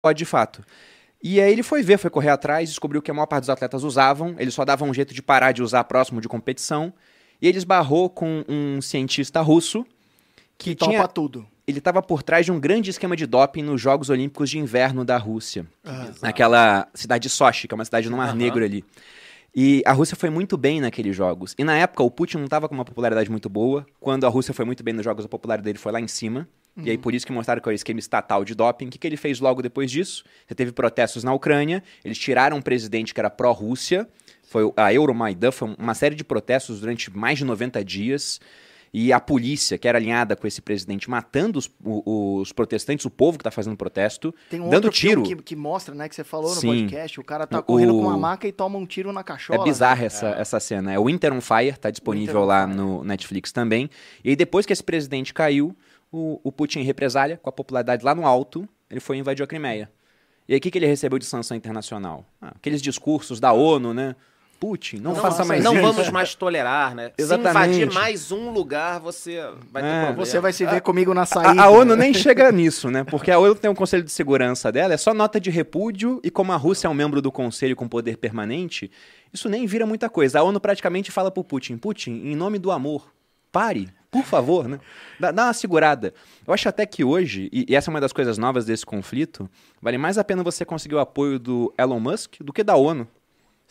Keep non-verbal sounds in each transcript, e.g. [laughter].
pode de fato. E aí ele foi ver, foi correr atrás, descobriu que a maior parte dos atletas usavam, eles só davam um jeito de parar de usar próximo de competição. E ele esbarrou com um cientista russo que, que tinha topa tudo. Ele estava por trás de um grande esquema de doping nos Jogos Olímpicos de Inverno da Rússia. Ah. naquela cidade de Sochi, que é uma cidade no Mar Aham. Negro ali. E a Rússia foi muito bem naqueles jogos. E na época o Putin não estava com uma popularidade muito boa. Quando a Rússia foi muito bem nos jogos, a popularidade dele foi lá em cima. E aí por isso que mostraram que era o esquema estatal de doping. O que, que ele fez logo depois disso? Você teve protestos na Ucrânia, eles tiraram um presidente que era pró-Rússia. Foi a Euromaidan, foi uma série de protestos durante mais de 90 dias. E a polícia, que era alinhada com esse presidente, matando os, os protestantes, o povo que está fazendo protesto, Tem um dando tiro. que, que mostra, né, que você falou no Sim. podcast, o cara tá O- correndo com uma maca e toma um tiro na cachola. É bizarra né? essa, essa cena. É o Winter on Fire, tá disponível Winter lá no Netflix também. E aí, depois que esse presidente caiu, o, o Putin, em represália, com a popularidade lá no alto, ele foi e invadiu a Crimeia. E aí, o que, que ele recebeu de sanção internacional? Ah, aqueles discursos da ONU, né? Putin, não, Não faça mais Não isso. vamos mais tolerar, né? Exatamente. Se invadir mais um lugar, você vai ter É. problema. Você vai se ver comigo na saída. A, a ONU nem chega nisso, né? Porque a ONU tem um conselho de segurança dela, é só nota de repúdio, e como a Rússia é um membro do conselho com poder permanente, isso nem vira muita coisa. A ONU praticamente fala pro Putin, Putin, em nome do amor, pare, por favor, né? Dá, dá uma segurada. Eu acho até que hoje, e, essa é uma das coisas novas desse conflito, vale mais a pena você conseguir o apoio do Elon Musk do que da ONU.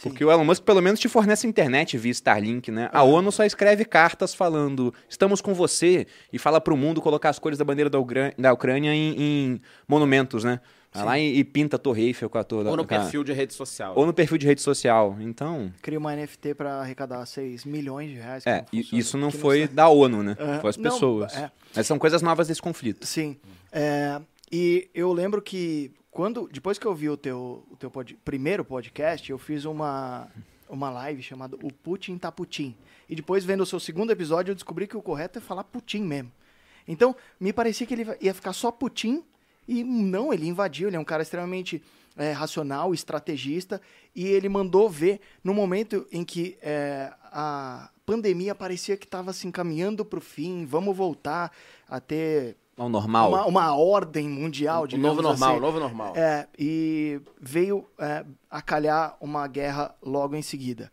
Porque o Elon Musk pelo menos te fornece internet via Starlink, né? A ONU só escreve cartas falando estamos com você e fala pro mundo colocar as cores da bandeira da, Ucrânia, da Ucrânia em, em monumentos, né? Vai lá e, e pinta a Torre Eiffel com a torre. Ou no a- perfil de rede social. Ou no perfil de rede social. Então, Cria uma NFT pra arrecadar 6 milhões de reais. que é, não isso não que foi sai. da ONU, né? É. Foi as Não, pessoas. é. Mas são coisas novas desse conflito. Sim. É, e eu lembro que quando depois que eu vi o teu, o teu pod- primeiro podcast, eu fiz uma, uma live chamada O Putin tá Putin. E depois, vendo o seu segundo episódio, eu descobri que o correto é falar Putin mesmo. Então, me parecia que ele ia ficar só Putin e não, ele invadiu. Ele é um cara extremamente é, racional, estrategista e ele mandou ver no momento em que é, a pandemia parecia que estava se encaminhando para o fim, vamos voltar a ter Ao normal. uma, uma ordem mundial, o digamos novo normal, assim. novo normal. É, e veio é, a calhar uma guerra logo em seguida.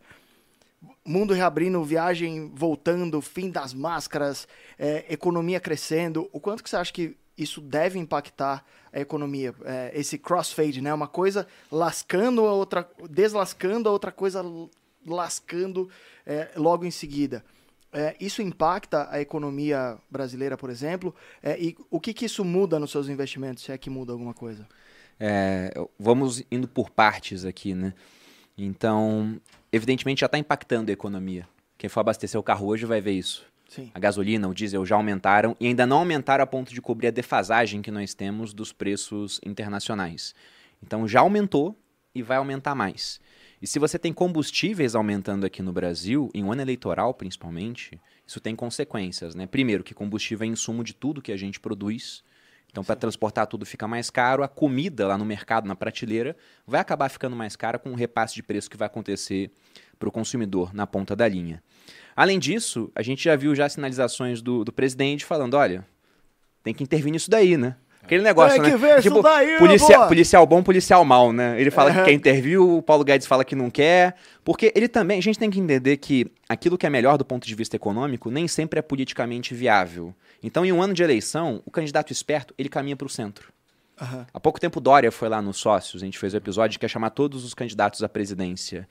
Mundo reabrindo, viagem voltando, fim das máscaras, é, economia crescendo. O quanto que você acha que isso deve impactar a economia? É, esse crossfade, né? Uma coisa lascando a outra, deslascando a outra coisa lascando é, logo em seguida. É, isso impacta a economia brasileira, por exemplo? É, e o que, que isso muda nos seus investimentos, se é que muda alguma coisa? É, vamos indo por partes aqui, né? Então, evidentemente já está impactando a economia. Quem for abastecer o carro hoje vai ver isso. Sim. A gasolina, o diesel já aumentaram e ainda não aumentaram a ponto de cobrir a defasagem que nós temos dos preços internacionais. Então já aumentou e vai aumentar mais. E se você tem combustíveis aumentando aqui no Brasil, em um ano eleitoral principalmente, isso tem consequências, né? Primeiro, que combustível é insumo de tudo que a gente produz. Então, para transportar tudo fica mais caro, a comida lá no mercado, na prateleira, vai acabar ficando mais cara com o repasse de preço que vai acontecer para o consumidor na ponta da linha. Além disso, a gente já viu já sinalizações do, do presidente falando, olha, tem que intervir nisso daí, né? Aquele negócio, Tem né? que ver isso daí, policia- pô! policial bom, policial mal, né? Ele fala que quer intervir, o Paulo Guedes fala que não quer, porque ele também, a gente tem que entender que aquilo que é melhor do ponto de vista econômico nem sempre é politicamente viável. Então, em um ano de eleição, o candidato esperto, ele caminha para o centro. Aham. Há pouco tempo Dória foi lá nos sócios, a gente fez um episódio que é chamar todos os candidatos à presidência.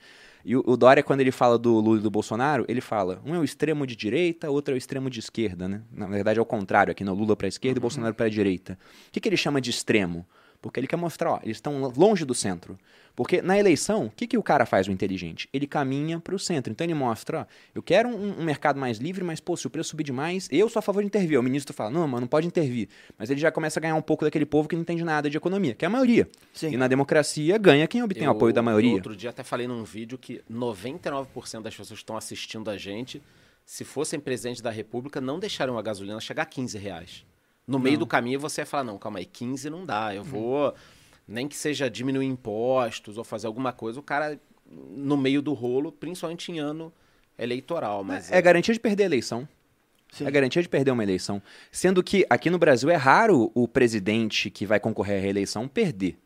E o, o Dória, quando ele fala do Lula e do Bolsonaro, ele fala, um é o extremo de direita, outro é o extremo de esquerda, né? Na verdade é o contrário aqui, no Lula para a esquerda e Bolsonaro para a direita. O que, que ele chama de extremo? Porque ele quer mostrar, ó, eles estão longe do centro. Porque na eleição, o que, que o cara faz, o inteligente? Ele caminha para o centro. Então ele mostra, ó, eu quero um, um mercado mais livre, mas, pô, se o preço subir demais, eu sou a favor de intervir. O ministro fala, não, mano, não pode intervir. Mas ele já começa a ganhar um pouco daquele povo que não entende nada de economia, que é a maioria. Sim. E na democracia ganha quem obtém o apoio da maioria. Outro dia até falei num vídeo que 99% das pessoas que estão assistindo a gente, se fossem presidente da república, não deixariam a gasolina chegar a 15 reais. No meio do caminho você ia falar, não, calma aí, 15 não dá, eu vou, nem que seja diminuir impostos ou fazer alguma coisa, o cara no meio do rolo, principalmente em ano eleitoral. Mas É garantia de perder a eleição. Sim. É garantia de perder uma eleição. Sendo que aqui no Brasil é raro o presidente que vai concorrer à reeleição perder.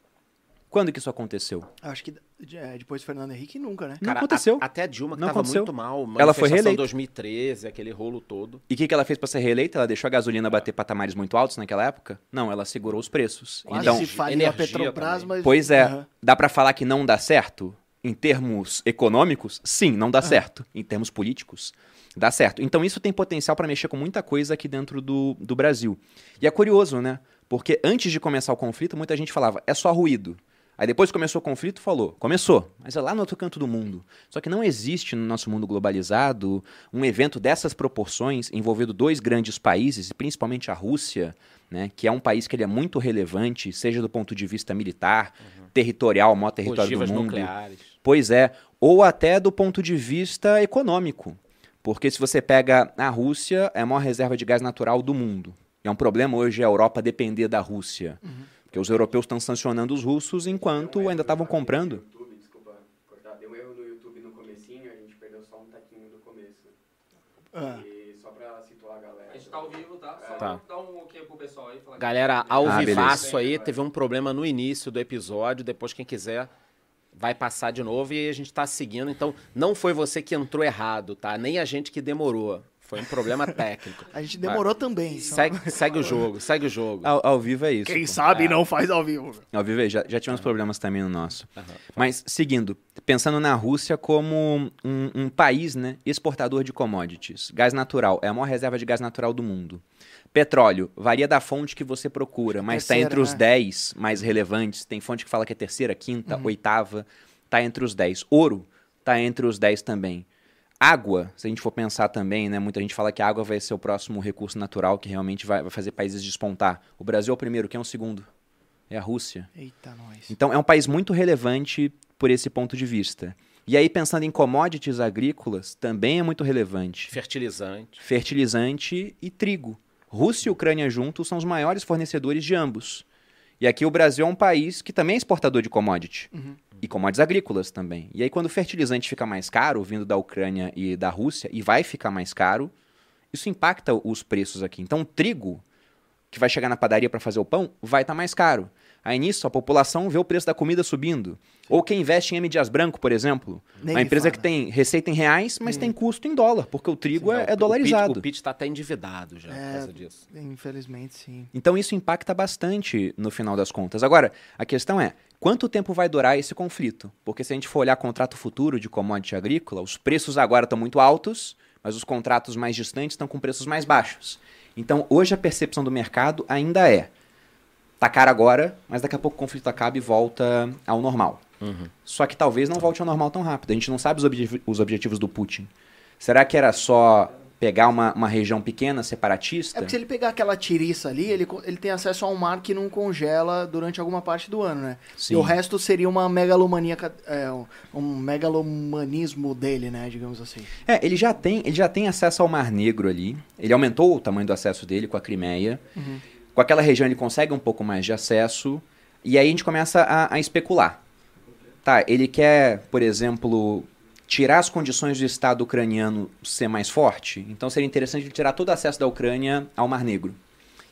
Quando que isso aconteceu? Acho que é, depois do Fernando Henrique nunca, né? Não Cara, aconteceu. a- até a Dilma, que Não tava aconteceu. muito mal. Ela foi reeleita. 2013, aquele rolo todo. E o que, que ela fez para ser reeleita? Ela deixou a gasolina bater patamares muito altos naquela época? Não, ela segurou os preços. Quase então, se faliu a Petrobras, também. mas... pois é, Aham. dá para falar que não dá certo? Em termos econômicos, sim, não dá certo. Em termos políticos, dá certo. Então isso tem potencial para mexer com muita coisa aqui dentro do, do Brasil. E é curioso, né? Porque antes de começar o conflito, muita gente falava, é só ruído. Aí depois que começou o conflito, falou, começou, mas é lá no outro canto do mundo. Só que não existe no nosso mundo globalizado um evento dessas proporções envolvendo dois grandes países, e principalmente a Rússia, né, que é um país que ele é muito relevante, seja do ponto de vista militar, territorial, maior território Ogivas do mundo. nucleares. Pois é, ou até do ponto de vista econômico. Porque se você pega a Rússia, é a maior reserva de gás natural do mundo. E é um problema hoje a Europa depender da Rússia. Porque os europeus estão sancionando os russos enquanto ainda estavam comprando. YouTube, desculpa cortar. Deu um erro no YouTube no comecinho, a gente perdeu só um taquinho do começo. Ah. E só pra situar a galera. A gente tá ao vivo, tá? Só Tá. dá um ok pro pessoal aí. Galera, ao Ah, vivaço aí, teve um problema no início do episódio. Depois, quem quiser, vai passar de novo e a gente tá seguindo. Então, não foi você que entrou errado, tá? Nem a gente que demorou. Foi um problema técnico. A gente demorou também. então- Segue, segue o jogo, segue o jogo. Ao, ao vivo é isso. Quem pô. sabe não faz ao vivo. Ao vivo é, já, já tivemos problemas também no nosso. Aham. Mas, seguindo, pensando na Rússia como um, um país né, exportador de commodities. Gás natural é a maior reserva de gás natural do mundo. Petróleo, varia da fonte que você procura, mas está entre os né? 10 mais relevantes. Tem fonte que fala que é terceira, quinta, oitava, está entre os 10. Ouro está entre os 10 também. Água, se a gente for pensar também, né? Muita gente fala que a água vai ser o próximo recurso natural que realmente vai, vai fazer países despontar. O Brasil é o primeiro, quem é o segundo? É a Rússia. Eita, nós. Então é um país muito relevante por esse ponto de vista. E aí, pensando em commodities agrícolas, também é muito relevante. Fertilizante. Fertilizante e trigo. Rússia e Ucrânia juntos são os maiores fornecedores de ambos. E aqui o Brasil é um país que também é exportador de commodity. E commodities agrícolas também. E aí, quando o fertilizante fica mais caro, vindo da Ucrânia e da Rússia, e vai ficar mais caro, isso impacta os preços aqui. Então, o trigo, que vai chegar na padaria para fazer o pão, vai estar mais caro. Aí nisso, a população vê o preço da comida subindo. Ou quem investe em M. Dias Branco, por exemplo. Nem uma empresa fala. que tem receita em reais, mas tem custo em dólar, porque o trigo é, é O dolarizado. O Pete tá até endividado já por É. causa disso. Infelizmente, sim. Então isso impacta bastante no final das contas. Agora, a questão é, quanto tempo vai durar esse conflito? Porque se a gente for olhar contrato futuro de commodity agrícola, os preços agora estão muito altos, mas os contratos mais distantes estão com preços mais baixos. Então, hoje a percepção do mercado ainda é, tá caro agora, mas daqui a pouco o conflito acaba e volta ao normal. Só que talvez não volte ao normal tão rápido. A gente não sabe os, obje- os objetivos do Putin. Será que era só pegar uma, uma região pequena, separatista? É porque se ele pegar aquela tiriça ali, ele, ele tem acesso a um mar que não congela durante alguma parte do ano, né? Sim. E o resto seria uma megalomania, é, um- megalomanismo dele, né? Digamos assim. É, ele já tem, ele já tem acesso ao Mar Negro ali. Ele aumentou o tamanho do acesso dele com a Crimeia. Com aquela região ele consegue um pouco mais de acesso. E aí a gente começa a, a especular. Tá, ele quer, por exemplo, tirar as condições do Estado ucraniano ser mais forte. Então seria interessante ele tirar todo o acesso da Ucrânia ao Mar Negro.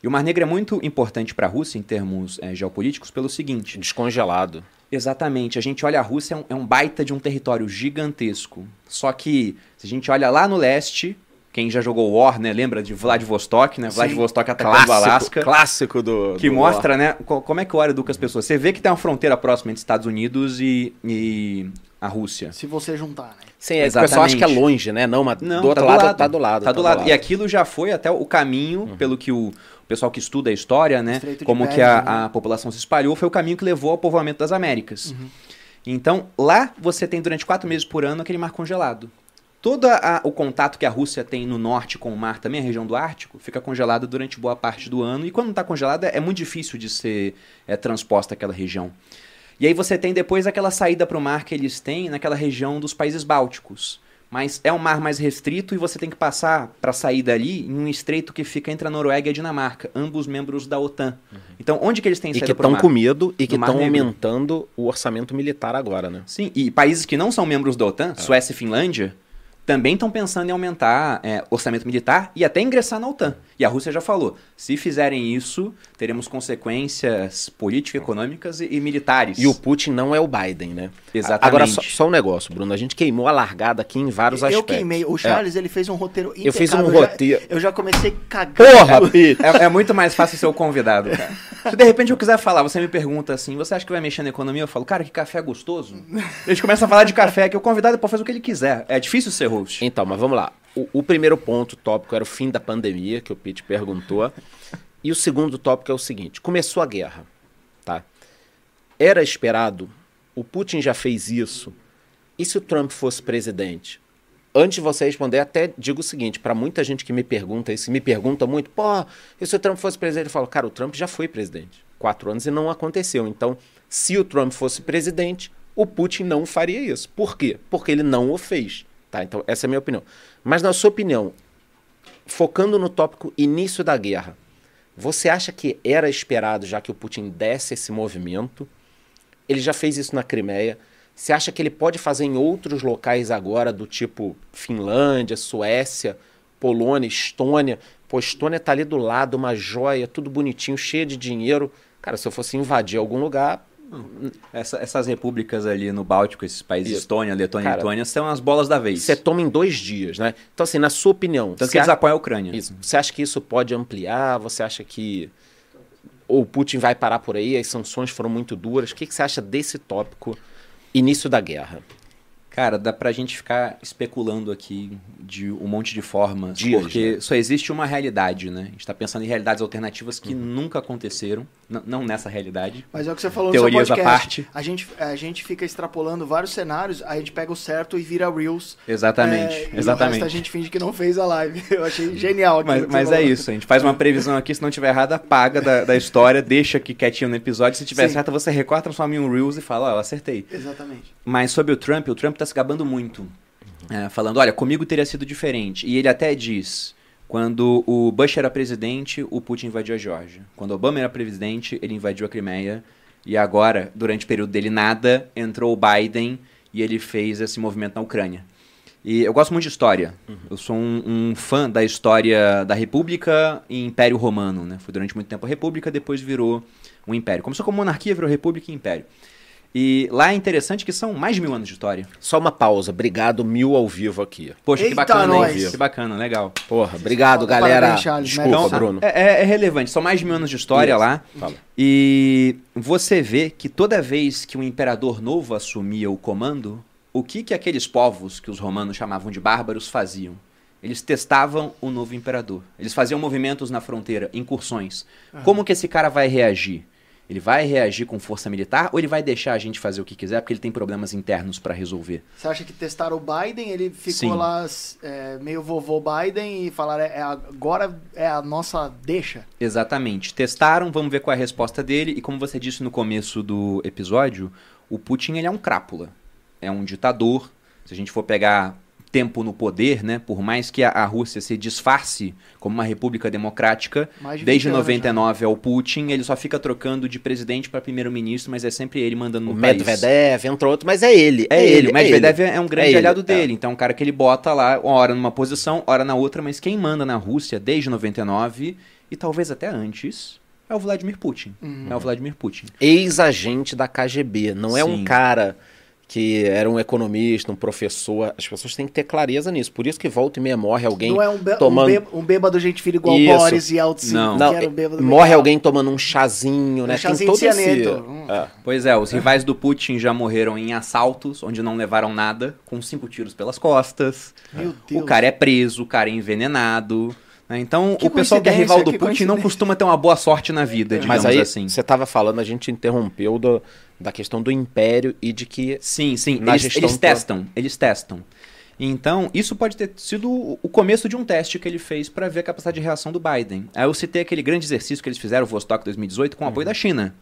E o Mar Negro é muito importante para a Rússia em termos eh, geopolíticos pelo seguinte: Descongelado. Exatamente. A gente olha a Rússia, é um, é um baita de um território gigantesco. Só que, se a gente olha lá no leste, quem já jogou War, né? Lembra de Vladivostok, né? Sim. Vladivostok atacando o Alasca. clássico do. Que do mostra, né? co- Como é que o War educa as pessoas. Você vê que tem uma fronteira próxima entre Estados Unidos e, e a Rússia. Se você juntar, né? Sim, é, o pessoal acha que é Exatamente. longe, né? Não, mas Não, do outro tá lado, tá do lado. Tá do lado. E aquilo já foi até o caminho, pelo que o pessoal que estuda a história, né? Estreito Como que a, né? a população se espalhou, foi o caminho que levou ao povoamento das Américas. Então, lá você tem durante quatro meses por ano aquele mar congelado. Todo a- o contato que a Rússia tem no norte com o mar, também a região do Ártico, fica congelado durante boa parte do ano. E quando não está congelada, é muito difícil de ser é, transposta aquela região. E aí você tem depois aquela saída para o mar que eles têm naquela região dos países bálticos. Mas é um mar mais restrito e você tem que passar para sair dali em um estreito que fica entre a Noruega e a Dinamarca, ambos membros da OTAN. Então, onde que eles têm E que saída para o estão mar? com medo e que No estão aumentando o orçamento militar agora, né? Sim, e países que não são membros da OTAN, Suécia e Finlândia, também estão pensando em aumentar é, orçamento militar e até ingressar na OTAN. E a Rússia já falou: se fizerem isso, teremos consequências político-econômicas e, e militares. E o Putin não é o Biden, né? Exatamente. Agora, só, só um negócio, Bruno. A gente queimou a largada aqui em vários Eu aspectos. queimei. O Charles, ele fez um roteiro Eu fiz um impecável. Eu já- roteiro. Eu já comecei cagando. Porra, [laughs] Pete! É, é muito mais fácil ser o convidado, cara. Se de repente eu quiser falar, você me pergunta assim, você acha que vai mexer na economia? Eu falo, cara, que café gostoso. A gente começa a falar de café, que o convidado pode fazer o que ele quiser. É difícil ser Então, mas vamos lá. O, o primeiro ponto tópico era o fim da pandemia, que o Pete perguntou. [laughs] E o segundo tópico é o seguinte: começou a guerra, tá? Era esperado, o Putin já fez isso. E se o Trump fosse presidente? Antes de você responder, até digo o seguinte: para muita gente que me pergunta isso, me pergunta muito, pô, e se o Trump fosse presidente? Eu falo, cara, o Trump já foi presidente. Quatro anos e não aconteceu. Então, se o Trump fosse presidente, o Putin não faria isso. Por quê? Porque ele não o fez. Tá? Então, essa é a minha opinião. Mas, na sua opinião, focando no tópico início da guerra, você acha que era esperado, já que o Putin desse esse movimento? Ele já fez isso na Crimeia. Você acha que ele pode fazer em outros locais agora, do tipo Finlândia, Suécia, Polônia, Estônia? Pô, Estônia tá ali do lado, uma joia, tudo bonitinho, cheio de dinheiro. Cara, se eu fosse invadir algum lugar, Essa- essas repúblicas ali no Báltico, esses países, Isso. Estônia, Letônia e Letônia, são as bolas da vez. você toma em dois dias, né? Então, assim, na sua opinião, Tanto que eles a- apoiam a Ucrânia. Isso. Você acha que isso pode ampliar? Você acha que o Putin vai parar por aí? As sanções foram muito duras. O que, que você acha desse tópico, início da guerra? Cara, dá pra gente ficar especulando aqui de um monte de formas, Dias, porque né? só existe uma realidade, né? A gente tá pensando em realidades alternativas que Uhum. nunca aconteceram, não nessa realidade. Mas é o que você falou Teorias no seu podcast. parte. A gente, a gente fica extrapolando vários cenários, aí a gente pega o certo e vira Reels. Exatamente, É, e o exatamente. resto a gente finge que não fez a live. [laughs] Eu achei genial. Mas, mas é isso, a gente faz uma previsão aqui, se não tiver errada, apaga da, da história, deixa aqui quietinho no episódio. Se tiver Sim. certa, você recorta, transforma em um Reels e fala, ó, eu acertei. Exatamente. Mas sobre o Trump, o Trump tá se gabando muito. É, falando, olha, comigo teria sido diferente. E ele até diz, quando o Bush era presidente, o Putin invadiu a Geórgia. Quando Obama era presidente, ele invadiu a Crimeia. E agora, durante o período dele, nada, entrou o Biden e ele fez esse movimento na Ucrânia. E eu gosto muito de história. Eu sou um, um fã da história da República e Império Romano. Né? Foi durante muito tempo a República, depois virou um Império. Começou como monarquia, virou República e Império. E lá é interessante que são mais de mil anos de história. Só uma pausa. Obrigado, mil ao vivo aqui. Poxa, que Eita, bacana, nós. hein? Que bacana, legal. Porra, obrigado, Parabéns, galera. Charles, Desculpa, mérito. Bruno. É, é- é relevante, são mais de mil anos de história Isso. lá. Fala. E você vê que toda vez que um imperador novo assumia o comando, o que, que aqueles povos que os romanos chamavam de bárbaros faziam? Eles testavam o novo imperador. Eles faziam movimentos na fronteira, incursões. Como que esse cara vai reagir? Ele vai reagir com força militar ou ele vai deixar a gente fazer o que quiser porque ele tem problemas internos para resolver? Você acha que testaram o Biden, ele ficou Sim. lá é, meio vovô Biden e falaram, é, agora é a nossa deixa? Exatamente. Testaram, vamos ver qual é a resposta dele. E como você disse no começo do episódio, o Putin ele é um crápula. É um ditador. Se a gente for pegar tempo no poder, né? Por mais que a, a Rússia se disfarce como uma república democrática, de 20 desde anos 99 é o Putin, ele só fica trocando de presidente para primeiro-ministro, mas é sempre ele mandando O no país. Medvedev, entrou outro, mas é ele. É, ele, o Medvedev ele. é um grande É ele, aliado é. dele. Então, é um cara que ele bota lá, hora numa posição, hora na outra, mas quem manda na Rússia desde 99 e talvez até antes é o Vladimir Putin. Uhum. É o Vladimir Putin. Ex-agente da KGB. Não é um Sim. cara que era um economista, um professor. As pessoas têm que ter clareza nisso. Por isso que volta e meia morre alguém Não é um, tomando... um, bê- um bêbado gente filho igual Isso. o Boris e Altsin, Não. que Não, era um bêbado morre legal. alguém tomando um chazinho, né? Um chazinho Tem de todo esse... cianeto. Hum. É. Pois é, os rivais do Putin já morreram em assaltos, onde não levaram nada, com cinco tiros pelas costas. Meu Deus. O cara é preso, o cara é envenenado. né? Então, Que o pessoal que é rival do Putin não costuma ter uma boa sorte na vida, digamos Mas aí, assim. você estava falando, a gente interrompeu do- da questão do império e de que Sim, sim. Eles, eles testam, eles testam. Então, isso pode ter sido o começo de um teste que ele fez para ver a capacidade de reação do Biden. Aí eu citei aquele grande exercício que eles fizeram, o Vostok 2018, com o Uhum. apoio da China.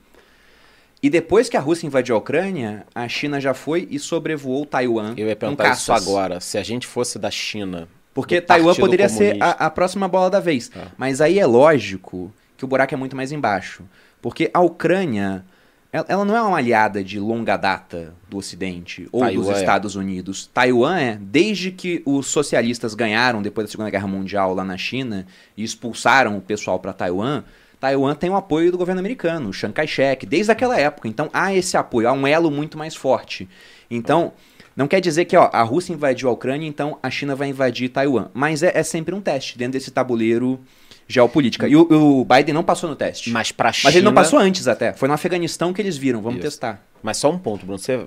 E depois que a Rússia invadiu a Ucrânia, a China já foi e sobrevoou Taiwan eu ia perguntar isso agora. Se a gente fosse da China, Porque Taiwan poderia ser Comunista. a, a próxima bola da vez. Ah. Mas aí é lógico que o buraco é muito mais embaixo. Porque a Ucrânia ela, não é uma aliada de longa data do Ocidente ou Taiwan dos é. Estados Unidos. Taiwan é, desde que os socialistas ganharam depois da Segunda Guerra Mundial lá na China e expulsaram o pessoal para Taiwan, Taiwan tem o apoio do governo americano, Chiang Kai-shek, desde aquela época. Então há esse apoio, há um elo muito mais forte. Então, não quer dizer que ó, a Rússia invadiu a Ucrânia, então a China vai invadir Taiwan. Mas é, é sempre um teste dentro desse tabuleiro geopolítica. E o, o Biden não passou no teste. Mas pra China... Mas ele não passou antes até. Foi no Afeganistão que eles viram. Vamos Isso. testar. Mas só um ponto, Bruno. Você...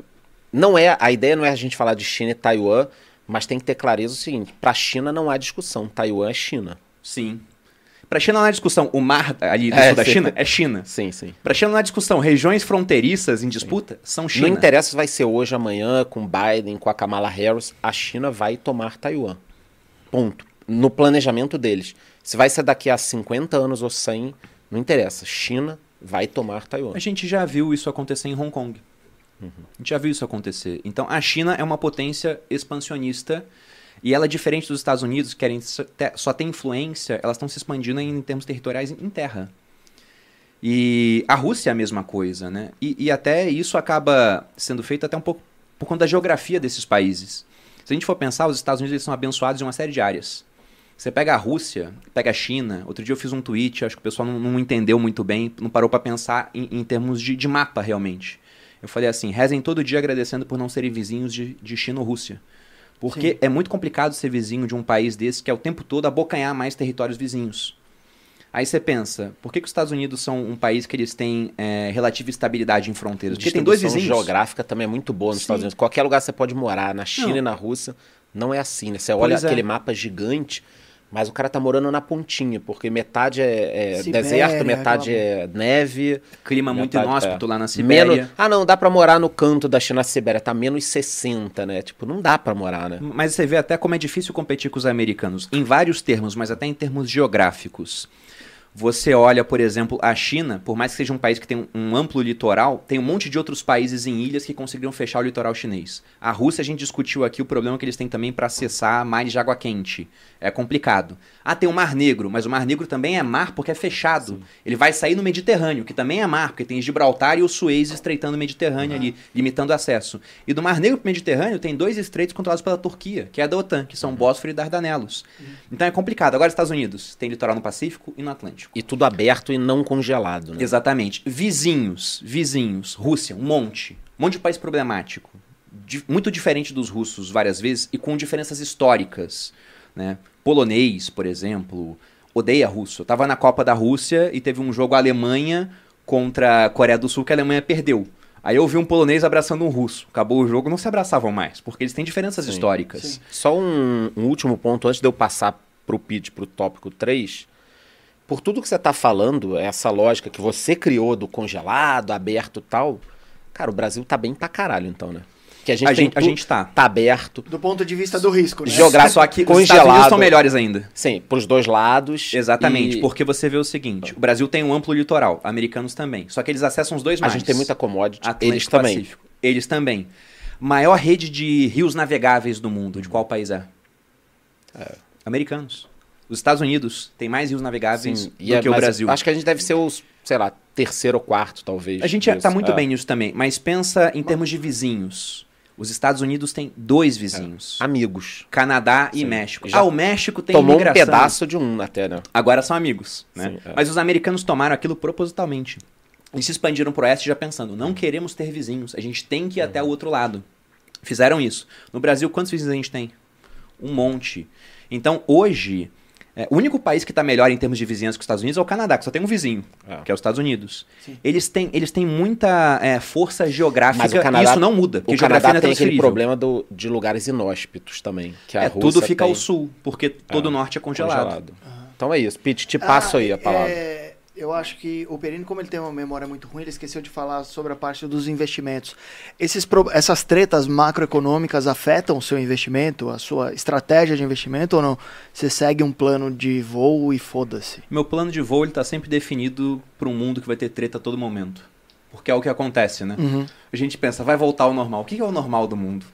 Não é, a ideia não é a gente falar de China e Taiwan, mas tem que ter clareza o seguinte: para a China não há discussão. Taiwan é China. Sim. Pra China não há discussão. O mar ali do É, sul da sim. China é China. Sim, sim. Pra China não há discussão. Regiões fronteiriças em disputa são China. Não interessa se vai ser hoje, amanhã, com Biden, com a Kamala Harris, a China vai tomar Taiwan. Ponto. No planejamento deles. Se vai ser daqui a 50 anos ou 100, não interessa. China vai tomar Taiwan. A gente já viu isso acontecer em Hong Kong. A gente já viu isso acontecer. Então, a China é uma potência expansionista e ela, diferente dos Estados Unidos, que só ter influência, elas estão se expandindo em termos territoriais em terra. E a Rússia é a mesma coisa, né? E, e até isso acaba sendo feito até um pouco por conta da geografia desses países. Se a gente for pensar, os Estados Unidos eles são abençoados em uma série de áreas. Você pega a Rússia, pega a China. Outro dia eu fiz um tweet, acho que o pessoal não, não entendeu muito bem, não parou para pensar em, em termos de, de mapa realmente. Eu falei assim: rezem todo dia agradecendo por não serem vizinhos de, de China ou Rússia. Porque Sim. é muito complicado ser vizinho de um país desse que é o tempo todo abocanhar mais territórios vizinhos. Aí você pensa, por que, que os Estados Unidos são um país que eles têm é, relativa estabilidade em fronteiras? Porque tem dois vizinhos. geográfica também é muito boa nos Sim. Estados Unidos. Qualquer lugar você pode morar, na China Não. e na Rússia, não é assim, né? Você olha Pois é. aquele mapa gigante, mas o cara tá morando na pontinha, porque metade é, é Sibéria, deserto, metade aquela- é neve. Clima muito inóspito é. lá na Sibéria. Menos, ah, não, dá pra morar no canto da China Sibéria, tá menos 60, né? Tipo, não dá pra morar, né? Mas você vê até como é difícil competir com os americanos, em vários termos, mas até em termos geográficos. Você olha, por exemplo, a China, por mais que seja um país que tem um, amplo litoral, tem um monte de outros países em ilhas que conseguiram fechar o litoral chinês. A Rússia, a gente discutiu aqui o problema que eles têm também para acessar mares de água quente. É complicado. Ah, tem o Mar Negro, mas o Mar Negro também é mar porque é fechado. Ele vai sair no Mediterrâneo, que também é mar, porque tem Gibraltar e o Suez estreitando o Mediterrâneo ali, limitando acesso. E do Mar Negro para o Mediterrâneo tem dois estreitos controlados pela Turquia, que é a da OTAN, que são Bósforo e Dardanelos. Então é complicado. Agora, Estados Unidos tem litoral no Pacífico e no Atlântico. E tudo aberto e não congelado, né? Exatamente. Vizinhos, vizinhos. Rússia, um monte. Um monte de país problemático. Di- muito diferente dos russos várias vezes e com diferenças históricas. Né? Polonês, por exemplo, odeia russo. Eu tava na Copa da Rússia e teve um jogo Alemanha contra a Coreia do Sul que a Alemanha perdeu. Aí eu vi um polonês abraçando um russo. Acabou o jogo, não se abraçavam mais, porque eles têm diferenças Sim. históricas. Sim. Só um, um último ponto antes de eu passar pro pitch, pro tópico 3. Por tudo que você tá falando, essa lógica que você criou do congelado, aberto e tal, cara, o Brasil tá bem pra caralho, então, né? Que a gente A gente, a gente tá. tá aberto, Do ponto de vista do risco, né? Geográfico. Só que os Congelado. Estados Unidos são melhores ainda. sim, pros dois lados. Exatamente, e porque você vê o seguinte: o Brasil tem um amplo litoral, americanos também. Só que eles acessam os dois a mares. gente tem muita commodity, Atlântico eles também. Pacífico. Eles também. Maior rede de rios navegáveis do mundo, de qual país é? Americanos. Os Estados Unidos têm mais rios navegáveis Sim, do e é- que o Brasil. Acho que a gente deve ser os, sei lá, terceiro ou quarto, talvez. A gente disso. tá muito É. bem nisso também, mas pensa em termos de vizinhos. Os Estados Unidos têm dois vizinhos. Amigos. Canadá e Sim. México. Já Ah, o México tem Tomou um imigração. pedaço de um até, né? Agora são amigos, né? Sim, é. Mas os americanos tomaram aquilo propositalmente. Eles se expandiram pro oeste já pensando, não queremos ter vizinhos, a gente tem que ir até o outro lado. Fizeram isso. No Brasil, quantos vizinhos a gente tem? Um monte. Então, hoje, é, o único país que está melhor em termos de vizinhança que os Estados Unidos é o Canadá, que só tem um vizinho, É. que é os Estados Unidos. Sim. Eles têm, eles têm muita é, força geográfica Mas o e Canadá- isso não muda, porque O geografia Canadá é tem aquele problema do- de lugares inóspitos também. Que a É, Rússia tudo fica tem ao sul, porque todo o norte é congelado. Então é isso. Pete, te passo Ah, aí a palavra. Eu acho que o Perini, como ele tem uma memória muito ruim, ele esqueceu de falar sobre a parte dos investimentos. Esses, essas tretas macroeconômicas afetam o seu investimento, a sua estratégia de investimento ou não? Você segue um plano de voo e foda-se. Meu plano de voo ele tá sempre definido para um mundo que vai ter treta a todo momento. Porque é o que acontece, né? Uhum. A gente pensa, vai voltar ao normal. O que é o normal do mundo?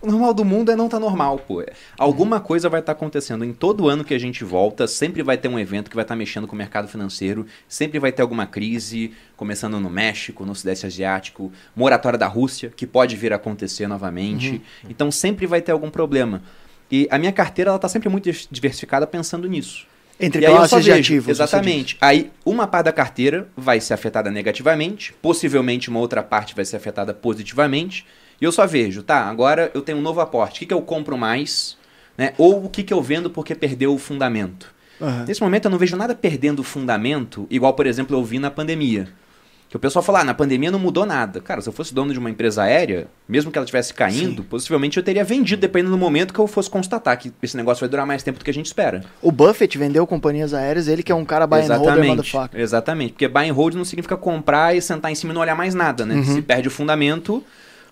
O normal do mundo é não tá normal, pô. Alguma coisa vai estar acontecendo. Em todo ano que a gente volta, sempre vai ter um evento que vai estar mexendo com o mercado financeiro, sempre vai ter alguma crise, começando no México, no Sudeste Asiático, moratória da Rússia, que pode vir a acontecer novamente. Então sempre vai ter algum problema. E a minha carteira ela tá sempre muito diversificada pensando nisso. Entre E classes de ativos. Exatamente. Aí uma parte da carteira vai ser afetada negativamente, possivelmente uma outra parte vai ser afetada positivamente. E eu só vejo, tá, agora eu tenho um novo aporte. O que, que eu compro mais? Né? Ou o que, que eu vendo porque perdeu o fundamento? Aham. Nesse momento eu não vejo nada perdendo o fundamento, igual, por exemplo, eu vi na pandemia. Que o pessoal fala, ah, na pandemia não mudou nada. Cara, se eu fosse dono de uma empresa aérea, mesmo que ela estivesse caindo, possivelmente eu teria vendido, dependendo do momento que eu fosse constatar que esse negócio vai durar mais tempo do que a gente espera. O Buffett vendeu companhias aéreas, ele que é um cara buy and Exatamente. motherfucker. Exatamente. Porque buy and hold não significa comprar e sentar em cima e não olhar mais nada, né? Uhum. Se perde o fundamento,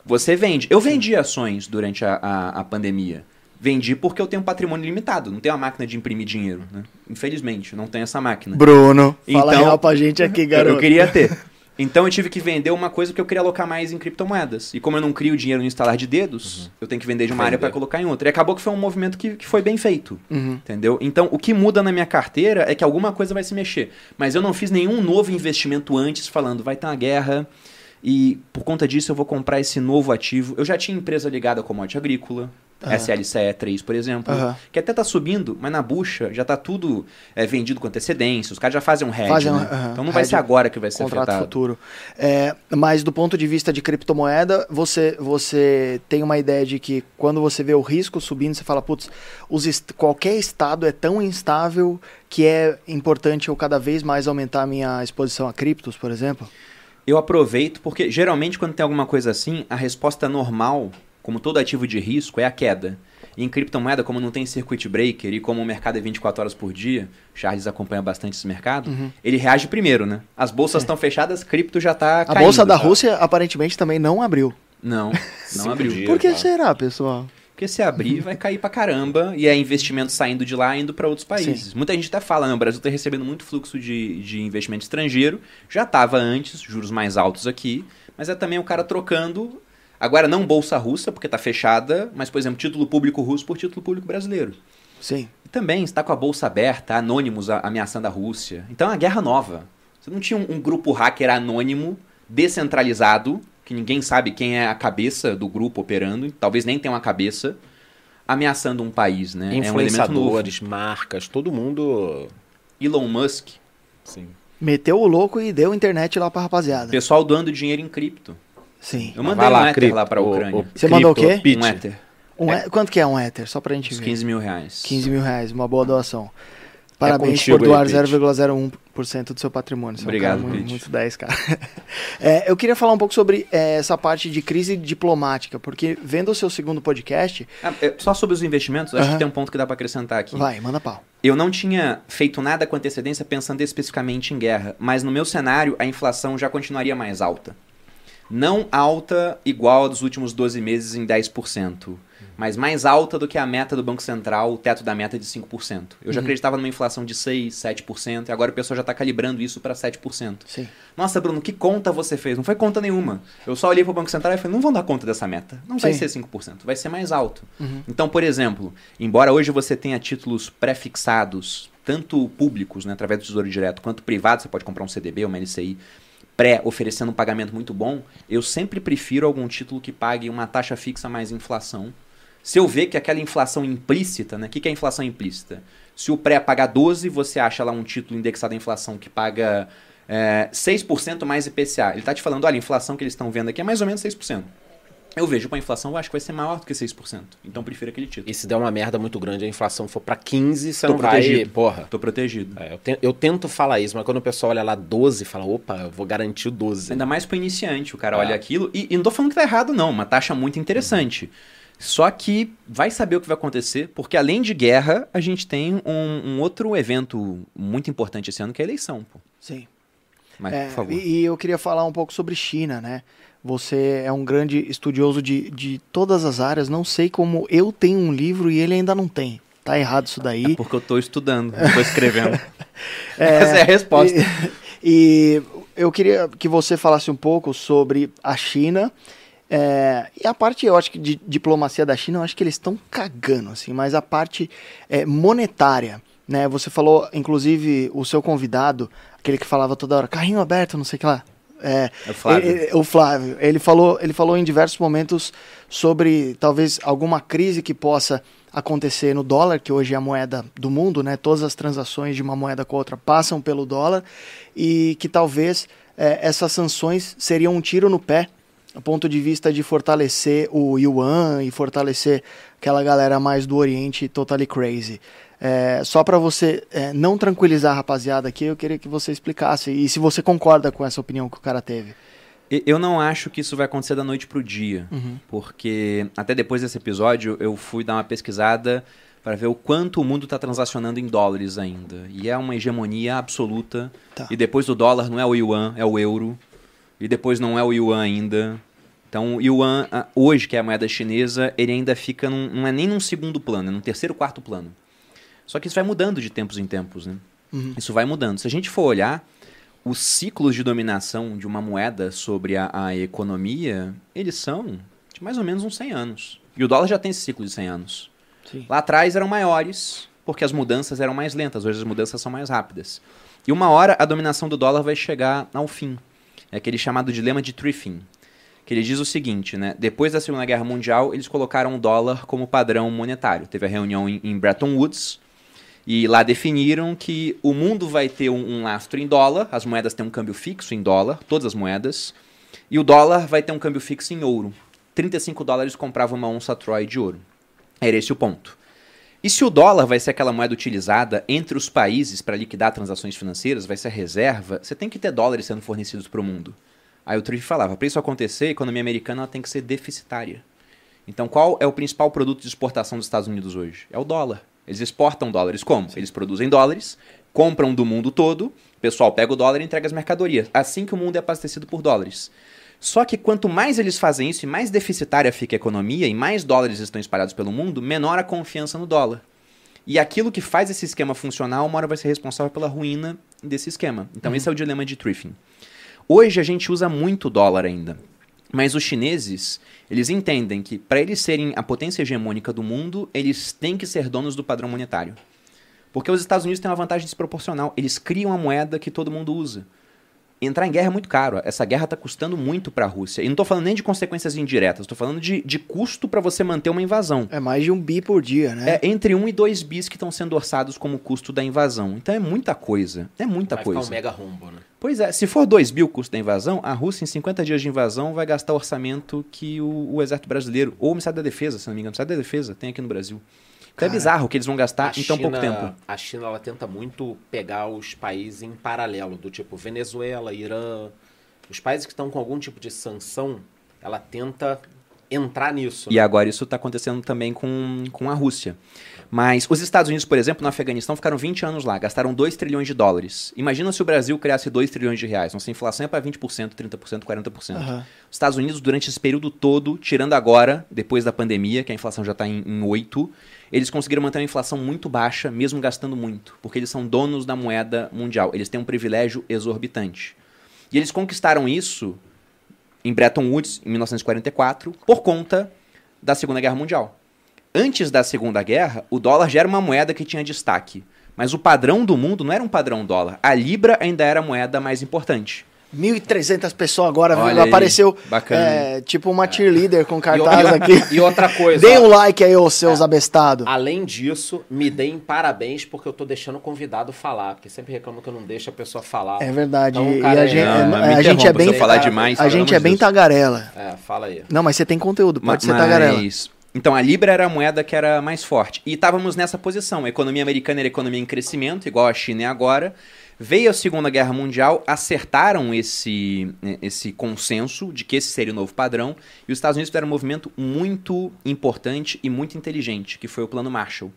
você vende. Eu vendi ações durante a, a, a pandemia. Vendi porque eu tenho um patrimônio limitado. Não tenho uma máquina de imprimir dinheiro, né? Infelizmente, não tenho essa máquina. Bruno, fala Então- real pra gente aqui, [laughs] garoto. Eu queria ter. Então eu tive que vender uma coisa que eu queria alocar mais em criptomoedas. E como eu não crio dinheiro no instalar de dedos, eu tenho que vender de uma área Vender. para colocar em outra. E acabou que foi um movimento que, que foi bem feito. Uhum. Entendeu? Então, o que muda na minha carteira é que alguma coisa vai se mexer. Mas eu não fiz nenhum novo investimento antes falando, vai ter uma guerra e por conta disso eu vou comprar esse novo ativo. Eu já tinha empresa ligada à commodity agrícola, Aham. SLCE3, por exemplo, Aham. que até tá subindo, mas na bucha já tá tudo é, vendido com antecedência, os caras já fazem um hedge, Fazem né? aham, Então não vai hedge, ser agora que vai ser contrato afetado. futuro. É, mas do ponto de vista de criptomoeda, você, você tem uma ideia de que quando você vê o risco subindo, você fala, putz, os est- qualquer estado é tão instável que é importante eu cada vez mais aumentar a minha exposição a criptos, por exemplo? Eu aproveito porque geralmente quando tem alguma coisa assim, a resposta normal, como todo ativo de risco, é a queda. E em criptomoeda, como não tem circuit breaker e como o mercado é 24 horas por dia, Charles acompanha bastante esse mercado, ele reage primeiro, né? As bolsas estão fechadas, cripto já tá A caindo. bolsa da tá? Rússia aparentemente também não abriu. Não, não abriu. dias. Por que tá. será, pessoal? Porque se abrir, vai cair pra caramba e é investimento saindo de lá indo pra outros países. Muita gente até fala, né? O Brasil tá recebendo muito fluxo de, de investimento estrangeiro. Já tava antes, juros mais altos aqui, mas é também o cara trocando. Agora não bolsa russa, porque tá fechada, mas, por exemplo, título público russo por título público brasileiro. Sim. E também está com a bolsa aberta, anônimos ameaçando a Rússia. Então é uma guerra nova. Você não tinha um, um grupo hacker anônimo, descentralizado, que ninguém sabe quem é a cabeça do grupo operando, talvez nem tenha uma cabeça, ameaçando um país, né? É um elemento novo. Influenciadores, marcas, todo mundo. Elon Musk, Sim. Meteu o louco e deu internet lá pra rapaziada. pessoal doando dinheiro em cripto. Sim. Eu mandei vai um Ether cripto, lá pra o- Ucrânia. o Você mandou o cripto, quê? pitch. Um Ether. Um e- Quanto que é um Ether? Só pra gente ver. 15 mil reais. 15 mil reais, uma boa doação. Parabéns contigo por doar aí, Pete. 0,01% do seu patrimônio. Você é um Obrigado, muito, Pete. muito 10, cara. [laughs] É, eu queria falar um pouco sobre é, essa parte de crise diplomática, porque vendo o seu segundo podcast, Ah, é, só sobre os investimentos, acho Aham. que tem um ponto que dá pra acrescentar aqui. vai, manda pau. Eu não tinha feito nada com antecedência pensando especificamente em guerra, mas no meu cenário a inflação já continuaria mais alta. Não alta igual a dos últimos 12 meses em 10%, mas mais alta do que a meta do Banco Central, o teto da meta de 5%. Eu já acreditava numa inflação de 6, 7%, e agora o pessoal já está calibrando isso para 7%. Sim. Nossa, Bruno, que conta você fez? Não foi conta nenhuma. Eu só olhei para o Banco Central e falei, não vão dar conta dessa meta. Não vai Sim. ser 5%, vai ser mais alto. Uhum. Então, por exemplo, embora hoje você tenha títulos pré-fixados, tanto públicos, né, através do Tesouro Direto, quanto privados, você pode comprar um CDB, uma LCI, pré, oferecendo um pagamento muito bom, eu sempre prefiro algum título que pague uma taxa fixa mais inflação. Se eu ver que aquela inflação implícita, né? O que que é inflação implícita? Se o pré pagar 12, você acha lá um título indexado à inflação que paga é, 6% mais IPCA. Ele está te falando, olha, a inflação que eles estão vendo aqui é mais ou menos 6%. Eu vejo com a inflação, eu acho que vai ser maior do que 6%. Então eu prefiro aquele título. E se der uma merda muito grande, a inflação for pra 15, você Tô não vai. protegido. Porra. Tô protegido. É, eu, te- eu tento falar isso, mas quando o pessoal olha lá 12, fala, opa, eu vou garantir o 12. Ainda mais pro iniciante, o cara É. olha aquilo. E, e não tô falando que tá errado, não. Uma taxa muito interessante. Só que vai saber o que vai acontecer, porque além de guerra, a gente tem um, um outro evento muito importante esse ano, que é a eleição, pô. Sim. Mas, É, por favor. e, e eu queria falar um pouco sobre China, né? Você é um grande estudioso de, de todas as áreas. Não sei como eu tenho um livro e ele ainda não tem. Tá errado isso daí. É porque eu tô estudando, tô escrevendo. [laughs] É, Essa é a resposta. E, e eu queria que você falasse um pouco sobre a China É, e a parte, eu acho que de diplomacia da China, eu acho que eles estão cagando, assim, mas a parte é, monetária, né? Você falou, inclusive, o seu convidado, aquele que falava toda hora, carrinho aberto, não sei o que lá. É, É o Flávio. ele- ele- o Flávio, ele falou, ele falou em diversos momentos sobre talvez alguma crise que possa acontecer no dólar, que hoje é a moeda do mundo, né? Todas as transações de uma moeda com a outra passam pelo dólar e que talvez eh, essas sanções seriam um tiro no pé, do ponto de vista de fortalecer o yuan e fortalecer aquela galera mais do Oriente totally crazy. Eh, só para você eh, não tranquilizar a rapaziada aqui, eu queria que você explicasse e se você concorda com essa opinião que o cara teve. Eu não acho que isso vai acontecer da noite pro dia, Uhum. porque até depois desse episódio eu fui dar uma pesquisada para ver o quanto o mundo está transacionando em dólares ainda. E é uma hegemonia absoluta. Tá. E depois do dólar não é o yuan, é o euro. E depois não é o yuan ainda. Então o yuan, hoje, que é a moeda chinesa, ele ainda fica, num, não é nem num segundo plano, é num terceiro, quarto plano. Só que isso vai mudando de tempos em tempos, né? Uhum. Isso vai mudando. Se a gente for olhar, os ciclos de dominação de uma moeda sobre a, a economia, eles são de mais ou menos uns 100 anos. E o dólar já tem esse ciclo de 100 anos. Sim. Lá atrás eram maiores, porque as mudanças eram mais lentas, hoje as mudanças são mais rápidas. E uma hora a dominação do dólar vai chegar ao fim. É aquele chamado dilema de Triffin. Que ele diz o seguinte, né? Depois da Segunda Guerra Mundial, eles colocaram o dólar como padrão monetário. Teve a reunião em, em Bretton Woods, e lá definiram que o mundo vai ter um, um lastro em dólar, as moedas têm um câmbio fixo em dólar, todas as moedas, e o dólar vai ter um câmbio fixo em ouro. 35 dólares comprava uma onça Troy de ouro. Era esse o ponto. E se o dólar vai ser aquela moeda utilizada entre os países para liquidar transações financeiras, vai ser a reserva, você tem que ter dólares sendo fornecidos para o mundo. Aí o Triff falava, para isso acontecer, a economia americana tem que ser deficitária. Então qual é o principal produto de exportação dos Estados Unidos hoje? É o dólar. Eles exportam dólares como? Eles produzem dólares, compram do mundo todo, o pessoal pega o dólar e entrega as mercadorias. Assim que o mundo é abastecido por dólares. Só que quanto mais eles fazem isso e mais deficitária fica a economia e mais dólares estão espalhados pelo mundo, menor a confiança no dólar. E aquilo que faz esse esquema funcionar, uma hora vai ser responsável pela ruína desse esquema. Então esse é o dilema de Triffin. Hoje a gente usa muito dólar ainda. Mas os chineses, eles entendem que para eles serem a potência hegemônica do mundo, eles têm que ser donos do padrão monetário. Porque os Estados Unidos têm uma vantagem desproporcional. Eles criam a moeda que todo mundo usa. Entrar em guerra é muito caro. Essa guerra está custando muito para a Rússia. E não estou falando nem de consequências indiretas, estou falando de, de custo para você manter uma invasão. É mais de um bi por dia, né? É entre 1 e 2 bis que estão sendo orçados como custo da invasão. Então é muita coisa. É muita Vai coisa. ficar um mega rombo, né? Pois é, se for 2 mil o custo da invasão, a Rússia, em 50 dias de invasão, vai gastar o orçamento que o, o Exército Brasileiro, ou o Ministério da Defesa, se não me engano, o Ministério da Defesa, tem aqui no Brasil. Então é bizarro que eles vão gastar em tão pouco China- tempo. A China ela tenta muito pegar os países em paralelo, do tipo Venezuela, Irã. Os países que estão com algum tipo de sanção, ela tenta entrar nisso. E né? agora isso está acontecendo também com, com a Rússia. Mas os Estados Unidos, por exemplo, no Afeganistão, ficaram 20 anos lá, gastaram 2 trilhões de dólares. Imagina se o Brasil criasse 2 trilhões de reais. Nossa inflação é para 20%, 30%, 40%. Aham. Os Estados Unidos, durante esse período todo, tirando agora, depois da pandemia, que a inflação já está em, em 8, eles conseguiram manter uma inflação muito baixa, mesmo gastando muito, porque eles são donos da moeda mundial. Eles têm um privilégio exorbitante. E eles conquistaram isso em Bretton Woods, em 1944, por conta da Segunda Guerra Mundial. Antes da Segunda Guerra, o dólar já era uma moeda que tinha destaque. Mas o padrão do mundo não era um padrão dólar. A libra ainda era a moeda mais importante. 1.300 pessoas agora, Olha viu? aí, apareceu bacana. é, tipo uma cheerleader com E cartaz e, aqui. e outra coisa, Deem um like aí, ô seus abestados. além disso, me deem parabéns porque eu tô deixando o convidado falar, porque sempre reclamo que eu não deixo a pessoa falar. É verdade. Então, e cara, a gente, é- Não, mas me a gente é bem, falar demais, a gente é bem Deus. tagarela. É, fala aí. Não, mas você tem conteúdo, pode Ma- ser tagarela. mas- Então a Libra era a moeda que era mais forte. E estávamos nessa posição. A economia americana era economia em crescimento, igual a China é agora. Veio a Segunda Guerra Mundial, acertaram esse, né, esse consenso de que esse seria o novo padrão, e os Estados Unidos fizeram um movimento muito importante e muito inteligente, que foi o Plano Marshall.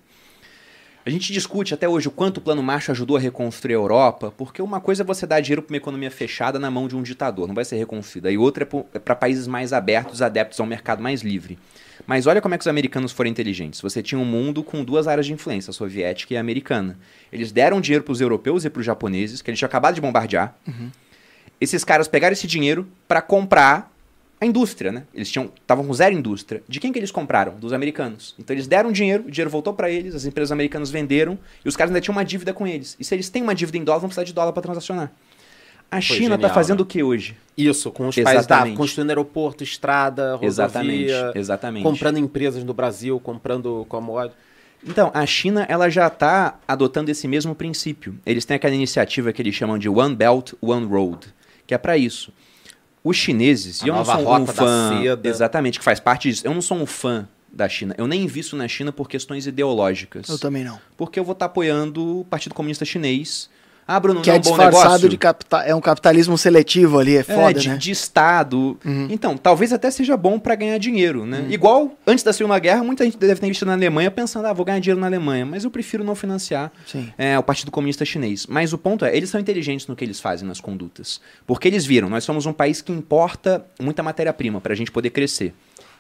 A gente discute até hoje o quanto o Plano Marshall ajudou a reconstruir a Europa, porque uma coisa é você dar dinheiro para uma economia fechada na mão de um ditador, não vai ser reconstruída, e outra é para países mais abertos, adeptos ao mercado mais livre. Mas olha como é que os americanos foram inteligentes. Você tinha um mundo com duas áreas de influência, a soviética e a americana. Eles deram dinheiro para os europeus e para os japoneses, que eles tinham acabado de bombardear. Esses caras pegaram esse dinheiro para comprar a indústria, né? Eles tinham estavam com zero indústria. De quem que eles compraram? Dos americanos. Então eles deram dinheiro, o dinheiro voltou para eles, as empresas americanas venderam e os caras ainda tinham uma dívida com eles. E se eles têm uma dívida em dólar, vão precisar de dólar para transacionar. A China está fazendo né? o que hoje? Isso, com os países da Exatamente. construindo aeroporto, estrada, rodovia, Exatamente, exatamente. comprando empresas no Brasil, comprando commodities. Então, a China ela já está adotando esse mesmo princípio. Eles têm aquela iniciativa que eles chamam de One Belt, One Road, que é para isso. Os chineses, A e eu não nova sou um fã, seda. exatamente, que faz parte disso. Eu não sou um fã da China. Eu nem invisto na China por questões ideológicas. Eu também não. Porque eu vou estar apoiando o Partido Comunista Chinês. Ah, Bruno, Que não é é um bom negócio? de capital. É um capitalismo seletivo ali, é É, foda, de, né? de Estado. Uhum. Então, talvez até seja bom para ganhar dinheiro, né? Igual, antes da Segunda Guerra, muita gente deve ter investido na Alemanha pensando, ah, vou ganhar dinheiro na Alemanha, mas eu prefiro não financiar é, o Partido Comunista Chinês. Mas o ponto é, eles são inteligentes no que eles fazem nas condutas. Porque eles viram, nós somos um país que importa muita matéria-prima para a gente poder crescer.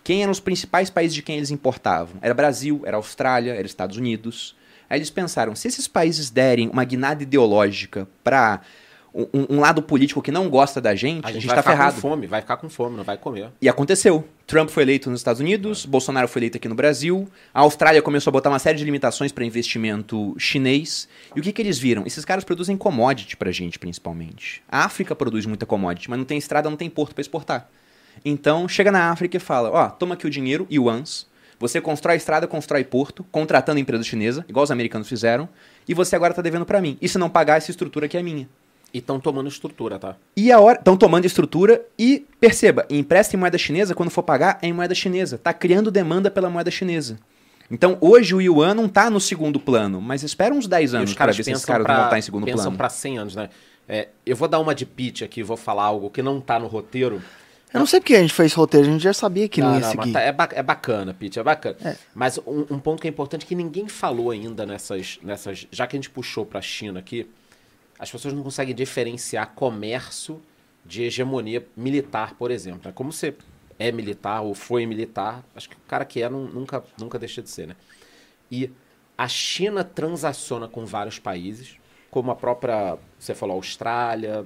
Quem eram os principais países de quem eles importavam? Era Brasil, era Austrália, era Estados Unidos. Aí eles pensaram, se esses países derem uma guinada ideológica para um, um lado político que não gosta da gente, A a gente, gente vai tá ficar ferrado. com fome, vai ficar com fome, não vai comer. E aconteceu. Trump foi eleito nos Estados Unidos, Bolsonaro foi eleito aqui no Brasil, a Austrália começou a botar uma série de limitações para investimento chinês. E o que, que eles viram? Esses caras produzem commodity pra gente, principalmente. A África produz muita commodity, mas não tem estrada, não tem porto para exportar. Então, chega na África e fala: ó, toma aqui o dinheiro, yuans. Você constrói estrada, constrói porto, contratando empresa chinesa, igual os americanos fizeram, e você agora tá devendo para mim. E se não pagar, essa estrutura aqui é minha. E estão tomando estrutura, tá? E a hora. Estão tomando estrutura e, perceba, empresta em moeda chinesa, quando for pagar, é em moeda chinesa. Tá criando demanda pela moeda chinesa. Então, hoje o yuan não tá no segundo plano, mas espera uns 10 E anos os para ver se esses pensam caras pra, vão estar em segundo pensam plano. pra 100 anos, né? É, eu vou dar uma de pitch aqui, vou falar algo que não tá no roteiro. Eu não sei porque a gente fez roteiro, a gente já sabia que não, ia mas seguir. tá- é, ba- é bacana, Pete, é bacana. É. Mas um, um ponto que é importante que ninguém falou ainda nessas, nessas. Já que a gente puxou pra China aqui, as pessoas não conseguem diferenciar comércio de hegemonia militar, por exemplo. né? Como você é militar ou foi militar, acho que o cara que é não- nunca, nunca deixa de ser, né? E a China transaciona com vários países, como a própria, você falou, Austrália,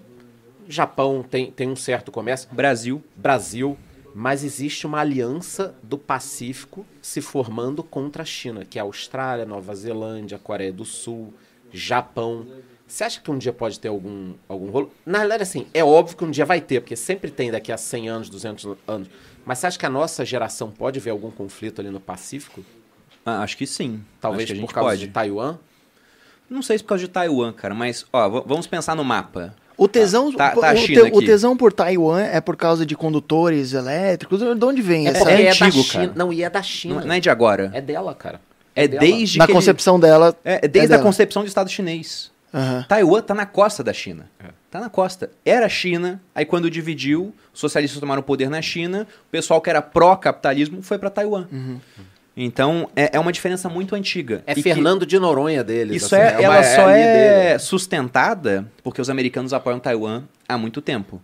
Japão tem, tem um certo comércio. Brasil. Brasil, mas existe uma aliança do Pacífico se formando contra a China, que é a Austrália, Nova Zelândia, Coreia do Sul, Japão. Você acha que um dia pode ter algum, algum rolo? Na realidade, assim, é óbvio que um dia vai ter, porque sempre tem daqui a 100 anos, 200 anos. Mas você acha que a nossa geração pode ver algum conflito ali no Pacífico? Ah, acho que sim. Talvez que a gente por causa pode. de Taiwan? Não sei se por causa de Taiwan, cara, mas ó, vamos pensar no mapa. O tesão, Tá- tá a o, te- o tesão por Taiwan é por causa de condutores elétricos? De onde vem É é, da antigo, China. cara. Não, e é da China. Não, não é de agora. É dela, cara. É, dela. desde Na que ele- concepção dela. É, é desde é a dela. concepção do Estado chinês. Aham. Taiwan tá na costa da China. É. Tá na costa. Era China, aí quando dividiu, os socialistas tomaram o poder na China, o pessoal que era pró-capitalismo foi para Taiwan. Uhum. Então, é, é uma diferença muito antiga. É E Fernando de Noronha deles. Isso assim, é, uma- ela só a linha é dele. sustentada porque os americanos apoiam Taiwan há muito tempo.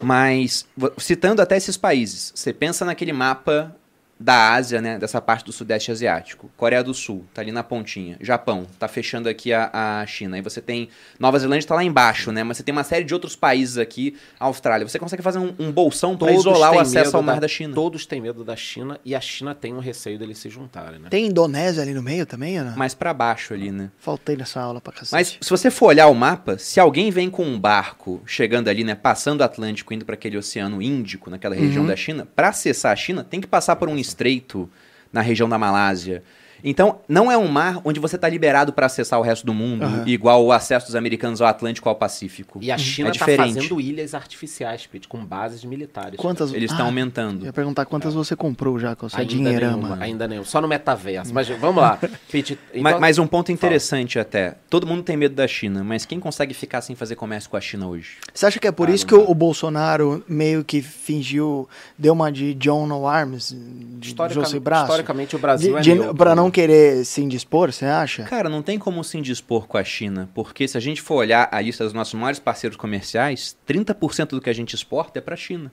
Mas, citando até esses países, você pensa naquele mapa da Ásia, né, dessa parte do Sudeste Asiático. Coreia do Sul, tá ali na pontinha. Japão, tá fechando aqui a, a China. Aí você tem Nova Zelândia, tá lá embaixo, né? Mas você tem uma série de outros países aqui, Austrália. Você consegue fazer um, um bolsão para Todos isolar o acesso ao mar da, China. Todos têm medo da China e a China tem um receio deles se juntarem, né? Tem Indonésia ali no meio também, ou não? Mais para baixo ali, né? Faltei nessa aula pra cacete. Mas se você for olhar o mapa, se alguém vem com um barco chegando ali, né, passando o Atlântico, indo para aquele Oceano Índico, naquela região Uhum. da China, para acessar a China, tem que passar por um estreito na região da Malásia. Então, não é um mar onde você está liberado para acessar o resto do mundo, Aham. igual o acesso dos americanos ao Atlântico ou ao Pacífico. E a China é está diferente. fazendo ilhas artificiais, Pete, com bases militares. Quantas... Eles estão Ah, aumentando. Eu ia perguntar quantas você comprou já, com essa Ainda dinheirama. nenhuma, ainda nenhum. Só no metaverso. Mas vamos lá. [laughs] Pete, então, Ma- mas, um ponto interessante até. Todo mundo tem medo da China, mas quem consegue ficar sem fazer comércio com a China hoje? Você acha que é por Ah, isso não que o, o Bolsonaro meio que fingiu, deu uma de John No Arms, de José Braço? historicamente o Brasil de, é de, Pra né? Não querer se indispor, você acha? Cara, não tem como se indispor com a China, porque se a gente for olhar a lista dos nossos maiores parceiros comerciais, 30% do que a gente exporta é para a China.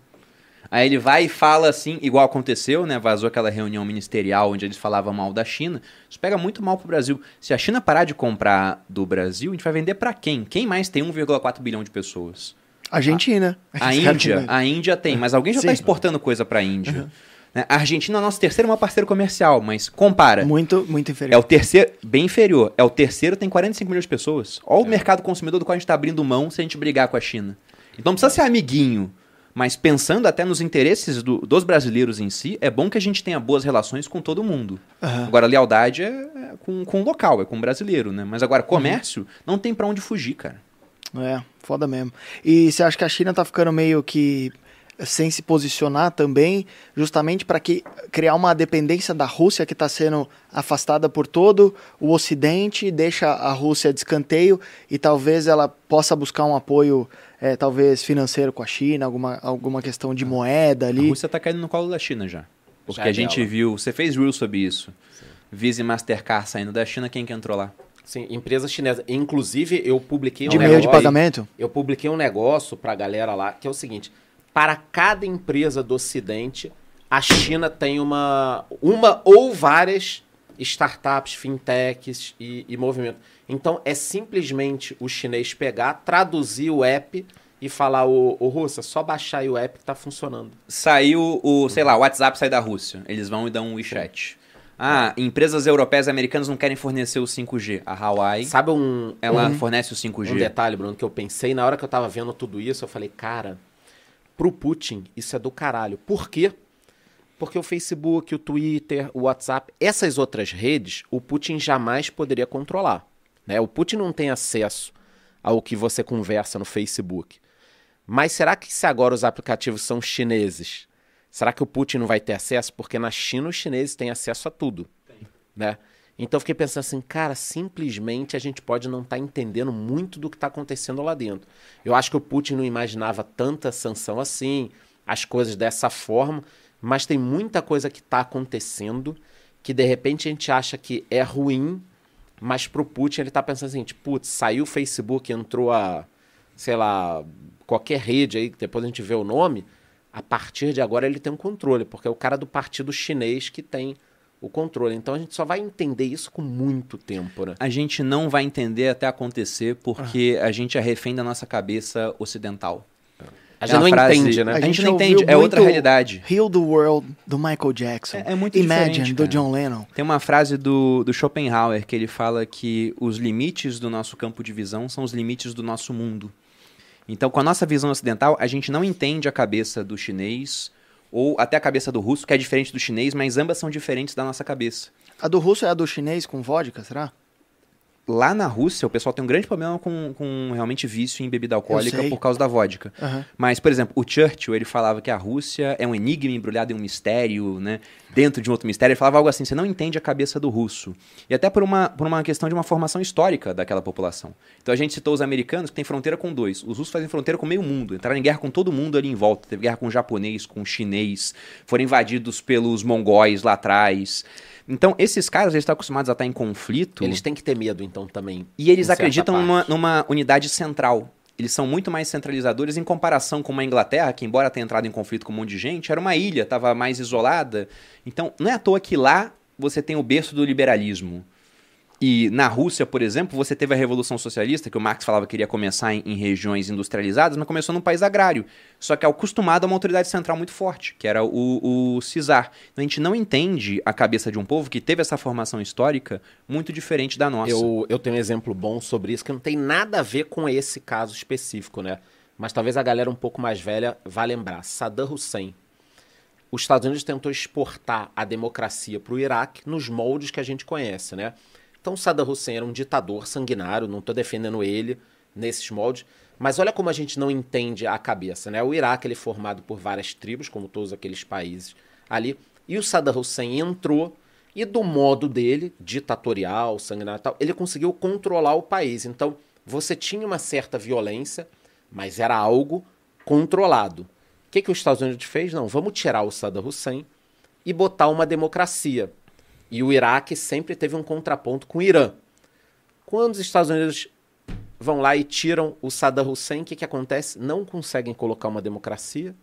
Aí ele vai e fala assim, igual aconteceu, né? Vazou aquela reunião ministerial onde eles falavam mal da China. Isso pega muito mal pro Brasil. Se a China parar de comprar do Brasil, a gente vai vender para quem? Quem mais tem 1,4 bilhão de pessoas? Argentina. A [laughs] Índia, a Índia tem, mas alguém já está exportando coisa para a Índia. Né? A Argentina é o nosso terceiro maior parceiro comercial, mas compara. Muito, muito É inferior. o terceiro, bem inferior. É o terceiro, tem 45 milhões de pessoas. Olha o mercado consumidor do qual a gente está abrindo mão se a gente brigar com a China. Então não precisa ser amiguinho, mas pensando até nos interesses do- dos brasileiros em si, é bom que a gente tenha boas relações com todo mundo. Aham. Agora, lealdade é, é com, com o local, é com o brasileiro, né? Mas agora, comércio, não tem pra onde fugir, cara. É, foda mesmo. E você acha que a China tá ficando meio que sem se posicionar também, justamente para que criar uma dependência da Rússia que está sendo afastada por todo o Ocidente, deixa a Rússia de escanteio e talvez ela possa buscar um apoio, é, talvez financeiro com a China, alguma, alguma questão de moeda A ali. Rússia tá caindo no colo da China já. Porque Já é a gente dela. viu, você fez reels sobre isso. Visa e Mastercard saindo da China, quem que entrou lá? Sim, empresa chinesa. Inclusive, eu publiquei De um meio de negócio- pagamento? Eu publiquei um negócio pra galera lá, que é o seguinte: para cada empresa do Ocidente, a China tem uma, uma ou várias startups, fintechs e, e movimento. Então é simplesmente o chinês pegar, traduzir o app e falar, ô, ô Rússia, só baixar aí o app que tá funcionando. Saiu o, sei lá, o WhatsApp sai da Rússia. Eles vão e dão um WeChat. Ah, empresas europeias e americanas não querem fornecer o 5G. A Huawei, Sabe um, ela Uhum. fornece o 5G. Um detalhe, Bruno, que eu pensei na hora que eu tava vendo tudo isso, eu falei, cara, pro Putin isso é do caralho. Por quê? Porque o Facebook, o Twitter, o WhatsApp, essas outras redes, o Putin jamais poderia controlar. Né? O Putin não tem acesso ao que você conversa no Facebook. Mas será que se agora os aplicativos são chineses, será que o Putin não vai ter acesso? Porque na China os chineses têm acesso a tudo. Né? Então eu fiquei pensando assim, cara, simplesmente a gente pode não estar entendendo muito do que está acontecendo lá dentro. Eu acho que o Putin não imaginava tanta sanção assim, as coisas dessa forma, mas tem muita coisa que está acontecendo que de repente a gente acha que é ruim, mas pro Putin ele tá pensando assim, tipo, putz, saiu o Facebook, entrou a, sei lá, qualquer rede aí, que depois a gente vê o nome, a partir de agora ele tem um controle, porque é o cara do partido chinês que tem o controle. Então a gente só vai entender isso com muito tempo, né? A gente não vai entender até acontecer porque Ah. a gente é refém da nossa cabeça ocidental. A É gente não uma frase- entende, né? A gente não ouviu entende, é outra realidade. Heal the World, do Michael Jackson. É- é muito Imagine, do. John Lennon. Tem uma frase do, do Schopenhauer que ele fala que os limites do nosso campo de visão são os limites do nosso mundo. Então, com a nossa visão ocidental, a gente não entende a cabeça do chinês ou até a cabeça do russo, que é diferente do chinês, mas ambas são diferentes da nossa cabeça. A do russo é a do chinês com vodka, será? Lá na Rússia, o pessoal tem um grande problema com, com realmente vício em bebida alcoólica por causa da vodka. Aham. Mas, por exemplo, o Churchill, ele falava que a Rússia é um enigma embrulhado em um mistério, né? Dentro de um outro mistério. Ele falava algo assim, você não entende a cabeça do russo. E até por uma, por uma questão de uma formação histórica daquela população. Então a gente citou os americanos, que tem fronteira com dois. Os russos fazem fronteira com meio mundo. Entraram em guerra com todo mundo ali em volta. Teve guerra com o japonês, com o chinês. Foram invadidos pelos mongóis lá atrás. Então, esses caras, eles estão acostumados a estar em conflito. Eles têm que ter medo, então, também. E eles acreditam numa, numa unidade central. Eles são muito mais centralizadores em comparação com uma Inglaterra, que embora tenha entrado em conflito com um monte de gente, era uma ilha, estava mais isolada. Então, não é à toa que lá você tem o berço do liberalismo. E na Rússia, por exemplo, você teve a Revolução Socialista, que o Marx falava que iria começar em, em regiões industrializadas, mas começou num país agrário. Só que é acostumado a uma autoridade central muito forte, que era o, o Czar. Então a gente não entende a cabeça de um povo que teve essa formação histórica muito diferente da nossa. Eu, eu tenho um exemplo bom sobre isso que não tem nada a ver com esse caso específico, né? Mas talvez a galera um pouco mais velha vá lembrar. Saddam Hussein. Os Estados Unidos tentou exportar a democracia para o Iraque nos moldes que a gente conhece, né? Então Saddam Hussein era um ditador sanguinário, não estou defendendo ele nesses moldes, mas olha como a gente não entende a cabeça, né? O Iraque ele é formado por várias tribos, como todos aqueles países ali, e o Saddam Hussein entrou e do modo dele, ditatorial, sanguinário e tal, ele conseguiu controlar o país. Então, você tinha uma certa violência, mas era algo controlado. O que, que os Estados Unidos fez? Não, vamos tirar o Saddam Hussein e botar uma democracia. E o Iraque sempre teve um contraponto com o Irã. Quando os Estados Unidos vão lá e tiram o Saddam Hussein, o que, que acontece? Não conseguem colocar uma democracia.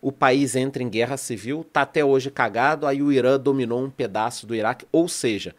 O país entra em guerra civil, está até hoje cagado, aí o Irã dominou um pedaço do Iraque. Ou seja,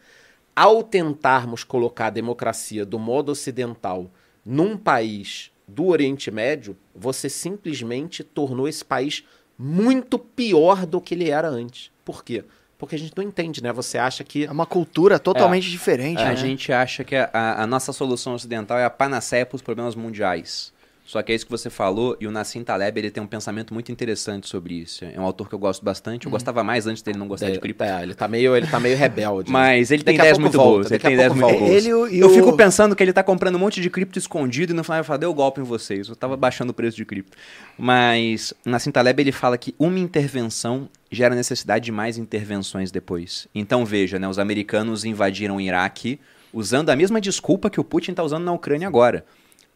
ao tentarmos colocar a democracia do modo ocidental num país do Oriente Médio, você simplesmente tornou esse país muito pior do que ele era antes. Por quê? Porque a gente não entende, né? Você acha que É uma cultura totalmente diferente, A né? gente acha que a, a- a nossa solução ocidental é a panaceia para os problemas mundiais. Só que é isso que você falou, e o Nassim Taleb ele tem um pensamento muito interessante sobre isso. É um autor que eu gosto bastante. Eu gostava mais antes dele não gostar de cripto. É, ele tá meio, ele tá meio rebelde. Mas ele tem ideias muito volta, boas. Ele tem ideias muito boas. Ele eu fico pensando que ele tá comprando um monte de cripto escondido e no final vai falar, deu golpe em vocês. Eu tava baixando o preço de cripto. Mas Nassim Taleb ele fala que uma intervenção gera necessidade de mais intervenções depois. Então veja, né, os americanos invadiram o Iraque usando a mesma desculpa que o Putin está usando na Ucrânia agora.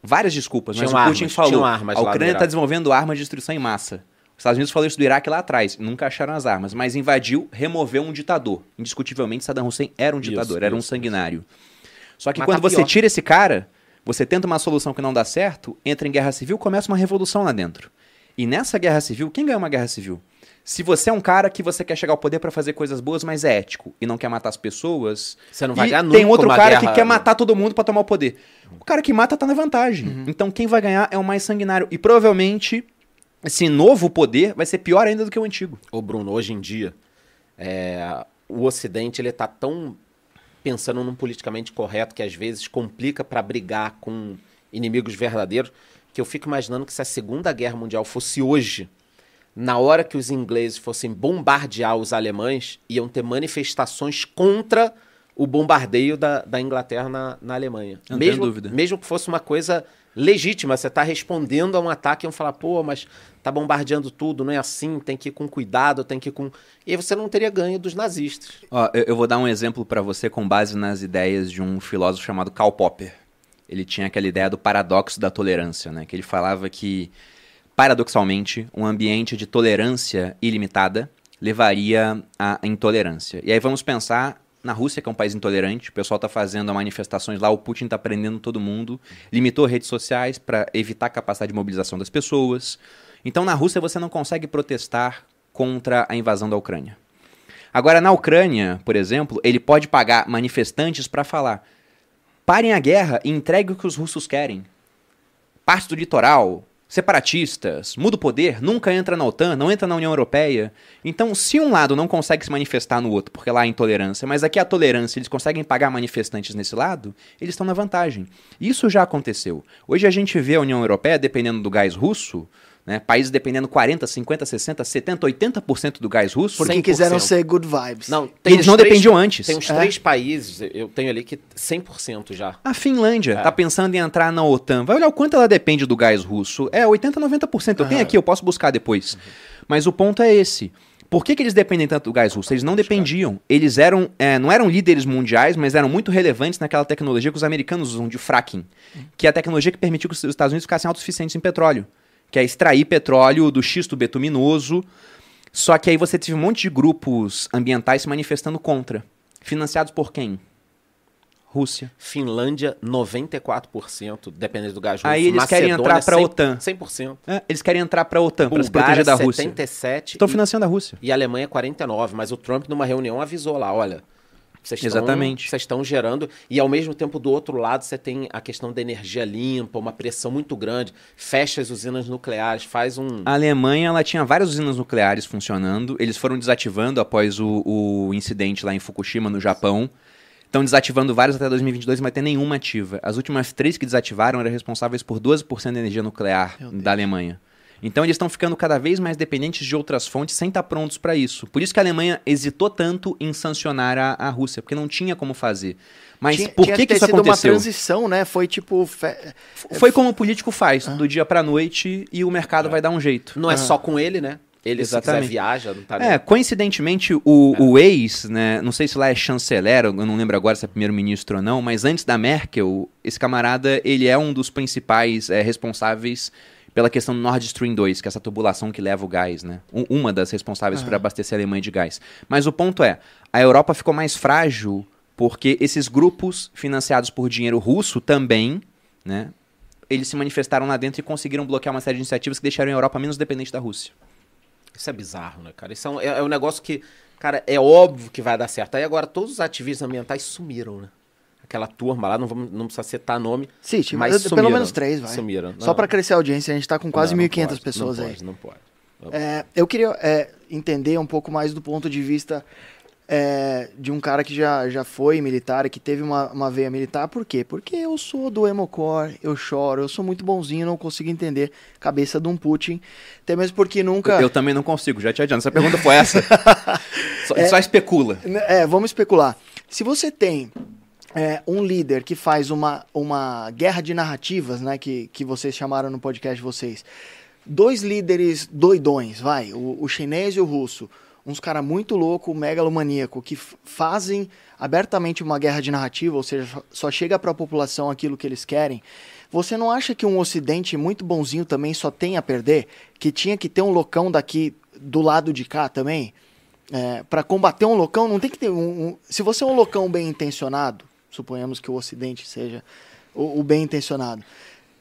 Várias desculpas, mas o Putin armas, falou, a Ucrânia está desenvolvendo armas de destruição em massa. Os Estados Unidos falou isso do Iraque lá atrás, nunca acharam as armas, mas invadiu, removeu um ditador. Indiscutivelmente, Saddam Hussein era um Isso, ditador, era um isso, sanguinário. Só que Mas quando tá você tira esse cara, você tenta uma solução que não dá certo, entra em guerra civil, começa uma revolução lá dentro. E nessa guerra civil, quem ganha uma guerra civil? Se você é um cara que você quer chegar ao poder para fazer coisas boas, mas é ético e não quer matar as pessoas, Você não vai ganhar tem nunca outro uma cara guerra- que quer matar todo mundo pra tomar o poder. O cara que mata tá na vantagem. Então quem vai ganhar é o mais sanguinário. E provavelmente esse novo poder vai ser pior ainda do que o antigo. Ô Bruno, hoje em dia, é, o Ocidente ele tá tão pensando num politicamente correto que às vezes complica para brigar com inimigos verdadeiros, que eu fico imaginando que se a Segunda Guerra Mundial fosse hoje, na hora que os ingleses fossem bombardear os alemães, iam ter manifestações contra o bombardeio da, da Inglaterra na, na Alemanha. Não mesmo, dúvida. mesmo que fosse uma coisa legítima, você está respondendo a um ataque, iam falar, pô, mas tá bombardeando tudo, não é assim, tem que ir com cuidado, tem que ir com... E aí você não teria ganho dos nazistas. Ó, eu, eu vou dar um exemplo pra você com base nas ideias de um filósofo chamado Karl Popper. Ele tinha aquela ideia do paradoxo da tolerância, né? Que ele falava que, paradoxalmente, um ambiente de tolerância ilimitada levaria à intolerância. E aí vamos pensar na Rússia, que é um país intolerante, o pessoal tá fazendo manifestações lá, o Putin tá prendendo todo mundo, limitou redes sociais para evitar a capacidade de mobilização das pessoas. Então, na Rússia, você não consegue protestar contra a invasão da Ucrânia. Agora, na Ucrânia, por exemplo, ele pode pagar manifestantes para falar: parem a guerra e entreguem o que os russos querem. Parte do litoral, separatistas, muda o poder, nunca entra na OTAN, não entra na União Europeia. Então, se um lado não consegue se manifestar no outro, porque lá há intolerância, mas aqui a tolerância, eles conseguem pagar manifestantes nesse lado, eles estão na vantagem. Isso já aconteceu. Hoje a gente vê a União Europeia, dependendo do gás russo, né, países dependendo 40, 50, 60, 70, 80% do gás russo. Porque 100%. quiseram ser good vibes. Não, tem Eles não três- dependiam antes. Tem uns É. três países, eu tenho ali que 100% já. A Finlândia É. tá pensando em entrar na OTAN. Vai olhar o quanto ela depende do gás russo. É 80, 90%. Eu tenho Aham. aqui, eu posso buscar depois. Mas o ponto é esse. Por que, que eles dependem tanto do gás russo? Eles não dependiam. Eles eram, é, não eram líderes mundiais, mas eram muito relevantes naquela tecnologia que os americanos usam de fracking, que é a tecnologia que permitiu que os Estados Unidos ficassem autossuficientes em petróleo, que é extrair petróleo do xisto betuminoso. Só que aí você teve um monte de grupos ambientais se manifestando contra. Financiados por quem? Rússia. Finlândia, 94%, dependendo do gás russo. Aí eles querem entrar pra 100%, OTAN. 100%. É, eles querem entrar pra OTAN para se proteger da Rússia. 77%. Estão financiando a Rússia. E a Alemanha 49, mas o Trump numa reunião avisou lá, olha, vocês estão, Exatamente. vocês estão gerando e ao mesmo tempo do outro lado você tem a questão da energia limpa, uma pressão muito grande, fecha as usinas nucleares, faz um A Alemanha ela tinha várias usinas nucleares funcionando. Eles foram desativando após o, o incidente lá em Fukushima, no Japão. Estão desativando várias até 2022, mas tem nenhuma ativa. As últimas três que desativaram eram responsáveis por 12% da energia nuclear da Alemanha. Então eles estão ficando cada vez mais dependentes de outras fontes sem estar prontos para isso. Por isso que a Alemanha hesitou tanto em sancionar a, a Rússia, porque não tinha como fazer. Mas tinha, por tinha que, que ter isso sido uma aconteceu? transição, né? Foi tipo. fe- Foi como o político faz, Ah. do dia pra noite, e o mercado vai dar um jeito. não é Ah. só com ele, né? Ele se Exatamente. quiser viaja, não tá É, coincidentemente, o, o ex, né, não sei se lá é chanceler, eu não lembro agora se é primeiro-ministro ou não, mas antes da Merkel, esse camarada, ele é um dos principais é, responsáveis pela questão do Nord Stream 2, que é essa tubulação que leva o gás, né? Um- uma das responsáveis por Aham. abastecer a Alemanha de gás. Mas o ponto é, a Europa ficou mais frágil porque esses grupos financiados por dinheiro russo também, né, eles se manifestaram lá dentro e conseguiram bloquear uma série de iniciativas que deixaram a Europa menos dependente da Rússia. Isso é bizarro, né, cara? Isso é um, é- é um negócio que, cara, é óbvio que vai dar certo. Aí agora todos os ativistas ambientais sumiram, né? Aquela turma lá, não, vamos, não precisa citar nome, Sim, tipo, mas eu- sumiram. pelo menos três, vai. Sumiram. Só Não, pra crescer a audiência, a gente tá com quase não, não 1.500 pode, pessoas não aí. Pode, não pode. É, eu queria é, entender um pouco mais do ponto de vista é, de um cara que já, já foi militar e que teve uma, uma veia militar. Por quê? Porque eu sou do Emocor, eu choro, eu sou muito bonzinho, não consigo entender a cabeça de um Putin. Até mesmo porque nunca. Eu também não consigo, já te adianto. Essa pergunta foi essa. [laughs] só, só especula. É, vamos especular. Se você tem é, um líder que faz uma, uma guerra de narrativas, né, que, que vocês chamaram no podcast de vocês, dois líderes doidões, vai, o, o chinês e o russo, uns caras muito louco, megalomaníaco, que fazem abertamente uma guerra de narrativa, ou seja, só- só chega para a população aquilo que eles querem. Você não acha que um ocidente muito bonzinho também só tem a perder? Que tinha que ter um loucão daqui do lado de cá também? É, para combater um loucão, não tem que ter um, um- Se você é um loucão bem intencionado, suponhamos que o Ocidente seja o, o bem intencionado.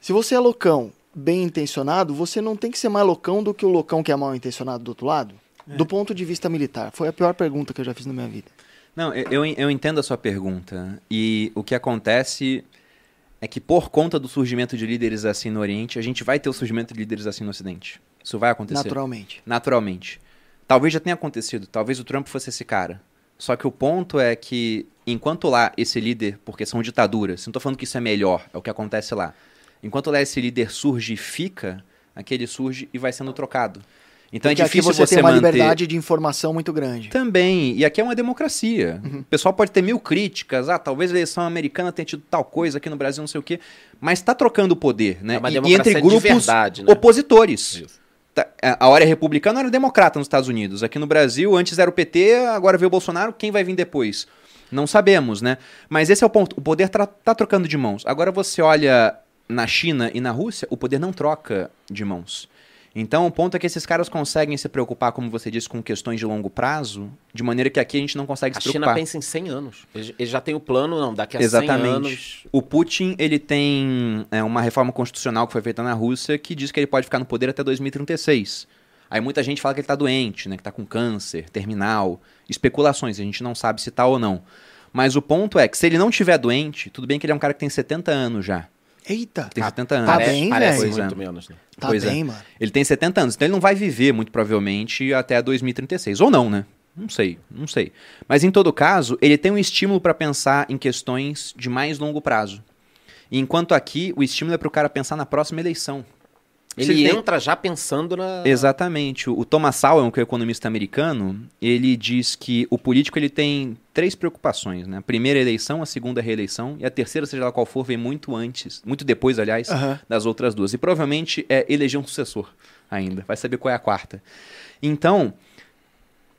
Se você é loucão bem intencionado, você não tem que ser mais loucão do que o loucão que é mal intencionado do outro lado? Do ponto de vista militar. Foi a pior pergunta que eu já fiz na minha vida. Não, eu, eu eu entendo a sua pergunta. E o que acontece é que, por conta do surgimento de líderes assim no Oriente, a gente vai ter o surgimento de líderes assim no Ocidente. Isso vai acontecer. Naturalmente. Naturalmente. Talvez já tenha acontecido, talvez o Trump fosse esse cara. Só que o ponto é que, enquanto lá esse líder, porque são ditaduras, não tô falando que isso é melhor, é o que acontece lá. Enquanto lá esse líder surge e fica, aquele surge e vai sendo trocado. Então Porque é difícil aqui você, você tem uma manter... liberdade de informação muito grande. Também, e aqui é uma democracia. O pessoal pode ter mil críticas, ah, talvez a eleição americana tenha tido tal coisa aqui no Brasil, não sei o quê, mas está trocando o poder, né? É uma E- e, democracia entre de grupos verdade, né? opositores. Isso. Tá, A hora é republicana, a hora é democrata nos Estados Unidos. Aqui no Brasil, antes era o PT, agora veio o Bolsonaro, quem vai vir depois? Não sabemos, né? Mas esse é o ponto. O poder tá, tá trocando de mãos. Agora você olha na China e na Rússia, o poder não troca de mãos. Então o ponto é que esses caras conseguem se preocupar, como você disse, com questões de longo prazo, de maneira que aqui a gente não consegue A se China preocupar. pensa em 100 anos. Ele já tem o plano, não, daqui a 100 Exatamente. anos... O Putin, ele tem é, uma reforma constitucional que foi feita na Rússia que diz que ele pode ficar no poder até 2036. Aí muita gente fala que ele tá doente, né, que tá com câncer, terminal, especulações, a gente não sabe se tá ou não. Mas o ponto é que se ele não tiver doente, tudo bem que ele é um cara que tem 70 anos já. Eita, Tem Ah, 70 anos. Tá Parece, bem, parece velho. muito é. menos, né? tá Pois é. bem, mano. Ele tem 70 anos, então ele não vai viver, muito provavelmente, até 2036. Ou não, né? Não sei, não sei. Mas em todo caso, ele tem um estímulo para pensar em questões de mais longo prazo. Enquanto aqui, o estímulo é para o cara pensar na próxima eleição. Ele tem- entra já pensando na... Exatamente. O Thomas Sowell, que é um economista americano, ele diz que o político ele tem três preocupações, né? A primeira é a eleição, a segunda é a reeleição e a terceira, seja lá qual for, vem muito antes, muito depois, aliás, das outras duas. E provavelmente é eleger um sucessor ainda. Vai saber qual é a quarta. Então,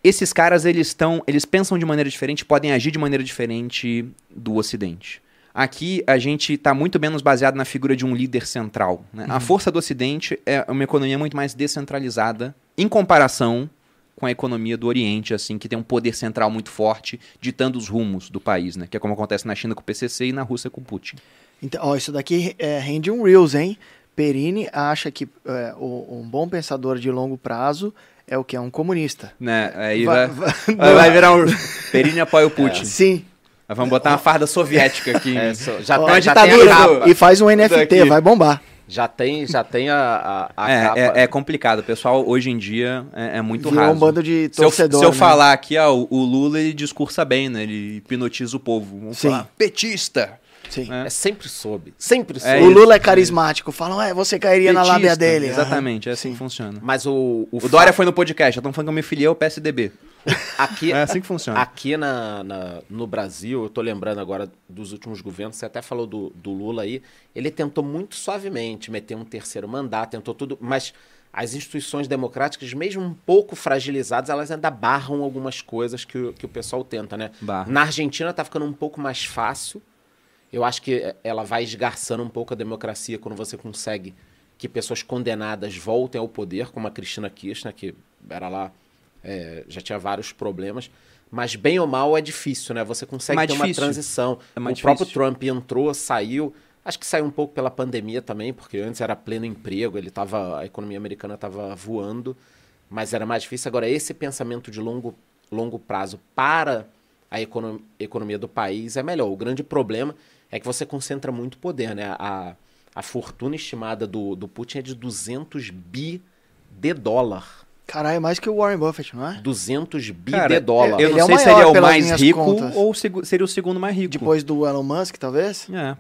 esses caras eles estão, eles pensam de maneira diferente, podem agir de maneira diferente do Ocidente. Aqui a gente está muito menos baseado na figura de um líder central. né? A força do Ocidente é uma economia muito mais descentralizada em comparação com a economia do Oriente, assim, que tem um poder central muito forte, ditando os rumos do país, né? Que é como acontece na China com o PCC e na Rússia com o Putin. Então, ó, isso daqui é, rende um Reels, hein? Perini acha que é, o- um bom pensador de longo prazo é o que? É um comunista. Né? Aí Vai- vai, [laughs] vai- vai, virar um. Perini apoia o Putin. Sim. Aí Vamos botar uma farda soviética aqui. É, já, tem, uma já ditadura E faz um NFT, Daqui. vai bombar. Já tem, já tem a, a, a É, capa. é, é complicado. O pessoal, hoje em dia, é, é muito Virou raso. um bando de se eu, torcedor. se eu né? falar aqui, ó, o, Lula ele discursa bem, né? Ele hipnotiza o povo. Vamos Sim. falar, petista. Sim. É. É sempre soube. Sempre soube. É o Lula é isso. carismático. Falam, é, você cairia na Petista, lábia dele. Exatamente, é assim Sim. que funciona. Mas o, o, O Dória foi no podcast, já estão falando que eu me filiei ao PSDB. Aqui, É assim que funciona. aqui na, na- no Brasil, eu tô lembrando agora dos últimos governos, você até falou do, do Lula aí, ele tentou muito suavemente meter um terceiro mandato, tentou tudo, mas as instituições democráticas, mesmo um pouco fragilizadas, elas ainda barram algumas coisas que, o- que o pessoal tenta, né? Barra. Na Argentina tá ficando um pouco mais fácil. Eu acho que eh, ela vai esgarçando um pouco a democracia quando você consegue que pessoas condenadas voltem ao poder, como a Cristina Kirchner, que era lá, eh, já tinha vários problemas. Mas bem ou mal é difícil, né? Você consegue Mais ter uma difícil. transição. É o mais próprio difícil. Trump entrou, saiu. Acho que saiu um pouco pela pandemia também, porque antes era pleno emprego, ele tava, a economia americana estava voando, mas era mais difícil. Agora, esse pensamento de longo, longo prazo para a econo- economia do país é melhor. O grande problema é que você concentra muito poder, né? A, a fortuna estimada do, do Putin é de 200 bi de dólar. Caralho, é mais que o Warren Buffett, não é? 200 bi Cara, de dólar. Eu Ele não é sei se ele é o mais rico contas. ou seria o segundo mais rico. Depois do Elon Musk, talvez? É,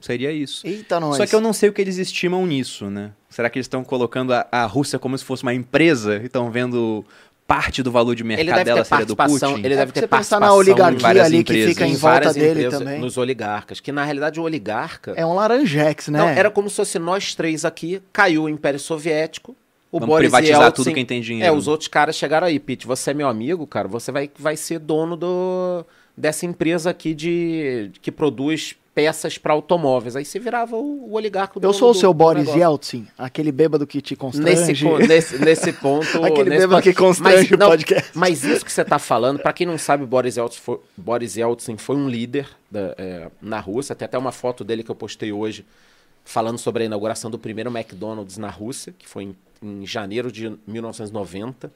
seria isso. Eita, nós. Só que eu não sei o que eles estimam nisso, né? Será que eles estão colocando a, a Rússia como se fosse uma empresa e estão vendo parte do valor de mercado dela seria do Putin? ele É deve porque ter você pensar participação na oligarquia ali empresas. que fica em em volta dele empresas, também. nos oligarcas, que na realidade o oligarca É um laranjex, né? Não, era como se fosse nós três aqui, caiu o Império Soviético, o Vamos Boris privatizar Yeltsin, tudo quem tem dinheiro. É, os outros caras chegaram aí, Pete, você é meu amigo, cara, você vai, vai ser dono do, dessa empresa aqui de que produz peças para automóveis. Aí você virava o, o oligarca Eu dono sou o do- seu do Boris negócio. Yeltsin, aquele bêbado que te Nesse, constrange. co- nesse, nesse [laughs] ponto. Aquele nesse bêbado ponto- que constrange o não, podcast. Mas isso que você tá falando, para quem não sabe, Boris Yeltsin foi, Boris Yeltsin foi um líder da- é, na Rússia. Tem até uma foto dele que eu postei hoje falando sobre a inauguração do primeiro McDonald's na Rússia, que foi em, em janeiro de 1990.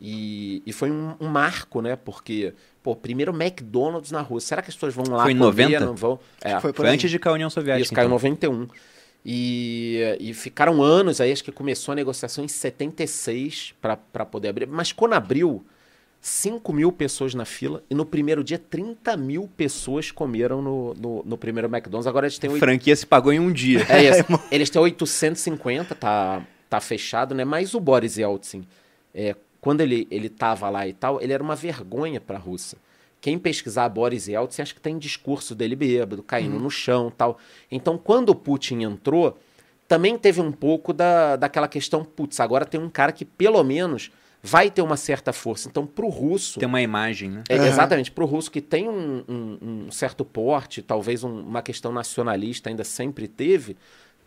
E, e foi um, um marco, né? Porque, pô, primeiro McDonald's na Rússia. Será que as pessoas vão lá Foi em comer, 90? não vão? É, Foi Foi antes de cair a União Soviética. isso caiu em então. 91. E, e ficaram anos aí, acho que começou a negociação em 76 para poder abrir. Mas quando abriu, 5 mil pessoas na fila. E no primeiro dia, 30 mil pessoas comeram no, no, no primeiro McDonald's. Agora eles têm A oito- franquia se pagou em um dia. é [laughs] isso. Eles têm 850, tá, tá fechado, né? Mas o Boris Yeltsin, é, quando ele, ele tava lá e tal, ele era uma vergonha pra Rússia. Quem pesquisar Boris Yeltsin, acha que tem discurso dele bêbado, caindo no chão tal. Então, quando o Putin entrou, também teve um pouco da, daquela questão, putz, agora tem um cara que pelo menos vai ter uma certa força. Então, pro russo... Tem uma imagem, né? É, Aham. Exatamente, para o russo que tem um, um- um certo porte, talvez um- uma questão nacionalista ainda sempre teve,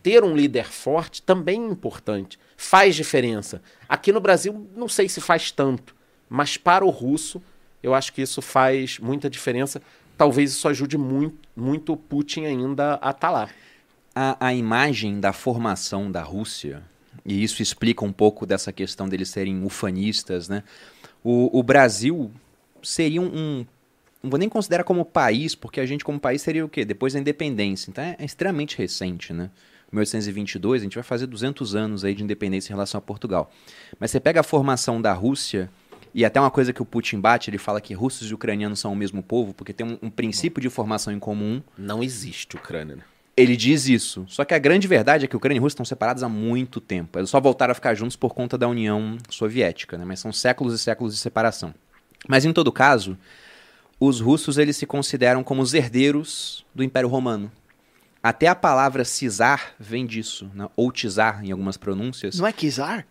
ter um líder forte também é importante, faz diferença. Aqui no Brasil, não sei se faz tanto, mas para o russo, eu acho que isso faz muita diferença. Talvez isso ajude muito, muito Putin ainda a estar lá. a, a imagem da formação da Rússia, e isso explica um pouco dessa questão deles serem ufanistas, né? O, o Brasil seria um, um- Não vou nem considerar como país, porque a gente, como país, seria o quê? Depois da independência. Então é, é extremamente recente, né? 1822, a gente vai fazer 200 anos aí de independência em relação a Portugal. Mas você pega a formação da Rússia, e até uma coisa que o Putin bate, ele fala que russos e ucranianos são o mesmo povo, porque tem um, um princípio de formação em comum, Não existe Ucrânia, né? ele diz isso. Só que a grande verdade é que Ucrânia e Rússia estão separados há muito tempo. Eles só voltaram a ficar juntos por conta da União Soviética, né? Mas são séculos e séculos de separação. Mas em todo caso, os russos eles se consideram como os herdeiros do Império Romano. Até a palavra cisar vem disso, né? ou czar em algumas pronúncias. Não é Kizar?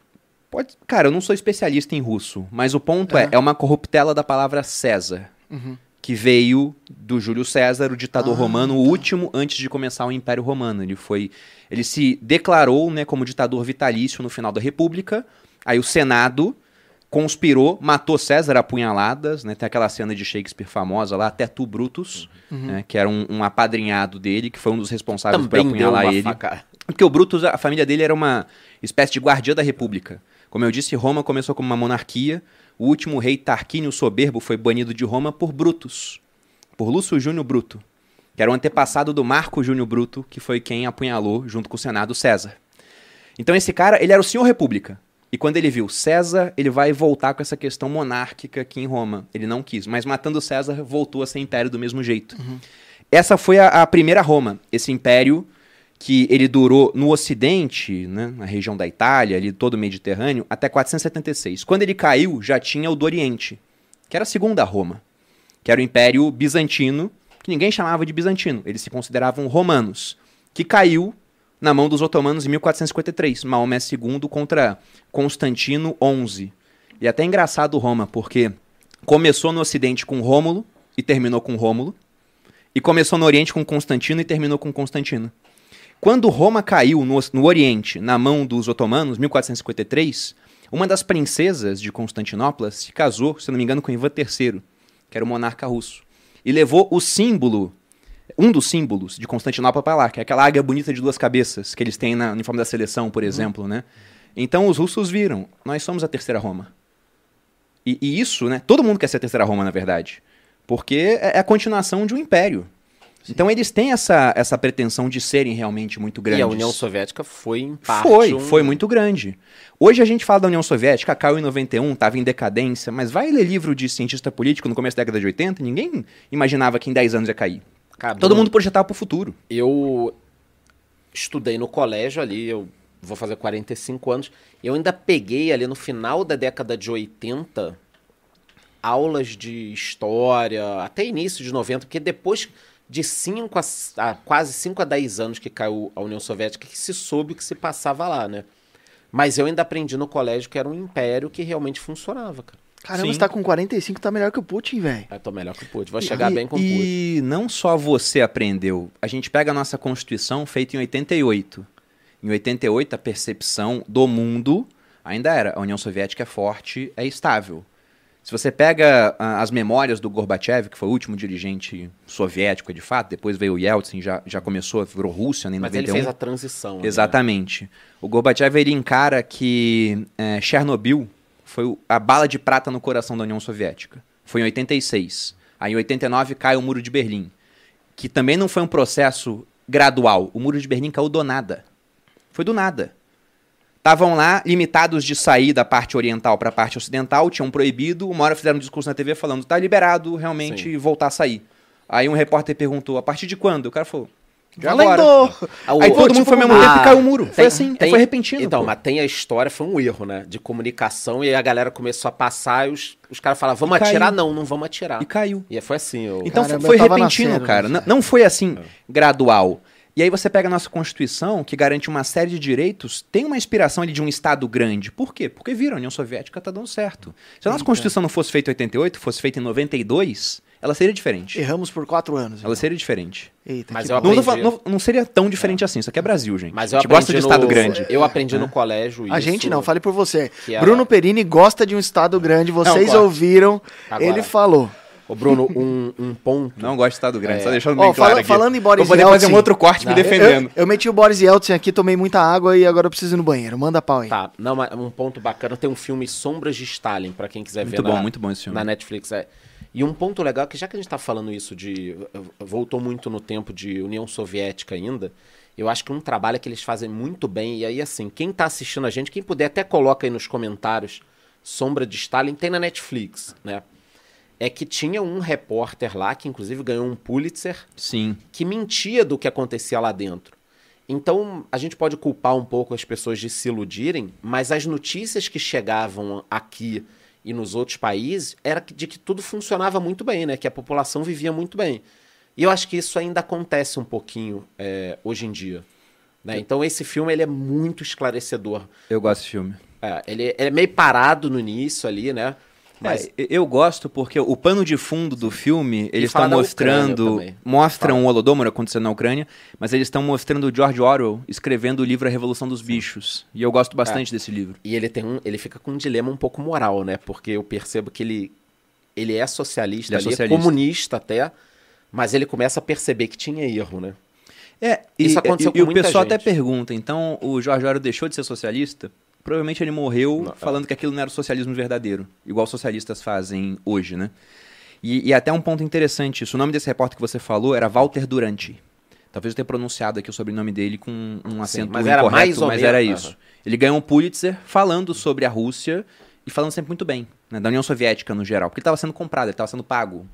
Pode, cara, eu não sou especialista em russo, mas o ponto é, É. é uma corruptela da palavra César, Uhum. que veio do Júlio César, o ditador Ah, romano, o último antes de começar o Império Romano. Ele foi, ele se declarou, né, como ditador vitalício no final da República. Aí o Senado conspirou, matou César a punhaladas, né? Tem aquela cena de Shakespeare famosa lá, até tu Brutus, Uhum. né, que era um, um apadrinhado dele, que foi um dos responsáveis por apunhalar ele. faca. Porque o Brutus, a família dele era uma espécie de guardiã da República. Como eu disse, Roma começou como uma monarquia. O último rei Tarquínio Soberbo foi banido de Roma por Brutus, por Lúcio Júnior Bruto, que era o antepassado do Marco Júnior Bruto, que foi quem apunhalou, junto com o Senado, César. Então esse cara, ele era o senhor República. E quando ele viu César, ele vai voltar com essa questão monárquica aqui em Roma. Ele não quis, mas matando César, voltou a ser império do mesmo jeito. Essa foi a, a primeira Roma, esse império que ele durou no Ocidente, né, na região da Itália, ali todo o Mediterrâneo, até 476. Quando ele caiu, já tinha o do Oriente, que era a segunda Roma, que era o Império Bizantino, que ninguém chamava de bizantino, eles se consideravam romanos, que caiu na mão dos otomanos em 1453, Maomé II contra Constantino XI. E é até engraçado Roma, porque começou no Ocidente com Rômulo e terminou com Rômulo, e começou no Oriente com Constantino e terminou com Constantino. Quando Roma caiu no, no Oriente, na mão dos otomanos, 1453, uma das princesas de Constantinopla se casou, se não me engano, com Ivan III, que era o monarca russo, e levou o símbolo, um dos símbolos de Constantinopla para lá, que é aquela águia bonita de duas cabeças que eles têm na- uniforme da seleção, por exemplo, né? Então os russos viram, nós somos a terceira Roma. E, e isso, né? Todo mundo quer ser a terceira Roma, na verdade. Porque é é a continuação de um império. Então eles têm essa, essa pretensão de serem realmente muito grandes. E a União Soviética foi em parte Foi, um- foi muito grande. Hoje a gente fala da União Soviética, caiu em 91, estava em decadência, mas vai ler livro de cientista político no começo da década de 80, ninguém imaginava que em 10 anos ia cair. Cara, Todo mundo projetava pro futuro. Eu estudei no colégio ali, eu vou fazer 45 anos. Eu ainda peguei ali no final da década de 80 aulas de história, até início de 90, porque depois de 5 a, a quase 5 a 10 anos que caiu a União Soviética, que se soube o que se passava lá, né? Mas eu ainda aprendi no colégio que era um império que realmente funcionava, cara. Caramba, Sim. você tá com 45, tá melhor que o Putin, velho. Eu tô melhor que o Putin. Vou chegar e, bem com o Putin. E não só você aprendeu. A gente pega a nossa Constituição feita em 88. Em 88, a percepção do mundo ainda era a União Soviética é forte, é estável. Se você pega ah, as memórias do Gorbachev, que foi o último dirigente soviético de fato, depois veio o Yeltsin, já, já começou, virou Rússia né, em Mas 91. ele fez a transição. né? Exatamente. O Gorbachev ele encara que é, Chernobyl foi a bala de prata no coração da União Soviética. Foi em 86. Aí em 89 cai o Muro de Berlim, que também não foi um processo gradual. O Muro de Berlim caiu do nada. Foi do nada. Estavam lá limitados de sair da parte oriental para a parte ocidental, tinham proibido. Uma hora fizeram um discurso na TV falando: tá liberado realmente voltar a sair. Aí um repórter perguntou: a partir de quando? O cara falou: Já agora. Ah, Aí todo tipo, mundo foi ao mesmo ah, tempo e caiu o muro. Foi tem- assim, tem- foi repentino. Então, pô. mas tem a história, foi um erro, né? De comunicação, e aí a galera começou a passar e os, os caras falavam, vamos E caiu. atirar? Não, não vamos atirar. E caiu. E foi assim. Eu... Então Caramba, foi repentino, nascendo, cara. né? Não, não foi assim, gradual. E aí você pega a nossa Constituição, que garante uma série de direitos, tem uma inspiração ali de um Estado grande. Por quê? Porque viram, a União Soviética tá dando certo. Se a nossa Constituição não fosse feita em 88, fosse feita em 92, ela seria diferente. Erramos por quatro anos. Ela seria diferente. Eita, Mas eu. Não, aprendi. falando- não- não seria tão diferente assim. Isso aqui é Brasil, gente. Mas a eu gente gosta de aprendi Estado no- grande. Eu aprendi né? no colégio isso. A gente não, fale por você. era- Bruno Perini gosta de um estado grande, vocês ouviram, Agora- ele falou. Ô, Bruno, um, um ponto. Não gosto de Estado grande, É. só deixando Ó, bem fala- claro aqui. falando em Boris Vou poder fazer um Yeltsin. outro corte me Não, defendendo. Eu, eu meti o Boris Yeltsin aqui, tomei muita água e agora eu preciso ir no banheiro. Manda pau aí. Tá, não, mas um ponto bacana, tem um filme Sombras de Stalin, pra quem quiser Muito ver bom, na, muito bom esse filme. na Netflix. É. E um ponto legal é que já que a gente tá falando isso de... Voltou muito no tempo de União Soviética ainda, eu acho que um trabalho que eles fazem muito bem, e aí assim, quem tá assistindo a gente, quem puder até coloca aí nos comentários, Sombra de Stalin, tem na Netflix, né? É que tinha um repórter lá, que inclusive ganhou um Pulitzer, Sim. que mentia do que acontecia lá dentro. Então, a gente pode culpar um pouco as pessoas de se iludirem, mas as notícias que chegavam aqui e nos outros países era de que tudo funcionava muito bem, né? Que a população vivia muito bem. E eu acho que isso ainda acontece um pouquinho é, hoje em dia. né? Então, esse filme ele é muito esclarecedor. Eu gosto desse filme. É, ele, ele é meio parado no início ali, né? Mas É, eu gosto porque o pano de fundo do filme, eles estão mostrando. Mostram o Holodomor acontecendo na Ucrânia, mas eles estão mostrando o George Orwell escrevendo o livro A Revolução dos Bichos. E eu gosto É. bastante desse livro. E ele tem um, ele fica com um dilema um pouco moral, né? Porque eu percebo que ele, ele é socialista, Ele é ali, socialista. comunista até, mas ele começa a perceber que tinha erro, né? É, Isso e, aconteceu e, com e o pessoal gente. até pergunta, então o George Orwell deixou de ser socialista? Provavelmente ele morreu Não, é. falando que aquilo não era o socialismo verdadeiro, igual os socialistas fazem hoje, né? E, e até um ponto interessante isso, o nome desse repórter que você falou era Walter Duranty. Talvez eu tenha pronunciado aqui o sobrenome dele com um acento mas era incorreto, mais ou mas menos, era isso. Ele ganhou um Pulitzer falando sobre a Rússia e falando sempre muito bem, né, da União Soviética no geral, porque ele estava sendo comprado, ele estava sendo pago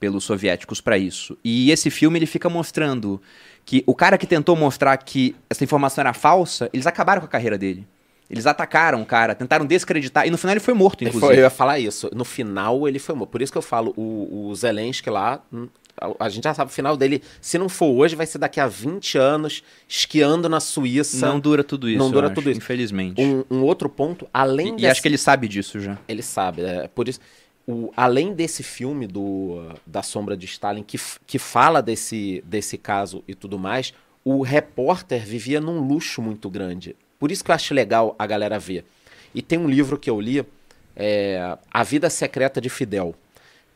pelos soviéticos para isso. E esse filme ele fica mostrando que o cara que tentou mostrar que essa informação era falsa, eles acabaram com a carreira dele. Eles atacaram o cara, tentaram descreditar, e no final ele foi morto, inclusive. foi- eu ia falar isso. No final, ele foi morto. Por isso que eu falo, o, o Zelensky lá, hum, a, a gente já sabe o final dele. Se não for hoje, vai ser daqui a 20 anos, esquiando na Suíça. Não dura tudo isso. Não dura tudo acho, isso. Infelizmente. Um, um outro ponto, além E, e dessa- acho que ele sabe disso já. Ele sabe, é por isso. O, além desse filme do da Sombra de Stalin que, que fala desse, desse caso e tudo mais, o repórter vivia num luxo muito grande. Por isso que eu acho legal a galera ver. E tem um livro que eu li, é, A Vida Secreta de Fidel,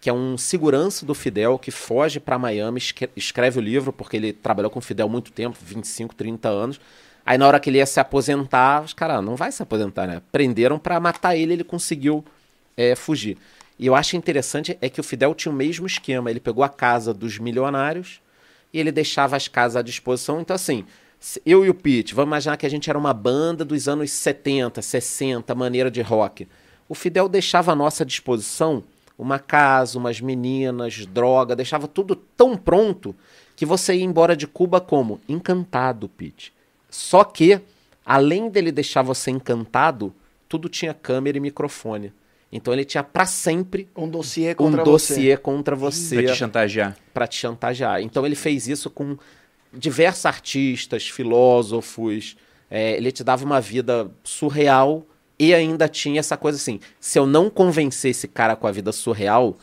que é um segurança do Fidel que foge para Miami, escre- escreve o livro, porque ele trabalhou com Fidel muito tempo 25, 30 anos. Aí na hora que ele ia se aposentar, os caras, não vai se aposentar, né? Prenderam para matar ele, ele conseguiu é, fugir. E eu acho interessante é que o Fidel tinha o mesmo esquema. Ele pegou a casa dos milionários e ele deixava as casas à disposição. Então, assim, eu e o Pete, vamos imaginar que a gente era uma banda dos anos 70, 60, maneira de rock. O Fidel deixava à nossa disposição uma casa, umas meninas, droga, deixava tudo tão pronto que você ia embora de Cuba como? Encantado, Pete. Só que, além dele deixar você encantado, tudo tinha câmera e microfone. Então ele tinha pra sempre Um dossiê um contra dossiê contra você Pra te chantagear. para te chantagear. Então ele fez isso com diversos artistas, filósofos. é, ele te dava uma vida surreal e ainda tinha essa coisa assim: se eu não convencer esse cara com a vida surreal,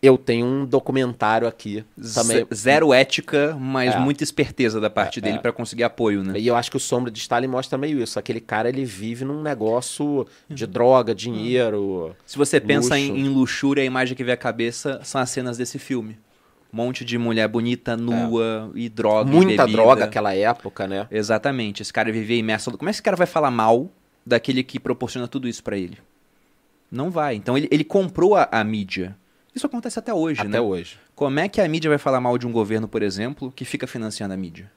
eu tenho um documentário aqui também. Zero ética, mas É. muita esperteza da parte É, dele é. pra conseguir apoio, né? E eu acho que o Sombra de Stalin mostra meio isso. Aquele cara, ele vive num negócio de droga, dinheiro. Se você pensa Luxo. em, em luxúria, a imagem que vem à cabeça são as cenas desse filme. Um monte de mulher bonita, nua e droga. e Muita bebida. droga naquela época, né? Exatamente. Esse cara vivia imerso. Como é que esse cara vai falar mal daquele que proporciona tudo isso pra ele? Não vai. Então ele, ele comprou a, a mídia. Isso acontece até hoje, Até né? hoje. Como é que a mídia vai falar mal de um governo, por exemplo, que fica financiando a mídia?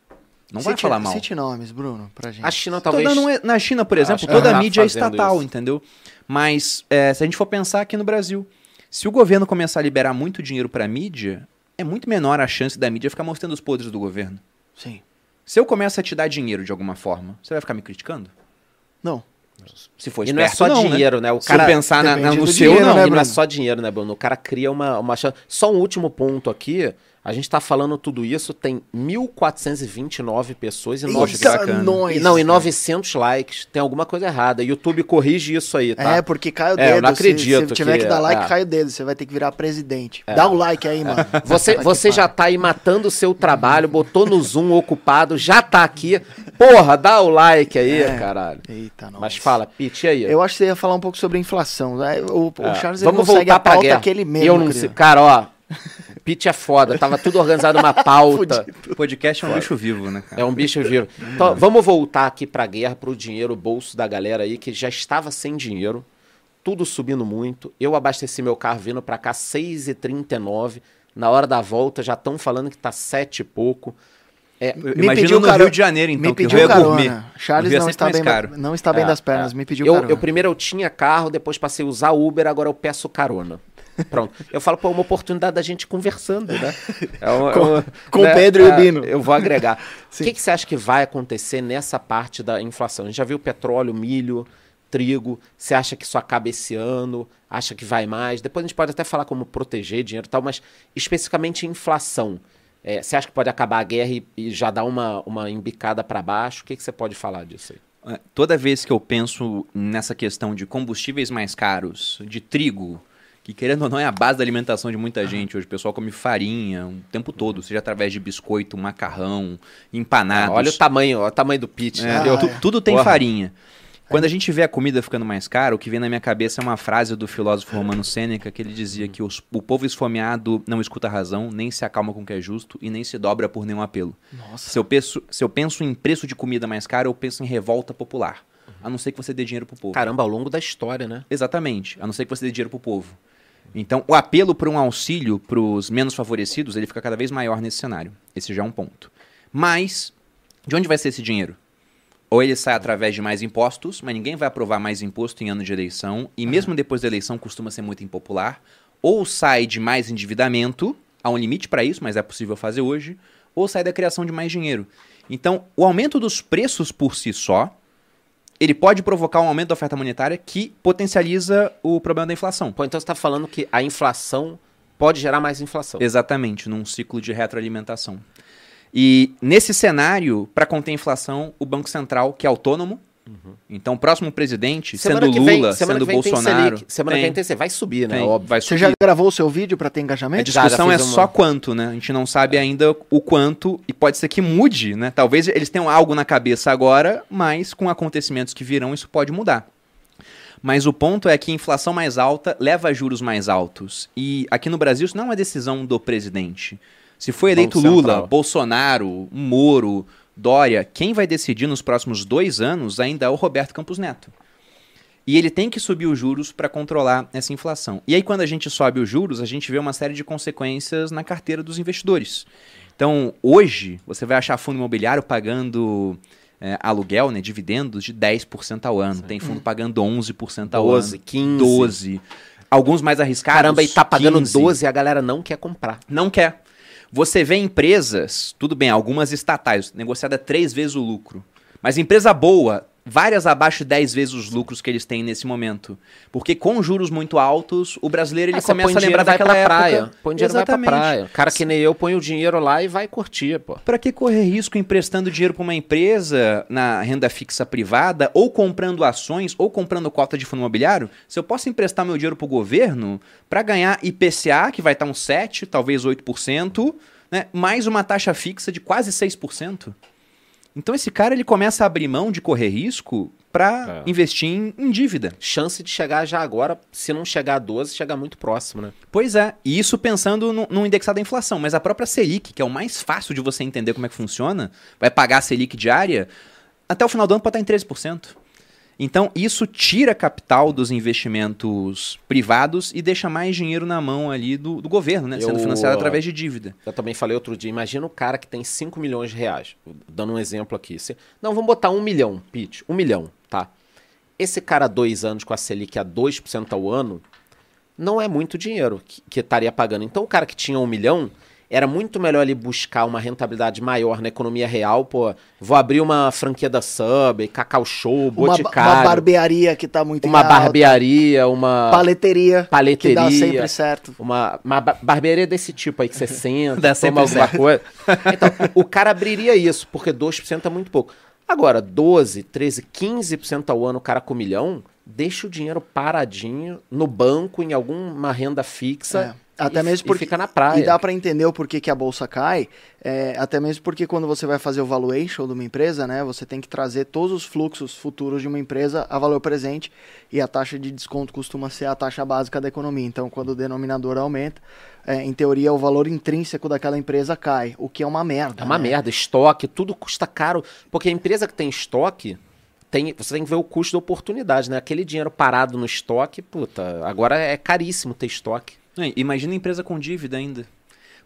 Não vai Cite- falar mal. Cite nomes, Bruno, pra gente. A China talvez. um e- na China, por exemplo, Acho toda a tá mídia é estatal, isso. entendeu? Mas é, se a gente for pensar aqui no Brasil, se o governo começar a liberar muito dinheiro pra mídia, é muito menor a chance da mídia ficar mostrando os podres do governo. Sim. Se eu começo a te dar dinheiro de alguma forma, você vai ficar me criticando? Não. Se for E não é só não, né? dinheiro, né? O Se cara eu pensar na, na- no seu, dinheiro, não. né, e não é só dinheiro, né, Bruno? O cara cria uma, uma chance. Só um último ponto aqui. A gente tá falando tudo isso, tem 1.429 pessoas e Poxa, que 900 bacana. nós. Não, e 900 likes. Tem alguma coisa errada. YouTube corrige isso aí, tá? É, porque cai o É, dedo. eu não Se- Se, acredito tiver que, que- dar like, é. cai o dedo. Você vai ter que virar presidente. Dá o like aí, mano. [laughs] Você, você já tá aí matando o seu trabalho, botou no Zoom ocupado, já tá aqui. Porra, dá o like aí, É. caralho. Eita, não. Mas fala, Pete, e aí? Eu acho que você ia falar um pouco sobre a inflação. né? O, o É, Charles Vamos não segue voltar a pra pauta guerra. que ele mesmo Eu não sei. Cara, ó. Pete é foda. Tava tudo organizado numa pauta. [laughs] O podcast é um bicho vivo, né, cara? É um bicho vivo. Então, vamos voltar aqui pra guerra, pro dinheiro, bolso da galera aí, que já estava sem dinheiro. Tudo subindo muito. Eu abasteci meu carro vindo pra cá 6h39. Na hora da volta já estão falando que tá 7 e pouco. É, Eu Me Imagina pediu no caro- Rio de Janeiro, então, me que o pediu Rio é carona. gourmet. O Charles não está, bem, caro. não está bem É, das pernas. é. Me pediu eu, carona. eu primeiro eu tinha carro, depois passei a usar Uber, agora eu peço carona. Pronto. Eu falo, pô, é uma oportunidade da gente conversando, né? É uma- Com- uma- com o Pedro e o Bino. Eu vou agregar. [laughs] O que, que você acha que vai acontecer nessa parte da inflação? A gente já viu petróleo, milho, trigo. Você acha que isso acaba esse ano? Acha que vai mais? Depois a gente pode até falar como proteger dinheiro e tal, mas especificamente inflação. É, você acha que pode acabar a guerra e, e já dar uma, uma embicada para baixo? O que, que você pode falar disso aí? É, Toda vez que eu penso nessa questão de combustíveis mais caros, de trigo, que querendo ou não é a base da alimentação de muita gente. Hoje o pessoal come farinha o tempo todo, seja através de biscoito, macarrão, empanados. Olha o tamanho, olha o tamanho do pitch. É, tu- é. tudo tem Porra. farinha. Quando a gente vê a comida ficando mais cara, o que vem na minha cabeça é uma frase do filósofo romano Sêneca, que ele dizia que os- o povo esfomeado não escuta a razão, nem se acalma com o que é justo e nem se dobra por nenhum apelo. Nossa. Se eu, penso, se eu penso em preço de comida mais caro, eu penso em revolta popular. A não ser que você dê dinheiro pro povo. Caramba, ao longo da história, né? Exatamente, a não ser que você dê dinheiro pro povo. Então, o apelo por um auxílio para os menos favorecidos, ele fica cada vez maior nesse cenário. Esse já é um ponto. Mas, de onde vai ser esse dinheiro? Ou ele sai através de mais impostos, mas ninguém vai aprovar mais imposto em ano de eleição, e mesmo depois da eleição costuma ser muito impopular. Ou sai de mais endividamento, há um limite para isso, mas é possível fazer hoje, ou sai da criação de mais dinheiro. Então, o aumento dos preços por si só, ele pode provocar um aumento da oferta monetária que potencializa o problema da inflação. Pô, então você está falando que a inflação pode gerar mais inflação. Exatamente, num ciclo de retroalimentação. E nesse cenário, para conter a inflação, o Banco Central, que é autônomo, então o próximo presidente, sendo que vem- Lula, semana sendo que vem tem Bolsonaro, Selic. Semana que tem, vem tem, vai subir, né? tem, Óbvio. vai Você subir. já gravou o seu vídeo pra ter A engajamento? discussão Já, já é uma- só quanto, né? A gente não sabe ainda o quanto e pode ser que mude, né? Talvez eles tenham algo na cabeça agora, mas com acontecimentos que virão isso pode mudar. Mas o ponto é que inflação mais alta leva a juros mais altos. E aqui no Brasil isso não é uma decisão do presidente. Se for eleito Lula. Bolsonaro, Moro, Dória, quem vai decidir nos próximos dois anos ainda é o Roberto Campos Neto. E ele tem que subir os juros para controlar essa inflação. E aí, quando a gente sobe os juros, a gente vê uma série de consequências na carteira dos investidores. Então, hoje, você vai achar fundo imobiliário pagando é, aluguel, né, dividendos, de 10% ao ano. Tem fundo pagando 11% ao 12, ano. 15. 12. Alguns mais arriscados. Caramba, e tá pagando 15. 12 e a galera não quer comprar. Não quer. Você vê empresas, tudo bem, algumas estatais, negociada três vezes o lucro. Mas empresa boa, várias abaixo de 10 vezes os lucros que eles têm nesse momento. Porque com juros muito altos, o brasileiro ele Ah, você põe começa a lembrar vai daquela pra época. praia. Põe dinheiro vai Exatamente. pra praia. Cara que nem eu põe o dinheiro lá e vai curtir, pô. Pra que correr risco emprestando dinheiro para uma empresa na renda fixa privada, ou comprando ações, ou comprando cota de fundo imobiliário? Se eu posso emprestar meu dinheiro pro governo para ganhar IPCA, que vai estar uns 7, talvez 8%, né, mais uma taxa fixa de quase 6%. Então esse cara ele começa a abrir mão de correr risco para É. investir em, em dívida. Chance de chegar já agora, se não chegar a 12, chegar muito próximo, né? Pois é, e isso pensando no, no indexado da inflação, mas a própria Selic, que é o mais fácil de você entender como é que funciona, vai pagar a Selic diária, até o final do ano pode estar em 13%. Então, isso tira capital dos investimentos privados e deixa mais dinheiro na mão ali do, do governo, né? Sendo Eu- financiado através de dívida. Eu também falei outro dia, imagina o cara que tem 5 milhões de reais. Dando um exemplo aqui. Se- Não, vamos botar um milhão, Pete. Um milhão, tá? Esse cara, dois anos com a Selic a 2% ao ano, não é muito dinheiro que, que estaria pagando. Então, o cara que tinha um milhão, era muito melhor ele buscar uma rentabilidade maior na economia real. Pô, vou abrir uma franquia da Subway, Cacau Show, Uma, Boticário, uma barbearia que tá muito uma alta, barbearia, uma Paleteria, que paleteria, dá sempre certo. uma, uma ba- barbearia desse tipo aí que você [laughs] senta, Dá toma alguma certo. coisa. Então, o cara abriria isso, porque 2% é muito pouco. Agora, 12, 13, 15% ao ano o cara com milhão, deixa o dinheiro paradinho no banco, em alguma renda fixa. É. Até e, mesmo porque fica na praia. E dá para entender o porquê que a bolsa cai, é, até mesmo porque quando você vai fazer o valuation de uma empresa, né, você tem que trazer todos os fluxos futuros de uma empresa a valor presente e a taxa de desconto costuma ser a taxa básica da economia. Então, quando o denominador aumenta, é, em teoria o valor intrínseco daquela empresa cai, o que é uma merda. É uma né? merda, estoque, tudo custa caro. Porque a empresa que tem estoque, tem, você tem que ver o custo da oportunidade, né? Aquele dinheiro parado no estoque, puta, agora é caríssimo ter estoque. Imagina empresa com dívida ainda.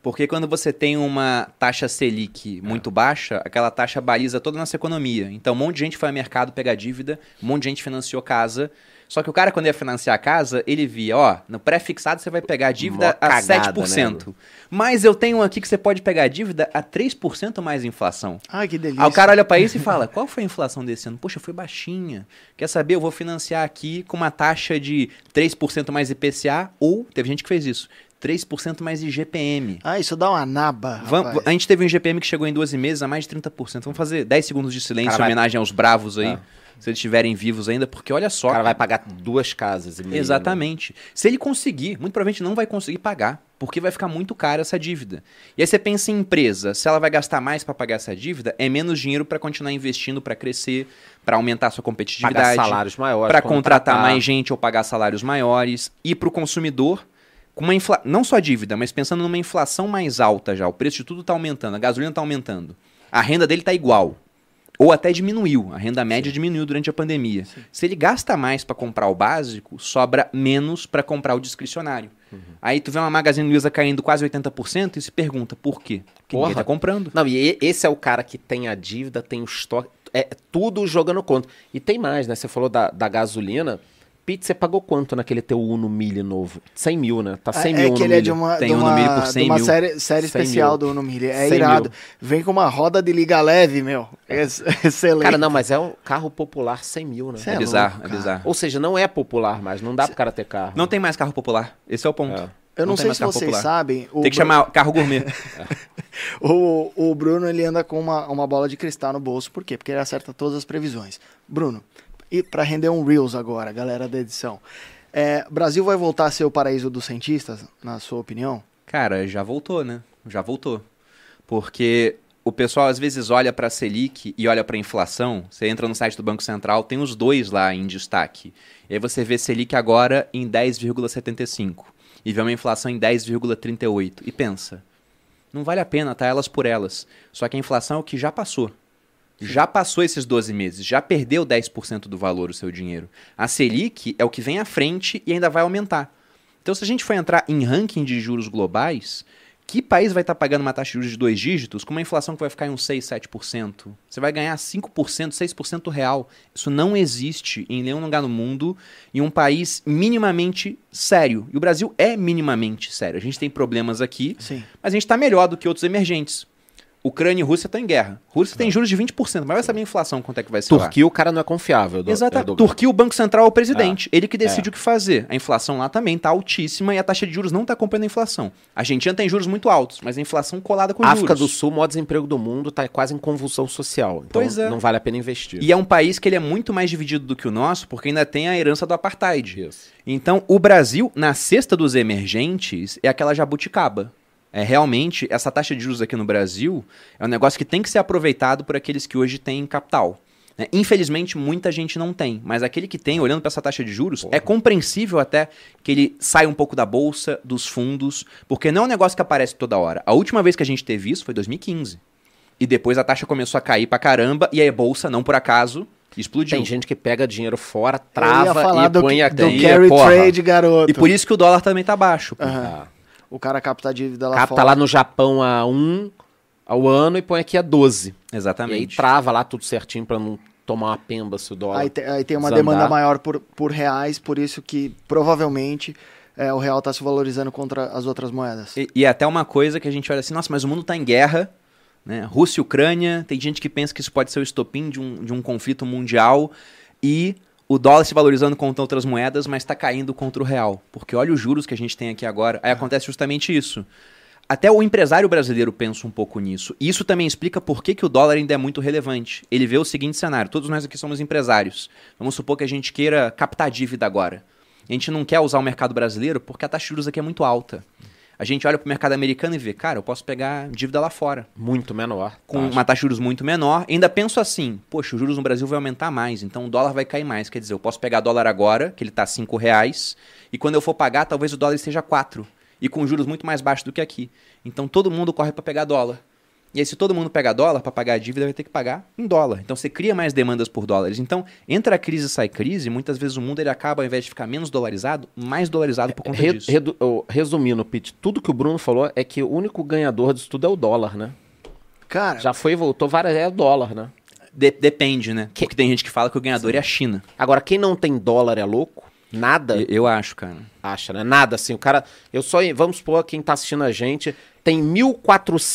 Porque quando você tem uma taxa Selic muito baixa, aquela taxa baliza toda a nossa economia. Então um monte de gente foi ao mercado pegar dívida, um monte de gente financiou casa. Só que o cara, quando ia financiar a casa, ele via, ó, no pré-fixado você vai pegar a dívida Mó a cagada, 7%. né, Mas eu tenho um aqui que você pode pegar a dívida a 3% mais inflação. Ai, que delícia. Aí o cara olha pra isso e fala: qual foi a inflação desse ano? Poxa, foi baixinha. Quer saber? Eu vou financiar aqui com uma taxa de 3% mais IPCA ou, teve gente que fez isso, 3% mais IGPM. Ah, isso dá uma naba, rapaz. a gente teve um IGPM que chegou em 12 meses a mais de 30%. Vamos fazer 10 segundos de silêncio Cara, em vai- homenagem aos bravos aí, Ah. Se eles estiverem vivos ainda, porque olha só. O cara vai pagar duas casas e meia. né? Exatamente. Se ele conseguir, muito provavelmente não vai conseguir pagar, porque vai ficar muito cara essa dívida. E aí você pensa em empresa, se ela vai gastar mais para pagar essa dívida, é menos dinheiro para continuar investindo, para crescer, para aumentar a sua Pagar competitividade, salários maiores. para contratar contratar. mais gente ou pagar salários maiores, e para o consumidor com uma infla... não só dívida, mas pensando numa inflação mais alta já, o preço de tudo está aumentando, a gasolina está aumentando, a renda dele está igual. Ou até diminuiu, a renda média diminuiu durante a pandemia. Se ele gasta mais para comprar o básico, sobra menos para comprar o discricionário. Uhum. Aí tu vê uma Magazine Luiza caindo quase 80% e se pergunta por quê? Porque ninguém Porra. tá comprando. Não, e e- esse é o cara que tem a dívida, tem o estoque, é tudo jogando contra. E tem mais, né? Você falou da, da gasolina. Pete, você pagou quanto naquele teu Uno Mille novo? 100 mil, né? Tá 100 é, mil é Uno que ele é de uma, Tem de Uno uma, Mille por 100 de uma mil. série, série 100 especial mil. do Uno Mille. É 100 irado. mil. Vem com uma roda de liga leve, meu. Ex- [laughs] Excelente. Cara, não, mas é um carro popular 100 mil, né? Cê É, é bizarro, louco, é bizarro. Ou seja, não é popular mais, não dá pro cara ter carro. Não tem mais carro popular. Esse é o ponto. É. Eu não, tem sei mais se carro vocês popular. sabem. o Tem que chamar carro gourmet. [laughs] O, o Bruno ele anda com uma, uma bola de cristal no bolso. Por quê? Porque ele acerta todas as previsões. Bruno, e para render um Reels agora, galera da edição. É, Brasil vai voltar a ser o paraíso dos cientistas, na sua opinião? Cara, já voltou, né? Já voltou. Porque o pessoal às vezes olha para a Selic e olha para a inflação. Você entra no site do Banco Central, tem os dois lá em destaque. E aí você vê Selic agora em 10,75 e vê uma inflação em 10,38 e pensa, não vale a pena tá elas por elas. Só que a inflação é o que já passou. Já passou esses 12 meses, já perdeu 10% do valor o seu dinheiro. A Selic é o que vem à frente e ainda vai aumentar. Então, se a gente for entrar em ranking de juros globais, que país vai estar pagando uma taxa de juros de dois dígitos com uma inflação que vai ficar em uns 6, 7%? Você vai ganhar 5%, 6% real. Isso não existe em nenhum lugar no mundo em um país minimamente sério. E o Brasil é minimamente sério. A gente tem problemas aqui, Sim. mas a gente está melhor do que outros emergentes. Ucrânia e Rússia estão em guerra. Rússia tem juros de 20%, mas vai saber a inflação quanto é que vai ser lá. Turquia, o cara não é confiável. do- Exatamente. Erdogan. Turquia, o Banco Central é o presidente. Ele que decide É. o que fazer. A inflação lá também está altíssima e a taxa de juros não está acompanhando a inflação. A Argentina tem juros muito altos, mas a inflação colada com África juros. do Sul, o maior desemprego do mundo, tá quase em convulsão social. Então Pois é. não vale a pena investir. E é um país que ele é muito mais dividido do que o nosso, porque ainda tem a herança do apartheid. Isso. Então, o Brasil, na cesta dos emergentes, é aquela jabuticaba. É realmente, essa taxa de juros aqui no Brasil é um negócio que tem que ser aproveitado por aqueles que hoje têm capital. né? Infelizmente, muita gente não tem, mas aquele que tem, olhando para essa taxa de juros, é compreensível até que ele saia um pouco da bolsa, dos fundos, porque não é um negócio que aparece toda hora. A última vez que a gente teve isso foi 2015. E depois a taxa começou a cair pra caramba, e aí a bolsa, não por acaso, explodiu. Tem gente que pega dinheiro fora, Eu ia trava falar e do, põe do aqui. carry porra. trade, garoto. E por isso que o dólar também tá baixo. pô. O cara capta a dívida lá Capta fora. lá no Japão a 1 ao ano e põe aqui a 12. E aí Exatamente. trava lá tudo certinho pra não tomar uma pemba se o dólar. Aí, te- aí tem uma desandar. demanda maior por, por reais, por isso que provavelmente é, o real está se valorizando contra as outras moedas. E, e é até uma coisa que a gente olha assim, nossa, mas o mundo tá em guerra, né? Rússia e Ucrânia, tem gente que pensa que isso pode ser o estopim de um, de um conflito mundial e o dólar se valorizando contra outras moedas, mas está caindo contra o real. Porque olha os juros que a gente tem aqui agora. Aí acontece justamente isso. Até o empresário brasileiro pensa um pouco nisso. E isso também explica por que, que o dólar ainda é muito relevante. Ele vê o seguinte cenário: todos nós aqui somos empresários. Vamos supor que a gente queira captar dívida agora. A gente não quer usar o mercado brasileiro porque a taxa de juros aqui é muito alta. A gente olha para o mercado americano e vê, cara, eu posso pegar dívida lá fora Muito menor. com taxa. uma taxa de juros muito menor. Ainda penso assim, poxa, os juros no Brasil vai aumentar mais, então o dólar vai cair mais. Quer dizer, eu posso pegar dólar agora, que ele está R$ reais, e quando eu for pagar, talvez o dólar esteja 4, e com juros muito mais baixos do que aqui. Então todo mundo corre para pegar dólar. E aí, se todo mundo pegar dólar para pagar a dívida, vai ter que pagar em dólar. Então você cria mais demandas por dólares. Então, entra crise e sai crise, muitas vezes o mundo ele acaba, ao invés de ficar menos dolarizado, mais dolarizado por conta Re- disso. redu- resumindo, Pete, tudo que o Bruno falou é que o único ganhador disso tudo é o dólar, né? Cara, Já foi e voltou várias, é o dólar, né? De- depende, né? Porque tem gente que fala que o ganhador é a China. Agora, quem não tem dólar é louco? Nada Eu- Eu acho, cara. acha, né? Nada, assim, o cara... Eu só... Vamos supor, quem tá assistindo a gente, tem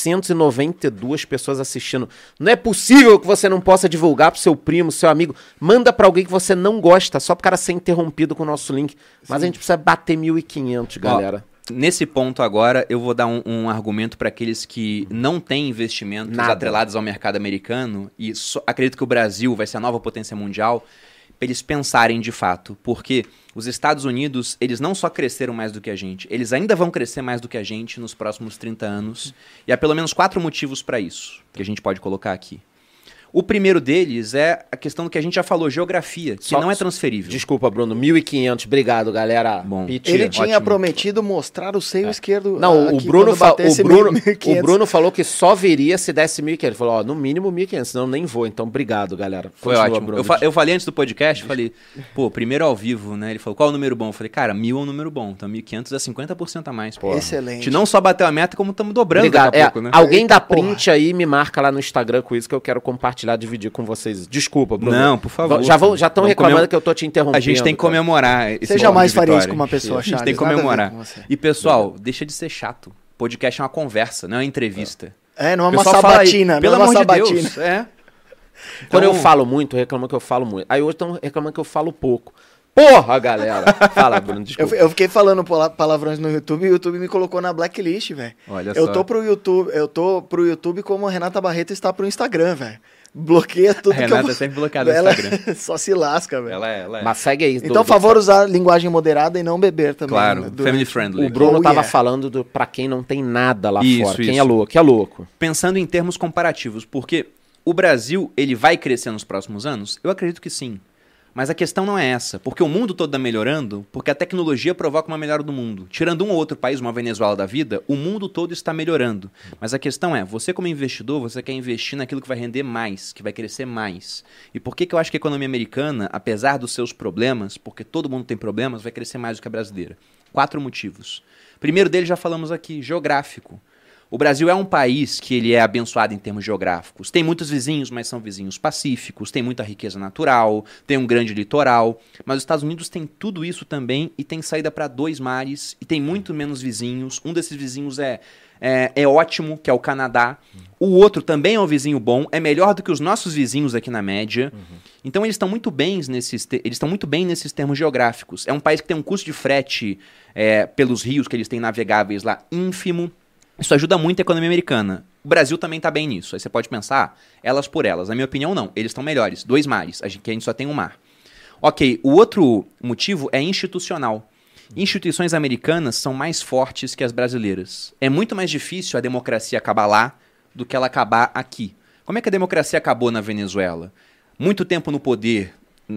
1.492 pessoas assistindo. Não é possível que você não possa divulgar pro seu primo, seu amigo. Manda pra alguém que você não gosta, só pro cara ser interrompido com o nosso link. Mas a gente precisa bater 1.500, galera. Nesse ponto agora, eu vou dar um, um argumento para aqueles que não têm investimentos Nada. atrelados ao mercado americano e só- acredito que o Brasil vai ser a nova potência mundial, para eles pensarem de fato, porque os Estados Unidos, eles não só cresceram mais do que a gente, eles ainda vão crescer mais do que a gente nos próximos 30 anos, e há pelo menos quatro motivos para isso, que a gente pode colocar aqui. O primeiro deles é a questão do que a gente já falou, geografia, que Só- não é transferível. Desculpa, Bruno. 1.500. Obrigado, galera. Bom. Pete. ele tinha ótimo. prometido mostrar o seio esquerdo. Não, o aqui Bruno, o, Bruno, 1.500. o Bruno falou que só viria se desse 1.500. Ele falou, ó, no mínimo 1.500, senão eu nem vou. Então, obrigado, galera. Foi Continua, ótimo. Bruno. Eu, fa- eu falei antes do podcast, falei, pô, primeiro ao vivo, né? Ele falou, qual é o número bom? Eu falei, cara, mil é um número bom. Então 1.500 é 50% a mais. Pô. A Excelente. gente não só bateu a meta, como estamos dobrando Obrigado. daqui a É, pouco, né? Alguém dá Eita, porra. print aí e me marca lá no Instagram com isso que eu quero compartilhar, dividir com vocês. Desculpa, Bruno. Não, por favor. Já já estão Vamos reclamando comem- que eu tô te interrompendo. A gente tem que cara. comemorar esse jamais de faria isso com uma pessoa, A gente Charles. tem que comemorar. E pessoal, deixa de ser chato. Podcast é uma conversa, não é uma entrevista. É, não é uma aí, sabatina. pelo não é uma amor de sabatina. Deus. É. Quando eu Então- falo muito, reclamam que eu falo muito. Aí hoje estão reclamando que eu falo pouco. Porra, galera! [laughs] Fala, Bruno, Eu, desculpa. eu fiquei falando pala- palavrões no YouTube e o YouTube me colocou na blacklist, velho. Olha Eu só. tô pro YouTube, eu tô pro YouTube como a Renata Barreto está pro Instagram, velho. Bloqueia tudo A Renata que eu é sempre bloqueada no ela Instagram. [laughs] só se lasca, velho. Ela é, ela é. Mas segue aí. Então, do- favor usar linguagem moderada e não beber também. Claro, né, durante- family friendly. O Bruno Oh, tava yeah. falando do, pra quem não tem nada lá Isso, fora. Quem isso. é louco? Quem é louco? pensando em termos comparativos, porque o Brasil ele vai crescer nos próximos anos? Eu acredito que sim. Mas a questão não é essa, porque o mundo todo está melhorando, porque a tecnologia provoca uma melhora do mundo. Tirando um ou outro país, uma Venezuela da vida, o mundo todo está melhorando. Mas a questão é, você como investidor, você quer investir naquilo que vai render mais, que vai crescer mais. E por que, que eu acho que a economia americana, apesar dos seus problemas, porque todo mundo tem problemas, vai crescer mais do que a brasileira? Quatro motivos. Primeiro deles já falamos aqui, geográfico. O Brasil é um país que ele é abençoado em termos geográficos. Tem muitos vizinhos, mas são vizinhos pacíficos, tem muita riqueza natural, tem um grande litoral. Mas os Estados Unidos tem tudo isso também e tem saída para dois mares e tem muito menos vizinhos. Um desses vizinhos é, é, é ótimo, que é o Canadá. O outro também é um vizinho bom, é melhor do que os nossos vizinhos aqui na média. Uhum. Então eles estão muito bem nesses eles estão muito bem nesses termos geográficos. É um país que tem um custo de frete é, pelos rios que eles têm navegáveis lá ínfimo. Isso ajuda muito a economia americana. O Brasil também está bem nisso. Aí você pode pensar, elas por elas. Na minha opinião, não. Eles estão melhores. Dois mares, a gente, a gente só tem um mar. Ok, o outro motivo é institucional. Instituições americanas são mais fortes que as brasileiras. É muito mais difícil a democracia acabar lá do que ela acabar aqui. Como é que a democracia acabou na Venezuela? Muito tempo no poder,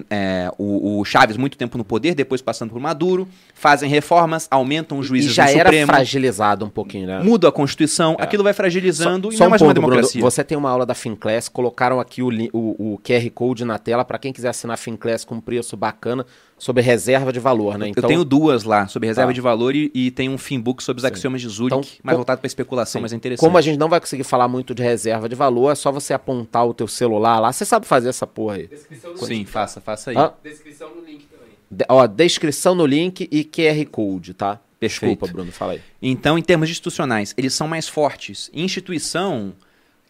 é, o, o, Chaves muito tempo no poder, depois passando por Maduro, fazem reformas, aumentam os juízes e já do era Supremo, fragilizado um pouquinho, né? muda a Constituição, É. aquilo vai fragilizando Só- e só não é um mais uma ponto, Bruno. democracia. Você tem uma aula da Finclass, colocaram aqui o, o- o QR Code na tela para quem quiser assinar Finclass com preço bacana sobre reserva de valor, né? Eu tenho duas lá, sobre reserva Tá. de valor e, e tem um finbook sobre os axiomas de Zurich, Então, mais com- voltado para especulação, Sim. mas é interessante. Como a gente não vai conseguir falar muito de reserva de valor, é só você apontar o teu celular lá. Você sabe fazer essa porra aí. Descrição no Sim, link. faça, faça aí. Hã? Descrição no link também. De- ó, descrição no link e QR Code, tá? Perfeito. Desculpa, Bruno, fala aí. Então, em termos institucionais, eles são mais fortes. Instituição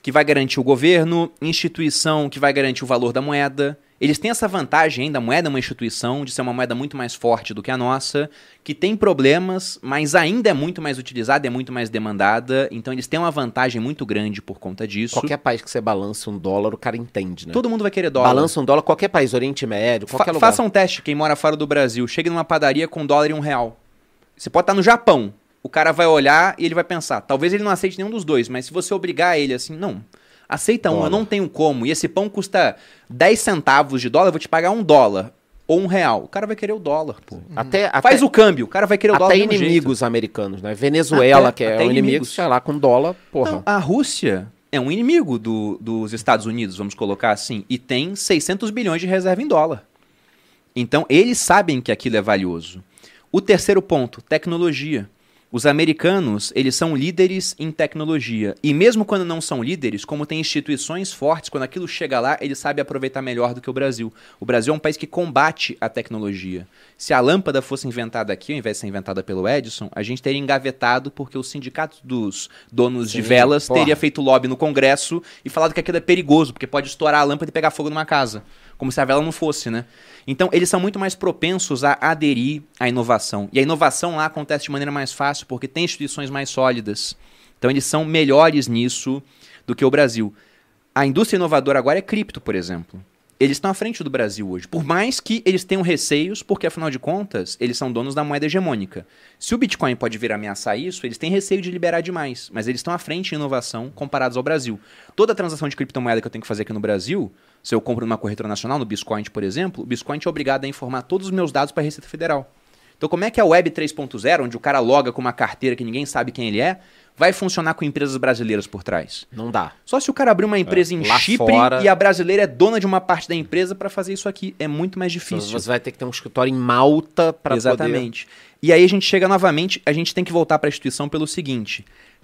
que vai garantir o governo, instituição que vai garantir o valor da moeda. Eles têm essa vantagem ainda, a moeda é uma instituição, de ser uma moeda muito mais forte do que a nossa, que tem problemas, mas ainda é muito mais utilizada, é muito mais demandada. Então, eles têm uma vantagem muito grande por conta disso. Qualquer país que você balance um dólar, o cara entende, né? Todo mundo vai querer dólar. Balança um dólar, qualquer país, Oriente Médio, Fa- qualquer lugar. faça um teste, quem mora fora do Brasil. Chegue numa padaria com um dólar e um real. Você pode estar no Japão. O cara vai olhar e ele vai pensar. Talvez ele não aceite nenhum dos dois, mas se você obrigar ele assim, não. Aceita um, eu Dólar. não tenho como. E esse pão custa 10 centavos de dólar, eu vou te pagar um dólar. Ou um real. O cara vai querer o dólar, pô. Até, até, Faz o câmbio, o cara vai querer o dólar até inimigos americanos, né? Venezuela, Até- que é até um inimigo, inimigos. sei lá, com dólar, jeito. porra. Não, a Rússia é um inimigo do- dos Estados Unidos, vamos colocar assim, e tem 600 bilhões de reserva em dólar. Então, eles sabem que aquilo é valioso. O terceiro ponto, tecnologia. Os americanos, eles são líderes em tecnologia. E mesmo quando não são líderes, como tem instituições fortes, quando aquilo chega lá, eles sabem aproveitar melhor do que o Brasil. O Brasil é um país que combate a tecnologia. Se a lâmpada fosse inventada aqui, ao invés de ser inventada pelo Edison, a gente teria engavetado porque o sindicato dos donos de Sim, velas porra. teria feito lobby no Congresso e falado que aquilo é perigoso, porque pode estourar a lâmpada e pegar fogo numa casa. Como se a vela não fosse, né? Então, eles são muito mais propensos a aderir à inovação. E a inovação lá acontece de maneira mais fácil, porque tem instituições mais sólidas. Então, eles são melhores nisso do que o Brasil. A indústria inovadora agora é cripto, por exemplo. Eles estão à frente do Brasil hoje. Por mais que eles tenham receios, porque afinal de contas, eles são donos da moeda hegemônica. Se o Bitcoin pode vir ameaçar isso, eles têm receio de liberar demais. Mas eles estão à frente em inovação comparados ao Brasil. Toda transação de criptomoeda que eu tenho que fazer aqui no Brasil, se eu compro numa corretora nacional, no Biscoint, por exemplo, o Biscoint é obrigado a informar todos os meus dados para a Receita Federal. Então, como é que a Web 3.0, onde o cara loga com uma carteira que ninguém sabe quem ele é, vai funcionar com empresas brasileiras por trás? Não dá. Só se o cara abrir uma empresa em lá Chipre fora- e a brasileira é dona de uma parte da empresa para fazer isso aqui. É muito mais difícil. Você vai ter que ter um escritório em Malta para poder... Exatamente. E aí a gente chega novamente, a gente tem que voltar para a instituição pelo seguinte.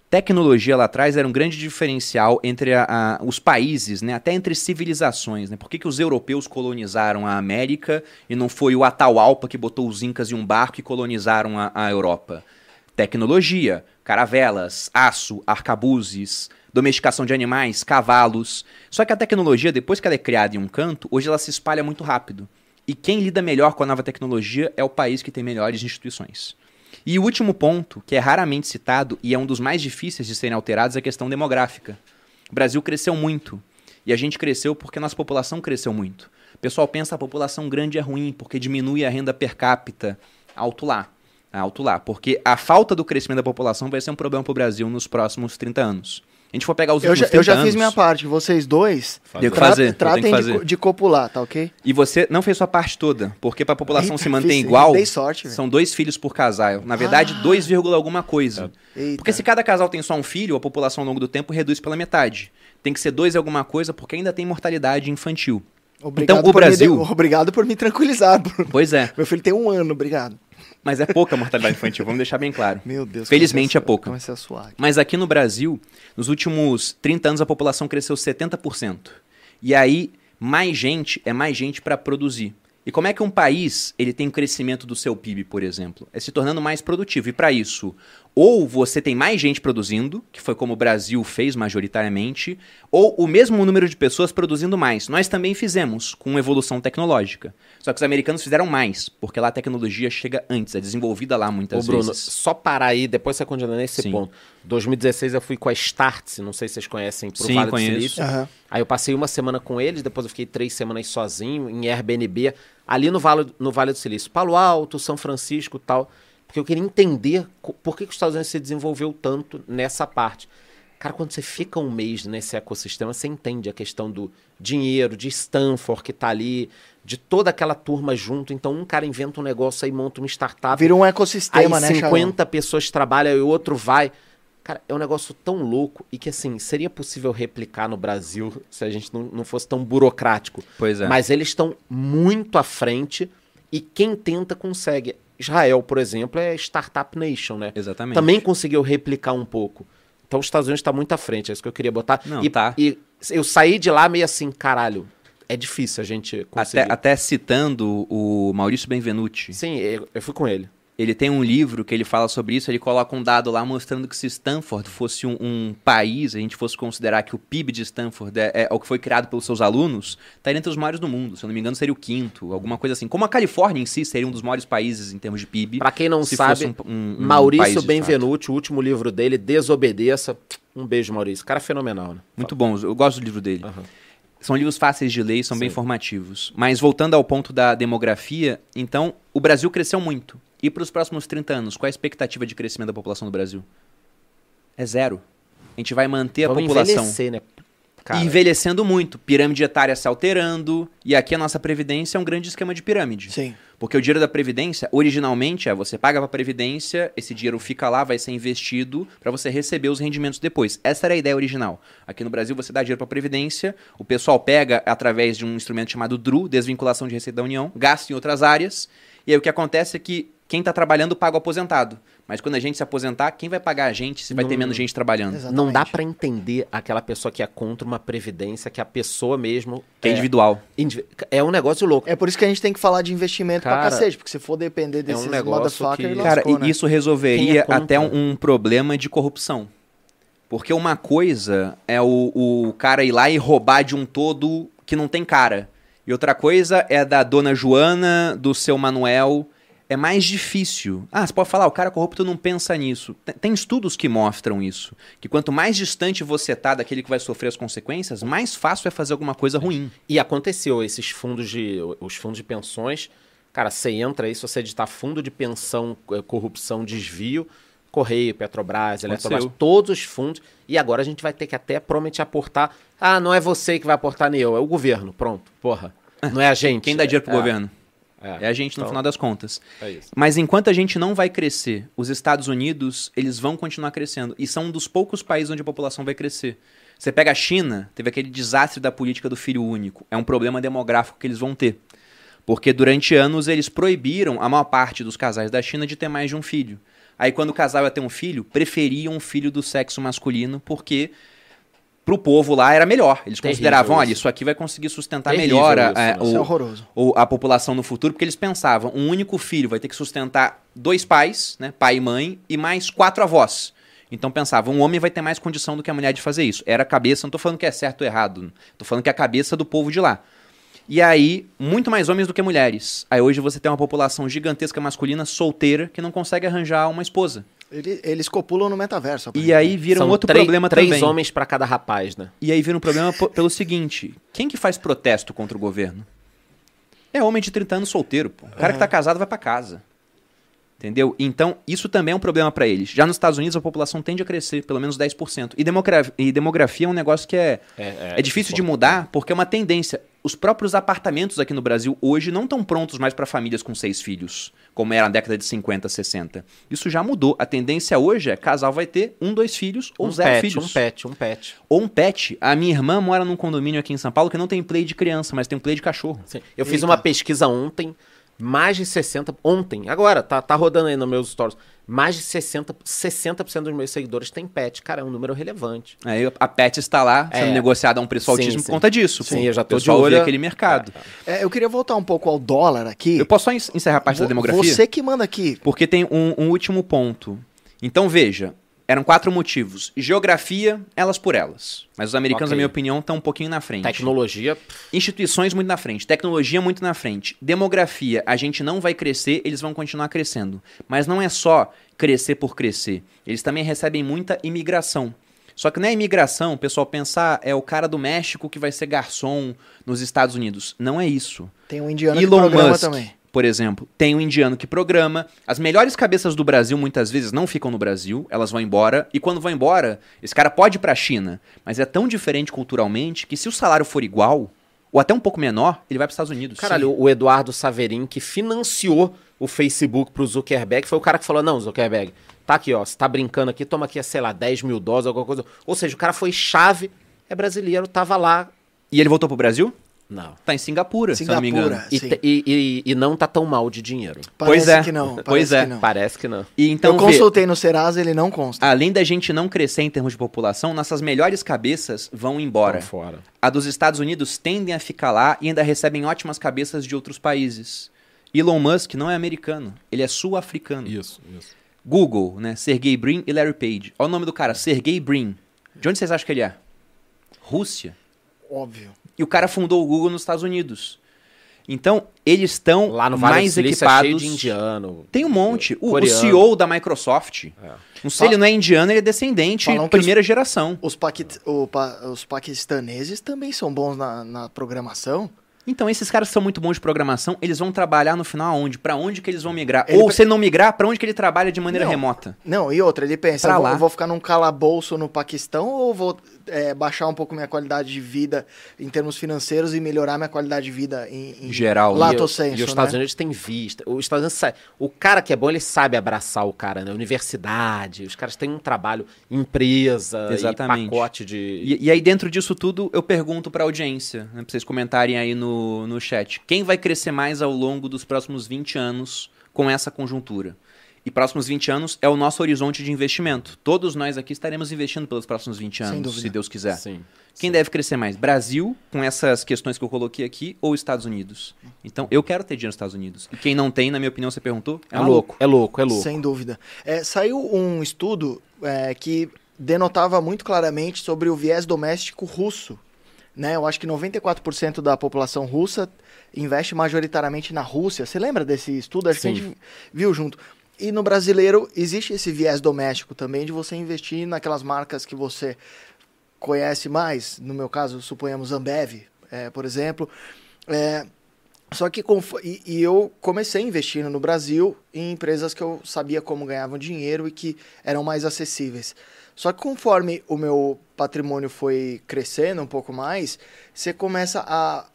Tecnologia lá atrás era um grande diferencial entre a- a- os países, né? até entre civilizações. Né? Por que, que os europeus colonizaram a América e não foi o Atahualpa que botou os incas em um barco e colonizaram a, a Europa? Tecnologia, caravelas, aço, arcabuzes, domesticação de animais, cavalos. Só que a tecnologia, depois que ela é criada em um canto, hoje ela se espalha muito rápido. E quem lida melhor com a nova tecnologia é o país que tem melhores instituições. E o último ponto, que é raramente citado e é um dos mais difíceis de serem alterados, é a questão demográfica. O Brasil cresceu muito. E a gente cresceu porque a nossa população cresceu muito. O pessoal pensa a população grande é ruim porque diminui a renda per capita. Alto lá. Alto lá. Porque a falta do crescimento da população vai ser um problema para o Brasil nos próximos 30 anos. A gente for pegar os Eu últimos já, eu 30 já fiz anos, minha parte. Vocês dois Tenho que fazer, tratem que de fazer. co- de, copular, tá ok? E você não fez sua parte toda, porque para a população Eita, se manter fiz- igual, Dei sorte, são dois filhos por casal. Na verdade, 2, vírgula alguma coisa. Eita. Porque se cada casal tem só um filho, a população ao longo do tempo reduz pela metade. Tem que ser dois alguma coisa, porque ainda tem mortalidade infantil. Obrigado Então, o me Brasil- de- Obrigado por me tranquilizar. Bruno. Pois é, Meu filho tem um ano, obrigado. Mas é pouca mortalidade infantil, vamos deixar bem claro. Meu Deus. Felizmente a é pouca. Comecei a suar. Mas aqui no Brasil, nos últimos 30 anos, a população cresceu 70%. E aí, mais gente é mais gente para produzir. E como é que um país ele tem um crescimento do seu PIB, por exemplo? É se tornando mais produtivo. E para isso, ou você tem mais gente produzindo, que foi como o Brasil fez majoritariamente, ou o mesmo número de pessoas produzindo mais. Nós também fizemos com evolução tecnológica. Só que os americanos fizeram mais, porque lá a tecnologia chega antes, é desenvolvida lá muitas Ô, Bruno, vezes. só parar aí, depois você continua nesse Sim. ponto. 2016 eu fui com a Startse, não sei se vocês conhecem, pro Sim, Vale conheço. do Silício. Aham. Aí eu passei uma semana com eles, depois eu fiquei três semanas sozinho, em Airbnb, ali no Vale, no vale do Silício. Palo Alto, São Francisco e tal. Porque eu queria entender por que, que os Estados Unidos se desenvolveu tanto nessa parte. Cara, quando você fica um mês nesse ecossistema, você entende a questão do dinheiro, de Stanford que tá ali, de toda aquela turma junto. Então, um cara inventa um negócio aí, monta uma startup. Vira um Aí ecossistema, né, Xalão? 50 pessoas trabalham e o outro vai. Cara, é um negócio tão louco e que, assim, seria possível replicar no Brasil [laughs] se a gente não, não fosse tão burocrático. Pois é. Mas eles estão muito à frente e quem tenta consegue. Israel, por exemplo, é Startup Nation, né? Exatamente. Também conseguiu replicar um pouco. Então os Estados Unidos está muito à frente, é isso que eu queria botar. Não, e, tá. e eu saí de lá meio assim, caralho, é difícil a gente conseguir. Até, até citando o Maurício Benvenuti, Sim, eu, eu fui com ele. Ele tem um livro que ele fala sobre isso, ele coloca um dado lá mostrando que se Stanford fosse um, um país, a gente fosse considerar que o PIB de Stanford é, é o que foi criado pelos seus alunos, estaria entre os maiores do mundo. Se eu não me engano, seria o quinto, alguma coisa assim. Como a Califórnia em si seria um dos maiores países em termos de PIB. Pra quem não se sabe, um- um- Maurício Benvenuti, o último livro dele, Desobedeça. Um beijo, Maurício. Cara fenomenal, né? Muito bom, eu gosto do livro dele. Aham. São livros fáceis de ler e são bem Sim. informativos. Mas voltando ao ponto da demografia, então o Brasil cresceu muito. E para os próximos 30 anos, qual é a expectativa de crescimento da população do Brasil? É zero. A gente vai manter a Vamos população envelhecer, né? Cara, envelhecendo muito, pirâmide etária se alterando, e aqui a nossa previdência é um grande esquema de pirâmide. Sim. Porque o dinheiro da Previdência, originalmente, é você paga para a Previdência, esse dinheiro fica lá, vai ser investido para você receber os rendimentos depois. Essa era a ideia original. Aqui no Brasil, você dá dinheiro para a Previdência, o pessoal pega através de um instrumento chamado DRU, Desvinculação de Receita da União, gasta em outras áreas, e aí o que acontece é que quem está trabalhando paga o aposentado. Mas quando a gente se aposentar, quem vai pagar a gente se vai ter Não- menos gente trabalhando? Exatamente. não dá pra entender aquela pessoa que é contra uma previdência, que a pessoa mesmo Que é individual. indivi- é um negócio louco. É por isso que a gente tem que falar de investimento Cara, pra cacete, porque se for depender desses negócio motherfuckers, que- Cara, lascou, e né? isso resolveria é até um, um problema de corrupção. Porque uma coisa é o, o cara ir lá e roubar de um todo que não tem cara. E outra coisa é da dona Joana, do seu Manuel. É mais difícil. Ah, você pode falar, o cara corrupto não pensa nisso. Tem, estudos que mostram isso. Que quanto mais distante você tá daquele que vai sofrer as consequências, mais fácil é fazer alguma coisa ruim. E aconteceu, esses fundos de. Os fundos de pensões. Cara, você entra aí, se você editar fundo de pensão, eh, corrupção, desvio, Correio, Petrobras, Eletrobras, todos os fundos. E agora a gente vai ter que até provavelmente aportar. Ah, não é você que vai aportar nem eu, é o governo. Pronto, porra. Não é a gente. Quem dá dinheiro pro é, governo? É, É a gente, no Então- final das contas. é isso. Mas enquanto a gente não vai crescer, os Estados Unidos, eles vão continuar crescendo. E são um dos poucos países onde a população vai crescer. Você pega a China, teve aquele desastre da política do filho único. É um problema demográfico que eles vão ter. Porque durante anos eles proibiram a maior parte dos casais da China de ter mais de um filho. Aí quando o casal ia ter um filho, preferiam um filho do sexo masculino porque pro povo lá era melhor. Eles Terrível consideravam, olha, isso. isso aqui vai conseguir sustentar Terrível melhor a- isso, a-? Isso é o, ou a população no futuro, porque eles pensavam, um único filho vai ter que sustentar dois pais, né, pai e mãe, e mais quatro avós. Então pensavam, um homem vai ter mais condição do que a mulher de fazer isso. Era a cabeça, não tô falando que é certo ou errado, tô falando que é a cabeça do povo de lá. E aí, muito mais homens do que mulheres. Aí hoje você tem uma população gigantesca masculina, solteira, que não consegue arranjar uma esposa. Ele- Eles copulam no metaverso. E aí vira um outro três- problema três também. homens pra cada rapaz, né? E aí vira um problema pelo seguinte: quem que faz protesto contra o governo? É homem de 30 anos solteiro, pô. O cara que tá casado vai pra casa. Entendeu? Então, isso também é um problema para eles. Já nos Estados Unidos, a população tende a crescer, pelo menos 10%. E, demogra e demografia é um negócio que é, É, é difícil de mudar, porque é uma tendência. Os próprios apartamentos aqui no Brasil hoje não estão prontos mais para famílias com seis filhos, como era na década de 50, 60. Isso já mudou. A tendência hoje é casal vai ter um, dois filhos ou um zero pet, filhos. Um pet, um pet. Ou um pet. A minha irmã mora num condomínio aqui em São Paulo que não tem play de criança, mas tem um play de cachorro. Sim. Eu fiz Eita. uma pesquisa ontem, mais de 60%. Ontem, agora, tá, tá rodando aí nos meus stories. Mais de 60%, 60 dos meus seguidores têm pet. Cara, é um número relevante. Aí a pet está lá sendo É. negociada a um preço Sim, altíssimo sim. por conta disso. Sim, eu já tô O de olho. aquele mercado. É, eu queria voltar um pouco ao dólar aqui. Eu posso só en- encerrar a parte da Vo- demografia? Você que manda aqui. Porque tem um, um último ponto. Então veja, eram quatro motivos. Geografia, elas por elas. Mas os americanos, Ok. na minha opinião, estão um pouquinho na frente. Tecnologia, Instituições muito na frente, tecnologia muito na frente, demografia, a gente não vai crescer, eles vão continuar crescendo. Mas não é só crescer por crescer, eles também recebem muita imigração. Só que não é imigração, o pessoal pensar é o cara do México que vai ser garçom nos Estados Unidos. Não é isso. Tem um indiano que Elon programa Musk, também. Por exemplo, tem um indiano que programa. As melhores cabeças do Brasil muitas vezes não ficam no Brasil, elas vão embora. E quando vão embora, esse cara pode ir pra China, mas é tão diferente culturalmente que se o salário for igual, ou até um pouco menor, ele vai para Estados Unidos. Caralho, o Eduardo Saverin, que financiou o Facebook pro Zuckerberg, foi o cara que falou: não, Zuckerberg, tá aqui, ó, você tá brincando aqui, toma aqui, sei lá, 10 mil dólares, alguma coisa. Ou seja, o cara foi chave, é brasileiro, tava lá. E ele voltou pro Brasil? Não. Tá em Singapura, se eu não me engano. Singapura. E, e, e- e não tá tão mal de dinheiro. Pois Parece é. que não. Pois parece é. que não. Parece que não. E então, eu vê, consultei no Serasa, ele não consta. além da gente não crescer em termos de população, nossas melhores cabeças vão embora. Tão fora. A dos Estados Unidos tendem a ficar lá e ainda recebem ótimas cabeças de outros países. Elon Musk não é americano, ele é sul-africano. Isso, isso. Google, né? Sergey Brin e Larry Page. Olha o nome do cara, Sergey Brin. De onde vocês acham que ele é? Rússia. Óbvio. E o cara fundou o Google nos Estados Unidos. Então, eles estão Lá no Vale mais é cheio equipados. de indiano. Tem um monte. O, o. CEO da Microsoft. É. Não sei, ele não é indiano, ele é descendente, Falam primeira geração. Os, paqui- o pa- os paquistaneses também são bons na, na programação. Então, esses caras que são muito bons de programação, eles vão trabalhar no final aonde? Pra onde que eles vão migrar? Ele Ou pre- se ele não migrar, pra onde que ele trabalha de maneira Não. remota? Não, e outra, ele pensa, Pra eu vou, lá. eu vou ficar num calabouço no Paquistão ou vou é, baixar um pouco minha qualidade de vida em termos financeiros e melhorar minha qualidade de vida em, em Geral. lato e, o- senso, e os Estados né? Unidos têm vista. Os Estados Unidos sabe, o cara que é bom, ele sabe abraçar o cara, né? Universidade, os caras têm um trabalho, empresa, Exatamente. e pacote de. E, e aí, dentro disso tudo, eu pergunto pra audiência, né, pra vocês comentarem aí no, no chat. Quem vai crescer mais ao longo dos próximos 20 anos com essa conjuntura? E próximos 20 anos é o nosso horizonte de investimento. Todos nós aqui estaremos investindo pelos próximos 20 Sem anos, se Deus quiser. Sim. Quem deve crescer mais? Brasil, com essas questões que eu coloquei aqui, ou Estados Unidos? Então, eu quero ter dinheiro nos Estados Unidos. E quem não tem, na minha opinião, você perguntou, é, maluco. louco, é louco, é louco. Sem dúvida. É, saiu um estudo é, que denotava muito claramente sobre o viés doméstico russo. Né? Eu acho que 94% da população russa investe majoritariamente na Rússia. Você lembra desse estudo? Acho que a Sim. gente viu junto. E no brasileiro existe esse viés doméstico também de você investir naquelas marcas que você conhece mais. No meu caso, suponhamos Ambev, é, por exemplo. É, só que confo- e, e eu comecei investindo no Brasil em empresas que eu sabia como ganhavam dinheiro e que eram mais acessíveis. Só que conforme o meu patrimônio foi crescendo um pouco mais, você começa a,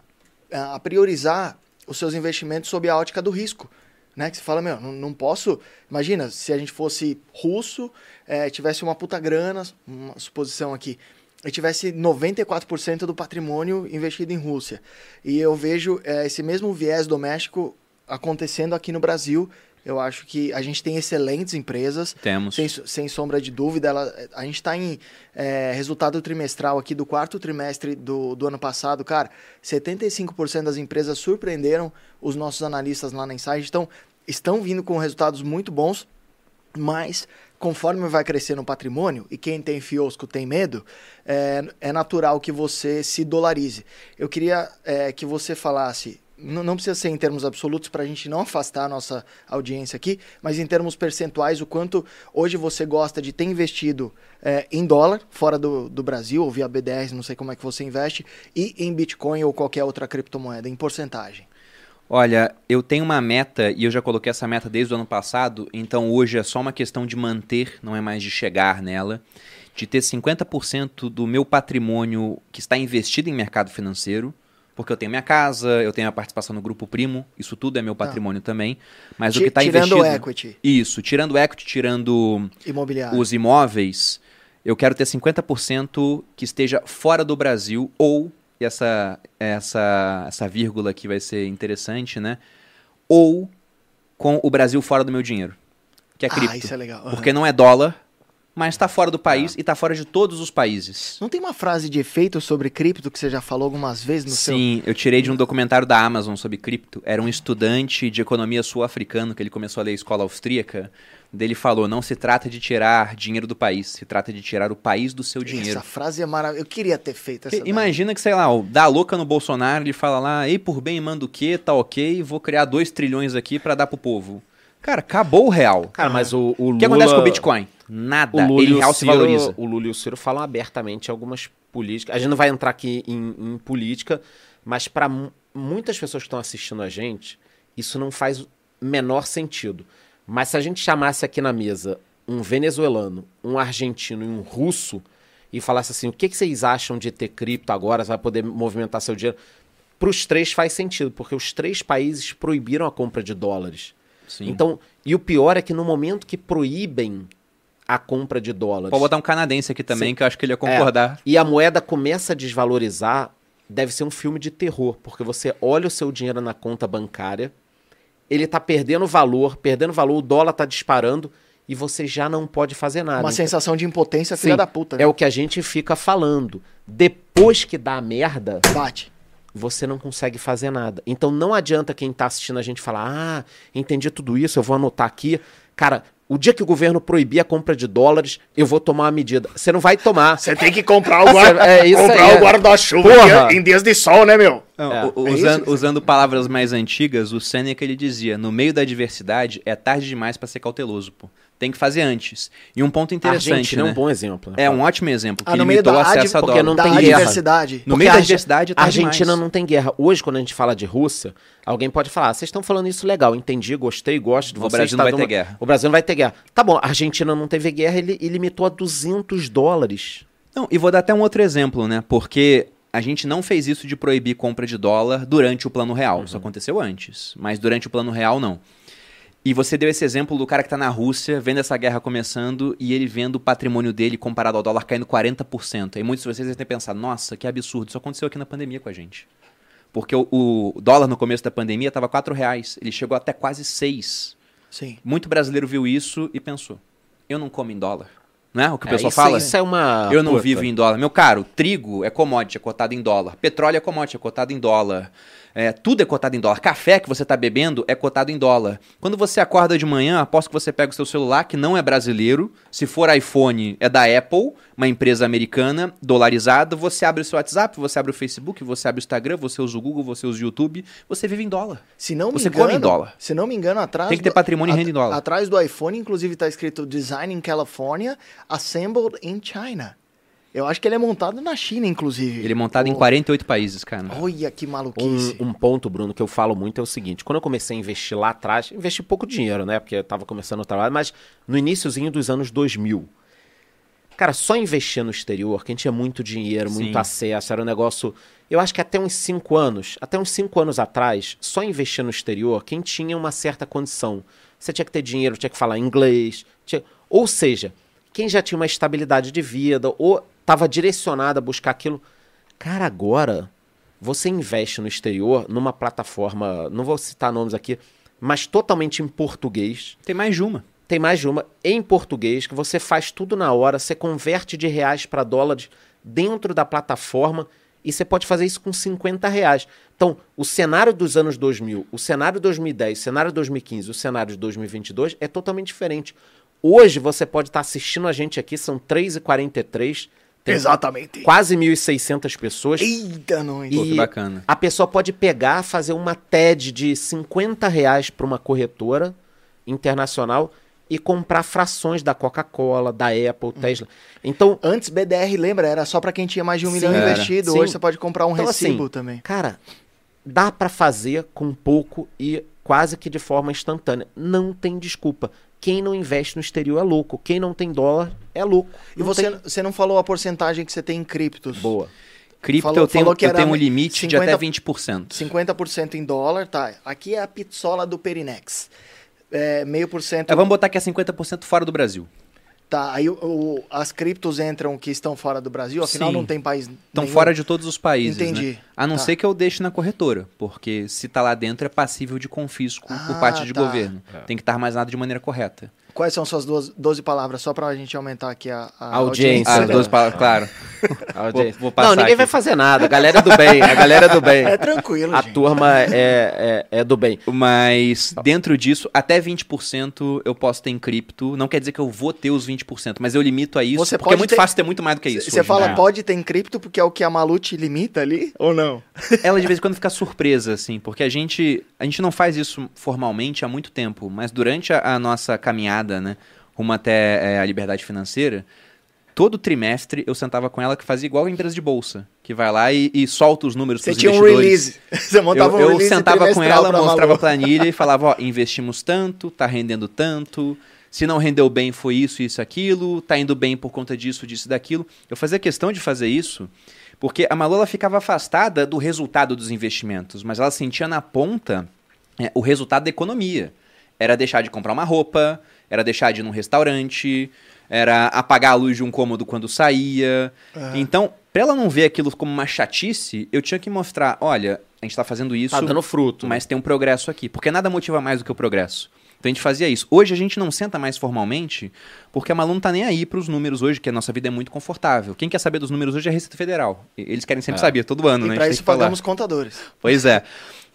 a priorizar os seus investimentos sob a ótica do risco. Né? Que você fala, meu, não, não posso. Imagina se a gente fosse russo, eh, tivesse uma puta grana, uma suposição aqui, e tivesse 94% do patrimônio investido em Rússia. E eu vejo eh, esse mesmo viés doméstico acontecendo aqui no Brasil. Eu acho que a gente tem excelentes empresas, Temos. sem, sem sombra de dúvida. Ela, a gente está em eh, resultado trimestral aqui do quarto trimestre do, do ano passado. Cara, 75% das empresas surpreenderam os nossos analistas lá na Insight. Então, estão vindo com resultados muito bons, mas conforme vai crescendo o patrimônio, e quem tem fiosco tem medo, é, é natural que você se dolarize. Eu queria é, que você falasse, não precisa ser em termos absolutos para a gente não afastar a nossa audiência aqui, mas em termos percentuais, o quanto hoje você gosta de ter investido é, em dólar, fora do, do Brasil, ou via B10, não sei como é que você investe, e em Bitcoin ou qualquer outra criptomoeda, em porcentagem. Olha, eu tenho uma meta e eu já coloquei essa meta desde o ano passado, então hoje é só uma questão de manter, não é mais de chegar nela, de ter 50% do meu patrimônio que está investido em mercado financeiro, porque eu tenho minha casa, eu tenho a participação no grupo primo, isso tudo é meu patrimônio também, mas o Ti- que está tirando investido... o equity Isso, tirando o equity, tirando imobiliário. os imóveis, eu quero ter 50% que esteja fora do Brasil ou e essa essa essa vírgula aqui vai ser interessante, né? Ou com o Brasil fora do meu dinheiro, que é Ah, cripto. isso é legal. Aham. Porque não é dólar, mas está fora do país e está fora de todos os países. Não tem uma frase de efeito sobre cripto que você já falou algumas vezes no seu... Sim, eu tirei de um documentário da Amazon sobre cripto. Era um estudante de economia sul-africano que ele começou a ler a escola austríaca. Dele falou: não se trata de tirar dinheiro do país, se trata de tirar o país do seu dinheiro. Essa frase é maravilhosa. Eu queria ter feito essa daí. imagina que, sei lá, o dá louca no Bolsonaro, ele fala lá, ei, por bem, manda o quê, tá ok, vou criar 2 trilhões aqui pra dar pro povo. Cara, acabou o real. Cara, mas o, o O que Lula... acontece com o Bitcoin? Nada. O Lula, ele e o, real se Ciro, valoriza. o Lula e o Ciro falam abertamente algumas políticas. A gente não vai entrar aqui em, em política, mas para muitas pessoas que estão assistindo a gente, isso não faz menor sentido. Mas se a gente chamasse aqui na mesa um venezuelano, um argentino e um russo e falasse assim, o que, que vocês acham de ter cripto agora, você vai poder movimentar seu dinheiro? Para os três faz sentido, porque os três países proibiram a compra de dólares. Sim. Então, e o pior é que no momento que proíbem a compra de dólares Pode botar um canadense aqui também, Sim. que eu acho que ele ia concordar. e a moeda começa a desvalorizar, deve ser um filme de terror, porque você olha o seu dinheiro na conta bancária, ele tá perdendo valor, perdendo valor, o dólar tá disparando e você já não pode fazer nada. Uma Então, sensação de impotência filha Sim, da puta, né? É o que a gente fica falando. Depois que dá a merda, Bate. você não consegue fazer nada. Então não adianta quem tá assistindo a gente falar: "Ah, entendi tudo isso, eu vou anotar aqui". Cara, o dia que o governo proibir a compra de dólares, eu vou tomar uma medida. Você não vai tomar. Você tem que comprar o guarda- É isso comprar aí, o é. guarda-chuva Porra! em dia- em dias de sol, né, meu? Não, É. o- É usando, usando palavras mais antigas, o Seneca ele dizia: no meio da adversidade é tarde demais pra ser cauteloso, pô. Tem que fazer antes. E um ponto A interessante, Argentina é né? um bom exemplo. né? É um ótimo exemplo, que Ah, no meio limitou o da acesso a adv- porque dólar. não da tem guerra. adversidade. No Porque meio a da adversidade é A Argentina demais. não tem guerra. Hoje, quando a gente fala de Rússia, alguém pode falar: "Ah, vocês estão falando isso legal, entendi, gostei, gosto de O vocês. Brasil tá não vai numa- ter guerra. O Brasil não vai ter guerra. Tá bom, a Argentina não teve guerra ele, e limitou a 200 dólares. Não, e vou dar até um outro exemplo, né? Porque a gente não fez isso de proibir compra de dólar durante o plano real. Isso aconteceu antes. Mas durante o plano real, não. E você deu esse exemplo do cara que tá na Rússia, vendo essa guerra começando e ele vendo o patrimônio dele comparado ao dólar caindo 40%. E muitos de vocês devem ter pensado, nossa, que absurdo. Isso aconteceu aqui na pandemia com a gente. Porque o, o dólar no começo da pandemia estava 4 reais. Ele chegou até quase 6. Sim. Muito brasileiro viu isso e pensou, eu não como em dólar. Não é o que o É, pessoal isso, fala? Isso é uma. Eu não vivo em dólar. Meu caro, trigo é commodity, é cotado em dólar. Petróleo é commodity, é cotado em dólar. É, tudo é cotado em dólar. Café que você está bebendo é cotado em dólar. Quando você acorda de manhã, aposto que você pega o seu celular, que não é brasileiro. Se for iPhone, é da Apple, uma empresa americana, dolarizada. Você abre o seu WhatsApp, você abre o Facebook, você abre o Instagram, você usa o Google, você usa o YouTube. Você vive em dólar. Se não me Você engano, come em dólar. Se não me engano, atrás Tem que ter do- patrimônio e at- renda em dólar. Atrás do iPhone, inclusive, tá escrito Design in California, Assembled in China. Eu acho que ele é montado na China, inclusive. Ele é montado em Oh, 48 países, cara. Olha que maluquice. Um, um ponto, Bruno, que eu falo muito é o seguinte: quando eu comecei a investir lá atrás, investi pouco dinheiro, né? Porque eu tava começando o trabalho, mas no iníciozinho dos anos 2000. Cara, só investir no exterior, quem tinha muito dinheiro, muito Sim. acesso, era um negócio. Eu acho que até uns 5 anos, até uns 5 anos atrás, só investir no exterior, quem tinha uma certa condição. Você tinha que ter dinheiro, tinha que falar inglês. tinha- Ou seja, quem já tinha uma estabilidade de vida, ou estava direcionado a buscar aquilo. Cara, agora você investe no exterior numa plataforma, não vou citar nomes aqui, mas totalmente em português. Tem mais de uma. Tem mais de uma em português que você faz tudo na hora, você converte de reais para dólares dentro da plataforma e você pode fazer isso com 50 reais. Então, o cenário dos anos 2000, o cenário de 2010, o cenário de 2015, o cenário de 2022 é totalmente diferente. Hoje você pode estar assistindo a gente aqui, são 3h43, tem Exatamente. quase 1.600 pessoas. Eita, nós. Pô, que E- bacana. A pessoa pode pegar, fazer uma TED de 50 reais para uma corretora internacional e comprar frações da Coca-Cola, da Apple, Tesla. Então, Antes BDR, lembra? Era só pra quem tinha mais de um Sim, milhão era. investido. Sim. Hoje você pode comprar um Então, recibo assim, também. cara, dá pra fazer com pouco e quase que de forma instantânea. Não tem desculpa. Quem não investe no exterior é louco. Quem não tem dólar é louco. E Não você, tem- você não falou a porcentagem que você tem em criptos. Boa. Cripto Falou- eu tenho, falou que eu tenho um limite de 50 até 20%. 50% em dólar, tá. Aqui é a pizzola do Perinex. É, meio por cento. É, vamos botar que é 50% fora do Brasil. Tá, aí o- o- as criptos entram que estão fora do Brasil, afinal Sim. não tem país. Estão nenhum. fora de todos os países, Entendi. né? A não Tá. ser que eu deixe na corretora, porque se tá lá dentro é passível de confisco por Ah, parte de tá. governo. Tem que estar armazenado de maneira correta. Quais são suas 12, 12 palavras? Só pra gente aumentar aqui a, a Audiência. Ah, Sim, as duas palavras, claro. [laughs] A audiência. vou passar não, ninguém aqui. vai fazer nada. A galera é do bem. A galera é do bem. [laughs] É tranquilo, A gente. turma é, é, é do bem. Mas dentro disso, até 20% eu posso ter em cripto. Não quer dizer que eu vou ter os 20%, mas eu limito a isso, Você porque é pode muito ter- fácil ter muito mais do que isso. Você hoje, fala né? pode ter em cripto porque é o que a Malu te limita ali? Ou não? [laughs] Ela de vez em quando fica surpresa, assim, porque a gente, a gente não faz isso formalmente há muito tempo, mas durante a, a nossa caminhada, né, rumo até é, a liberdade financeira, todo trimestre eu sentava com ela que fazia igual a empresa de bolsa, que vai lá e, e solta os números Você tinha um release. [laughs] Você montava eu, um eu release sentava com ela, mostrava a planilha e [laughs] falava, ó, investimos tanto, tá rendendo tanto, se não rendeu bem foi isso, isso, aquilo, tá indo bem por conta disso, disso e daquilo. Eu fazia questão de fazer isso, porque a Malu ela ficava afastada do resultado dos investimentos, mas ela sentia na ponta é, o resultado da economia. Era deixar de comprar uma roupa, era deixar de ir num restaurante, era apagar a luz de um cômodo quando saía. Então, pra ela não ver aquilo como uma chatice, eu tinha que mostrar, olha, a gente tá fazendo isso, Tá dando fruto. mas tem um progresso aqui. Porque nada motiva mais do que o progresso. Então a gente fazia isso. Hoje a gente não senta mais formalmente, porque a Malu não tá nem aí pros números hoje, que a nossa vida é muito confortável. Quem quer saber dos números hoje é a Receita Federal. Eles querem sempre É. saber, todo ano, E né? Pra isso que falar. pagamos contadores. Pois é.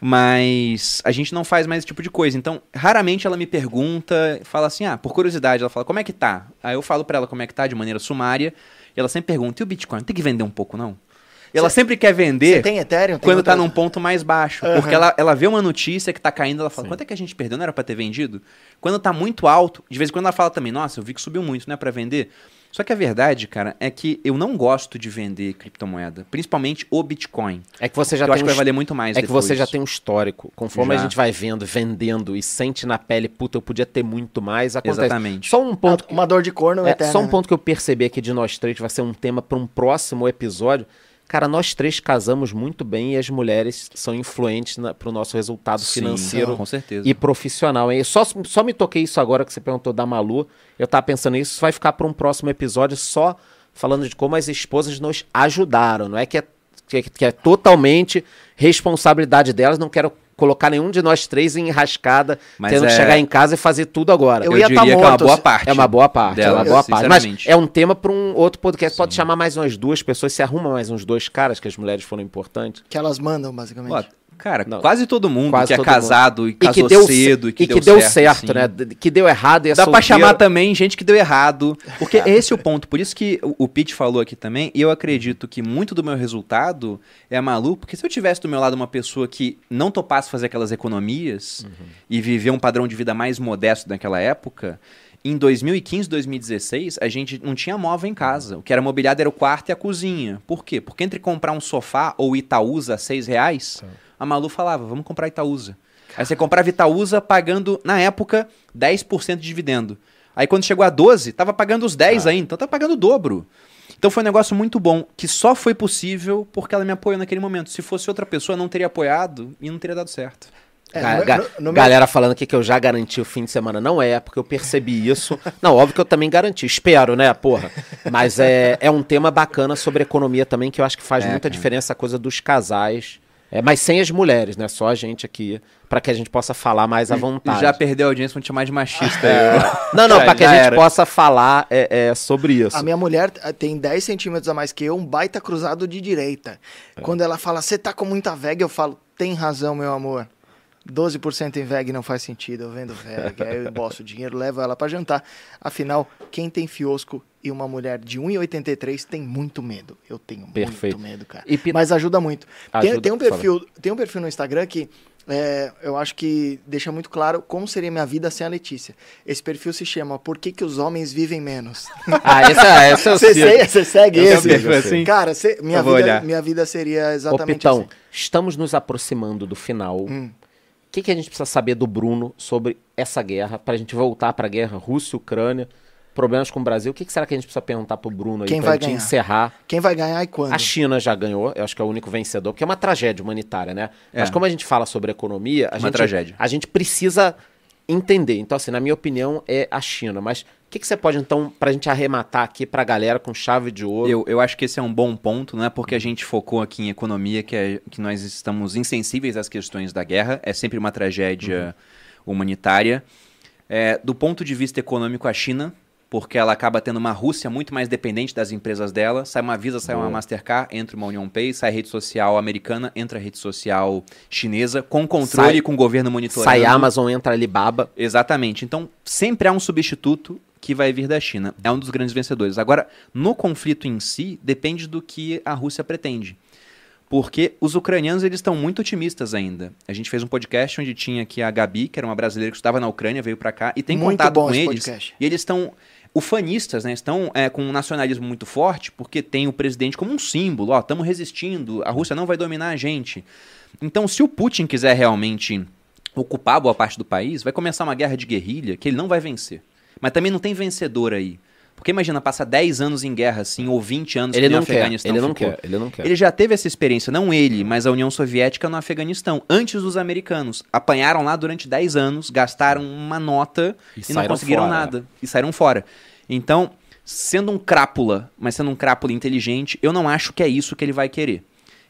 Mas a gente não faz mais esse tipo de coisa. Então, raramente ela me pergunta, fala assim, ah, por curiosidade, ela fala, como é que tá? Aí eu falo pra ela como é que tá, de maneira sumária, e ela sempre pergunta, e o Bitcoin? Tem que vender um pouco, não? E ela sempre quer vender Ethereum? Quando tá outras- num ponto mais baixo. Aham. Porque ela, ela vê uma notícia que tá caindo, ela fala, quanto é que a gente perdeu? Não era pra ter vendido? Quando tá muito alto, de vez em quando ela fala também, nossa, eu vi que subiu muito, não é pra vender? Só que a verdade, cara, é que eu não gosto de vender criptomoeda, principalmente o Bitcoin. É que você já eu tem acho que vai valer muito mais É que depois. você já tem um histórico. Conforme Já. a gente vai vendo, vendendo e sente na pele, puta, eu podia ter muito mais, acontece. Exatamente. Só um ponto. Uma dor de corno é, eterna. só um né? ponto que eu percebi aqui de nós três, vai ser um tema para um próximo episódio. Cara, nós três casamos muito bem e as mulheres são influentes para o nosso resultado Sim, financeiro com certeza. e profissional. hein? Só, só me toquei isso agora que você perguntou da Malu. Eu tava pensando nisso, isso vai ficar para um próximo episódio só falando de como as esposas nos ajudaram. Não é que é, que é, que é totalmente responsabilidade delas. Não quero colocar nenhum de nós três em enrascada, Mas tendo que é- chegar em casa e fazer tudo agora. Eu Eu, ia diria tá que é uma morto boa se- parte. É uma boa parte, é dela, uma boa parte. Mas é um tema para um outro podcast. Pode chamar mais umas duas pessoas, se arruma mais uns dois caras, que as mulheres foram importantes. Que elas mandam, basicamente. Ó, cara, Não. quase todo mundo Quase que é todo casado e E que casou deu, cedo e que, e deu, que deu certo, certo, sim. né? Que deu errado e é Dá pra solteiro. chamar também gente que deu errado. Porque esse é o ponto. Por isso que o o Pete falou aqui também. E eu acredito que muito do meu resultado é a Malu. Porque se eu tivesse do meu lado uma pessoa que não topasse fazer aquelas economias e viver um padrão de vida mais modesto naquela época. Em 2015, 2016, a gente não tinha móvel em casa. O que era mobiliado era o quarto e a cozinha. Por quê? Porque entre comprar um sofá ou Itaúsa a seis reais, a Malu falava, vamos comprar Itaúsa. Aí você comprava Itaúsa pagando, na época, 10% de dividendo. Aí quando chegou a 12, tava pagando os 10 ainda, então tá pagando o dobro. Então foi um negócio muito bom, que só foi possível porque ela me apoiou naquele momento. Se fosse outra pessoa, não teria apoiado e não teria dado certo. É, Ga- no- ga- no- no meu- galera falando aqui que eu já garanti o fim de semana. Não é, porque eu percebi isso. Não, óbvio que eu também garanti. Espero, né, porra? Mas é, é um tema bacana sobre economia também, que eu acho que faz É, muita cara. diferença a coisa dos casais. É, mas sem as mulheres, né? Só a gente aqui, para que a gente possa falar mais à vontade. Já perdeu a audiência, vão te chamar de machista. É. eu. [laughs] Não, não, para que a gente era. possa falar é, é, sobre isso. A minha mulher eh, tem 10 centímetros a mais que eu, um baita cruzado de direita. É. Quando ela fala, você tá com muita VEG, eu falo, tem razão, meu amor. 12% em VEG não faz sentido, eu vendo VEG, aí eu embolso o dinheiro, levo ela pra jantar. Afinal, quem tem fiosco e uma mulher de 1,83 tem muito medo. Eu tenho Perfeito. muito medo, cara. E Mas ajuda muito. Tem, Ajuda, tem um fala. perfil, tem um perfil no Instagram que é, eu acho que deixa muito claro como seria minha vida sem a Letícia. Esse perfil se chama Por que, que os homens vivem menos? [laughs] Ah, esse é, esse é o Você segue, você segue Eu esse? sigo, eu sigo. Cara, cê- minha, Eu vida, olhar. minha vida seria Ô, exatamente Pitão, assim. estamos nos aproximando do final. Hum. Que, que a gente precisa saber do Bruno sobre essa guerra, pra gente voltar pra guerra Rússia e Ucrânia, problemas com o Brasil? O que, que será que a gente precisa perguntar pro Bruno aí Quem pra vai gente ganhar? encerrar? Quem vai ganhar e quando? A China já ganhou, eu acho que é o único vencedor, porque é uma tragédia humanitária, né? É. Mas como a gente fala sobre economia, a, Uma gente, tragédia. a gente precisa entender. Então, assim, na minha opinião, é a China. Mas o que, que você pode, então, pra gente arrematar aqui pra galera com chave de ouro? Eu, eu acho que esse é um bom ponto, não é porque a gente focou aqui em economia que, é, que nós estamos insensíveis às questões da guerra. É sempre uma tragédia humanitária. É, do ponto de vista econômico, a China, porque ela acaba tendo uma Rússia muito mais dependente das empresas dela. Sai uma Visa, sai uma Boa. Mastercard, entra uma Union Pay, sai rede social americana, entra rede social chinesa, com controle Sai- e com governo monitorando. Sai Amazon, entra Alibaba. Exatamente. Então, sempre há um substituto que vai vir da China. É um dos grandes vencedores. Agora, no conflito em si, depende do que a Rússia pretende. Porque os ucranianos eles estão muito otimistas ainda. A gente fez um podcast onde tinha aqui a Gabi, que era uma brasileira que estava na Ucrânia, veio pra cá e tem Muito contato com eles. podcast. E eles estão ufanistas, né? Estão é, com um nacionalismo muito forte, porque tem o presidente como um símbolo. Ó, estamos resistindo, a Rússia não vai dominar a gente. Então, se o Putin quiser realmente ocupar boa parte do país, vai começar uma guerra de guerrilha que ele não vai vencer. Mas também não tem vencedor aí. Porque imagina, passa 10 anos em guerra, assim, ou 20 anos Ele que não quer, Afeganistão ele não ficou. quer, ele não quer. Ele já teve essa experiência, não ele, mas a União Soviética no Afeganistão, antes dos americanos. Apanharam lá durante 10 anos, gastaram uma nota E e, não conseguiram fora. nada. E saíram fora. Então, sendo um crápula, mas sendo um crápula inteligente, eu não acho que é isso que ele vai querer.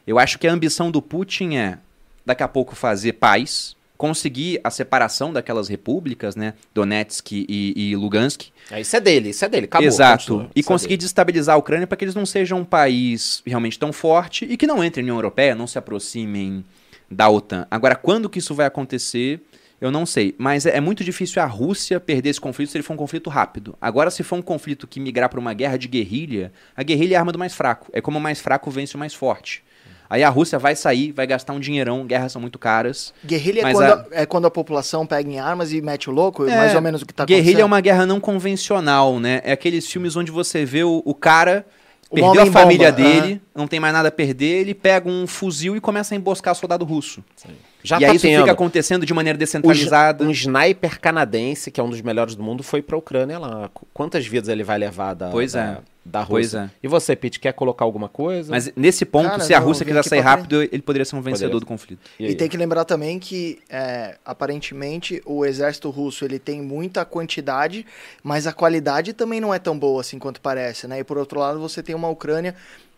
Eu acho que a ambição do Putin é, daqui a pouco, fazer paz, conseguir a separação daquelas repúblicas, né? Donetsk e, e Lugansk. É, isso é dele, isso é dele. Acabou. Exato. continua. E é conseguir dele. destabilizar a Ucrânia para que eles não sejam um país realmente tão forte e que não entrem na União Europeia, não se aproximem da OTAN. Agora, quando que isso vai acontecer, eu não sei. Mas é, é muito difícil a Rússia perder esse conflito se ele for um conflito rápido. Agora, se for um conflito que migrar para uma guerra de guerrilha, a guerrilha é a arma do mais fraco. É como o mais fraco vence o mais forte. Aí a Rússia vai sair, vai gastar um dinheirão, guerras são muito caras. Guerrilha é quando, a- é quando a população pega em armas e mete o louco, É, mais ou menos o que tá Guerrilha é acontecendo. uma guerra não convencional, né? É aqueles filmes onde você vê o, o cara O perdeu a família aham. dele, não tem mais nada a perder, ele pega um fuzil e começa a emboscar soldado russo. Já e tá aí isso tendo. fica acontecendo de maneira descentralizada. Um sniper canadense, que é um dos melhores do mundo, foi pra Ucrânia lá. Qu- Quantas vidas ele vai levar da, Pois da, é. da Pois Rússia? é. E você, Pete, quer colocar alguma coisa? Mas nesse ponto, Cara, se a Rússia quiser sair pra rápido, ele poderia ser um vencedor Poderia. do conflito. E E, tem que lembrar também que, é, aparentemente, o exército russo ele tem muita quantidade, mas a qualidade também não é tão boa assim quanto parece, né? E por outro lado, você tem uma Ucrânia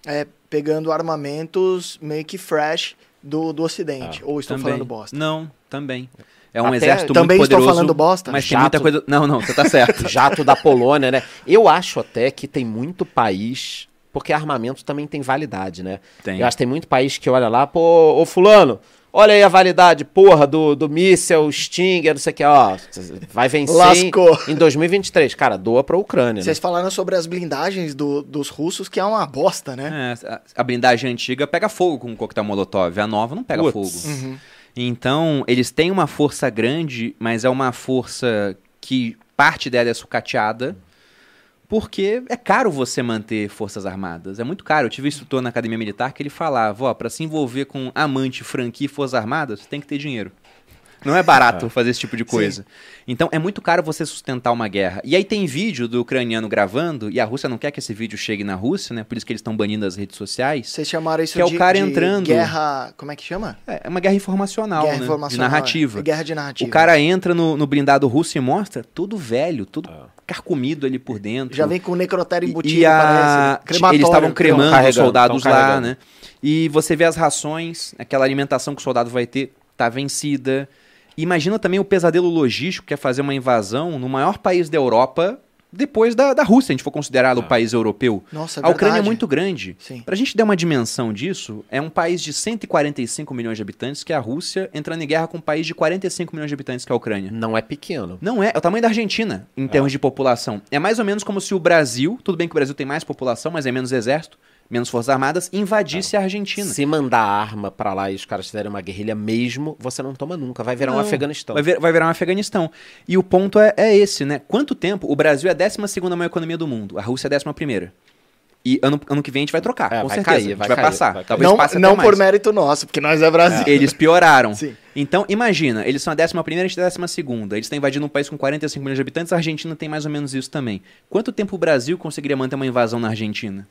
é, pegando armamentos meio que fresh do, do Ocidente. Ou estou Também. falando bosta? Não, também. É um Até- exército Também muito estou poderoso. falando bosta? Mas tem Jato. muita coisa. Não, não, você tá certo. [laughs] Jato da Polônia, né? Eu acho até que tem muito país. Porque armamento também tem validade, né? Tem. Eu acho que tem muito país que olha lá, pô, ô fulano, olha aí a validade, porra, do, do míssel, Stinger, não sei o que, ó. Vai vencer em, Lascou. em 2023. Cara, doa pra Ucrânia, né? Vocês falaram sobre as blindagens do- dos russos, que é uma bosta, né? É, a- a blindagem antiga pega fogo com o coquetel molotov. A nova não pega Putz. fogo. Uhum. Então, eles têm uma força grande, mas é uma força que parte dela é sucateada, porque é caro você manter forças armadas. É muito caro. Eu tive um instrutor na academia militar que ele falava, ó, para se envolver com amante, franquia e forças armadas, você tem que ter dinheiro. Não é barato [laughs] fazer esse tipo de coisa. Então é muito caro você sustentar uma guerra. E aí tem vídeo do ucraniano gravando, e a Rússia não quer que esse vídeo chegue na Rússia, né? Por isso que eles estão banindo as redes sociais. Vocês chamaram isso Que é o de, cara de entrando. guerra... Como é que chama? É uma guerra informacional, guerra né? informacional. De narrativa. é. Guerra de narrativa. O cara entra no, no blindado russo e mostra tudo velho, tudo carcomido ali por dentro. Já vem com o necrotério embutido, e a... parece. Crematório. Eles estavam cremando os soldados lá, né? E você vê as rações, aquela alimentação que o soldado vai ter, tá vencida. Imagina também o pesadelo logístico que é fazer uma invasão no maior país da Europa depois da, da Rússia, se a gente for considerá-lo o país europeu. Nossa, é a Ucrânia é verdade. muito grande. Sim. Pra gente dar uma dimensão disso, é um país de 145 milhões de habitantes, que é a Rússia, entrando em guerra com um país de 45 milhões de habitantes, que é a Ucrânia. Não é pequeno. Não é, é o tamanho da Argentina, em termos de população. É mais ou menos como se o Brasil, tudo bem que o Brasil tem mais população, mas é menos exército, menos forças armadas, invadisse a Argentina. Se mandar arma pra lá e os caras fizerem uma guerrilha mesmo, você não toma nunca. Vai virar um Não, Afeganistão. Vai, vir- vai virar um Afeganistão. E o ponto é, é esse, né? Quanto tempo? O Brasil é a 12 maior economia do mundo, a Rússia é a 11. E ano, ano que vem a gente vai trocar, É, com vai certeza. cair, a gente vai vai, cair, passar. vai. Talvez não passe não por mais. mérito nosso, porque nós é Brasil. Eles pioraram. Sim. Então, imagina, eles são a 11 a gente é a 12 Eles estão invadindo um país com 45 milhões de habitantes, a Argentina tem mais ou menos isso também. Quanto tempo o Brasil conseguiria manter uma invasão na Argentina?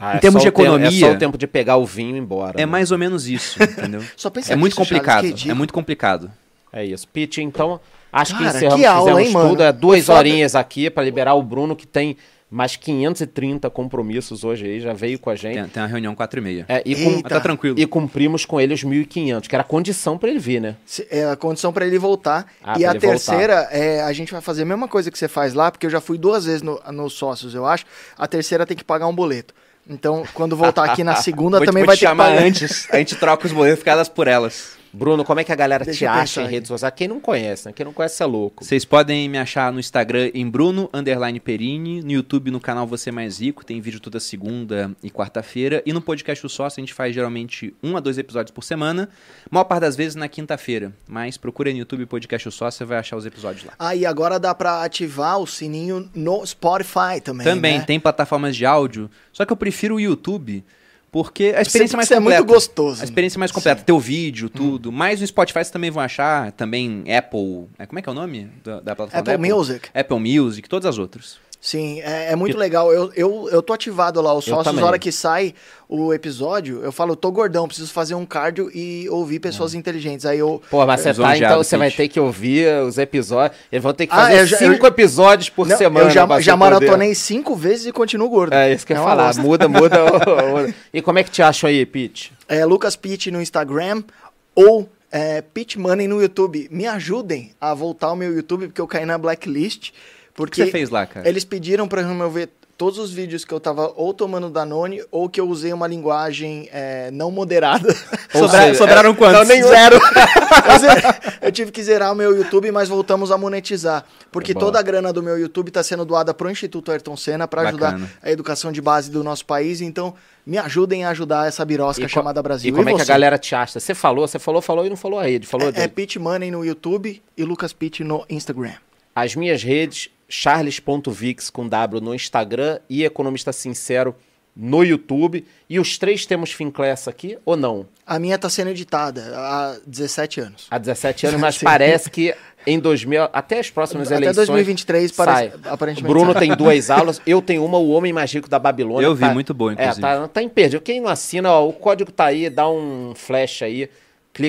Ah, em é termos só de o tempo- economia- é só o tempo de pegar o vinho e ir embora. É né? mais ou menos isso, [laughs] entendeu? Só pensa É muito complicado. que É muito complicado. É isso. Pete, então, acho que Cara, encerramos, que aula, fizemos hein, mano? tudo. É duas Foda. horinhas aqui pra liberar o Bruno, que tem mais 530 compromissos hoje aí, já veio com a gente. Tem, tem uma reunião 4 e meia. É, e, Mas tá tranquilo. e cumprimos com ele os 1.500, que era a condição pra ele vir, né? Se- É a condição pra ele voltar. Ah, e a terceira, é, a gente vai fazer a mesma coisa que você faz lá, porque eu já fui duas vezes no- nos sócios, eu acho. A terceira tem que pagar um boleto. Então, quando voltar aqui na segunda, [laughs] também vai te ter que chamar antes. A gente troca os boletos ficadas por elas. Bruno, como é que a galera Deixa te acha em redes sociais? Quem não conhece, né? Quem não conhece é louco. Vocês podem me achar no Instagram em Bruno Underline Perini, no YouTube no canal Você Mais Rico, tem vídeo toda segunda e quarta-feira, e no podcast O Sócio a gente faz geralmente um a dois episódios por semana, maior parte das vezes na quinta-feira, mas procura no YouTube Podcast O Sócio, você vai achar os episódios lá. Ah, e agora dá pra ativar o sininho no Spotify também. Também né? tem plataformas de áudio, só que eu prefiro o YouTube, porque a experiência mais isso é completa. muito gostoso. A experiência mais completa, teu vídeo, tudo. Mas no Spotify vocês também vão achar, também Apple. é, Como é que é o nome da, da plataforma? da Apple Music. Apple Music, todas as outras. Sim, é, é muito legal. Eu, eu, eu tô ativado lá, os Eu sócios, na hora que sai o episódio, eu falo, eu tô gordão, preciso fazer um cardio e ouvir pessoas inteligentes. Aí eu. Pô, mas você tá, então você vai Pete. ter que ouvir os episódios. Eles vão ter que Ah, fazer eu já- cinco eu- episódios por Não, semana. eu já, já você poder- maratonei cinco vezes e continuo gordo. É isso que eu ia uma falar. bosta. Muda, muda. [laughs] e como é que te acham aí, Pete? É Lucas Pitt no Instagram ou é, Pitt Money no YouTube. Me ajudem a voltar ao meu YouTube, porque eu caí na blacklist. O que Porque você fez lá, cara? eles pediram pra eu ver todos os vídeos que eu tava ou tomando Danone ou que eu usei uma linguagem é, não moderada. [laughs] Sobra- seja, sobraram quantos? Não, nem zero. [laughs] Eu tive que zerar o meu YouTube, mas voltamos a monetizar. Porque Boa. toda a grana do meu YouTube está sendo doada para o Instituto Ayrton Senna para ajudar a educação de base do nosso país. Então, me ajudem a ajudar essa birosca E chamada Brasil. E como é que a galera te acha? Você falou, você falou, falou e não falou a rede. Falou É, é de- Pete Money no YouTube e Lucas Pitt no Instagram. As minhas redes, charles.vix com W no Instagram e Economista Sincero no YouTube. E os três temos Finclass aqui, ou não? A minha está sendo editada há 17 anos. Há 17 anos, [laughs] mas parece que em 2000, até as próximas Até eleições... 2023, sai. parece, aparentemente. Bruno sai. tem [laughs] duas aulas, eu tenho uma, O Homem Mais Rico da Babilônia. Eu vi, Tá- muito boa, É, inclusive. tá, tá imperdível. Quem não assina, ó, o código tá aí, dá um flash aí.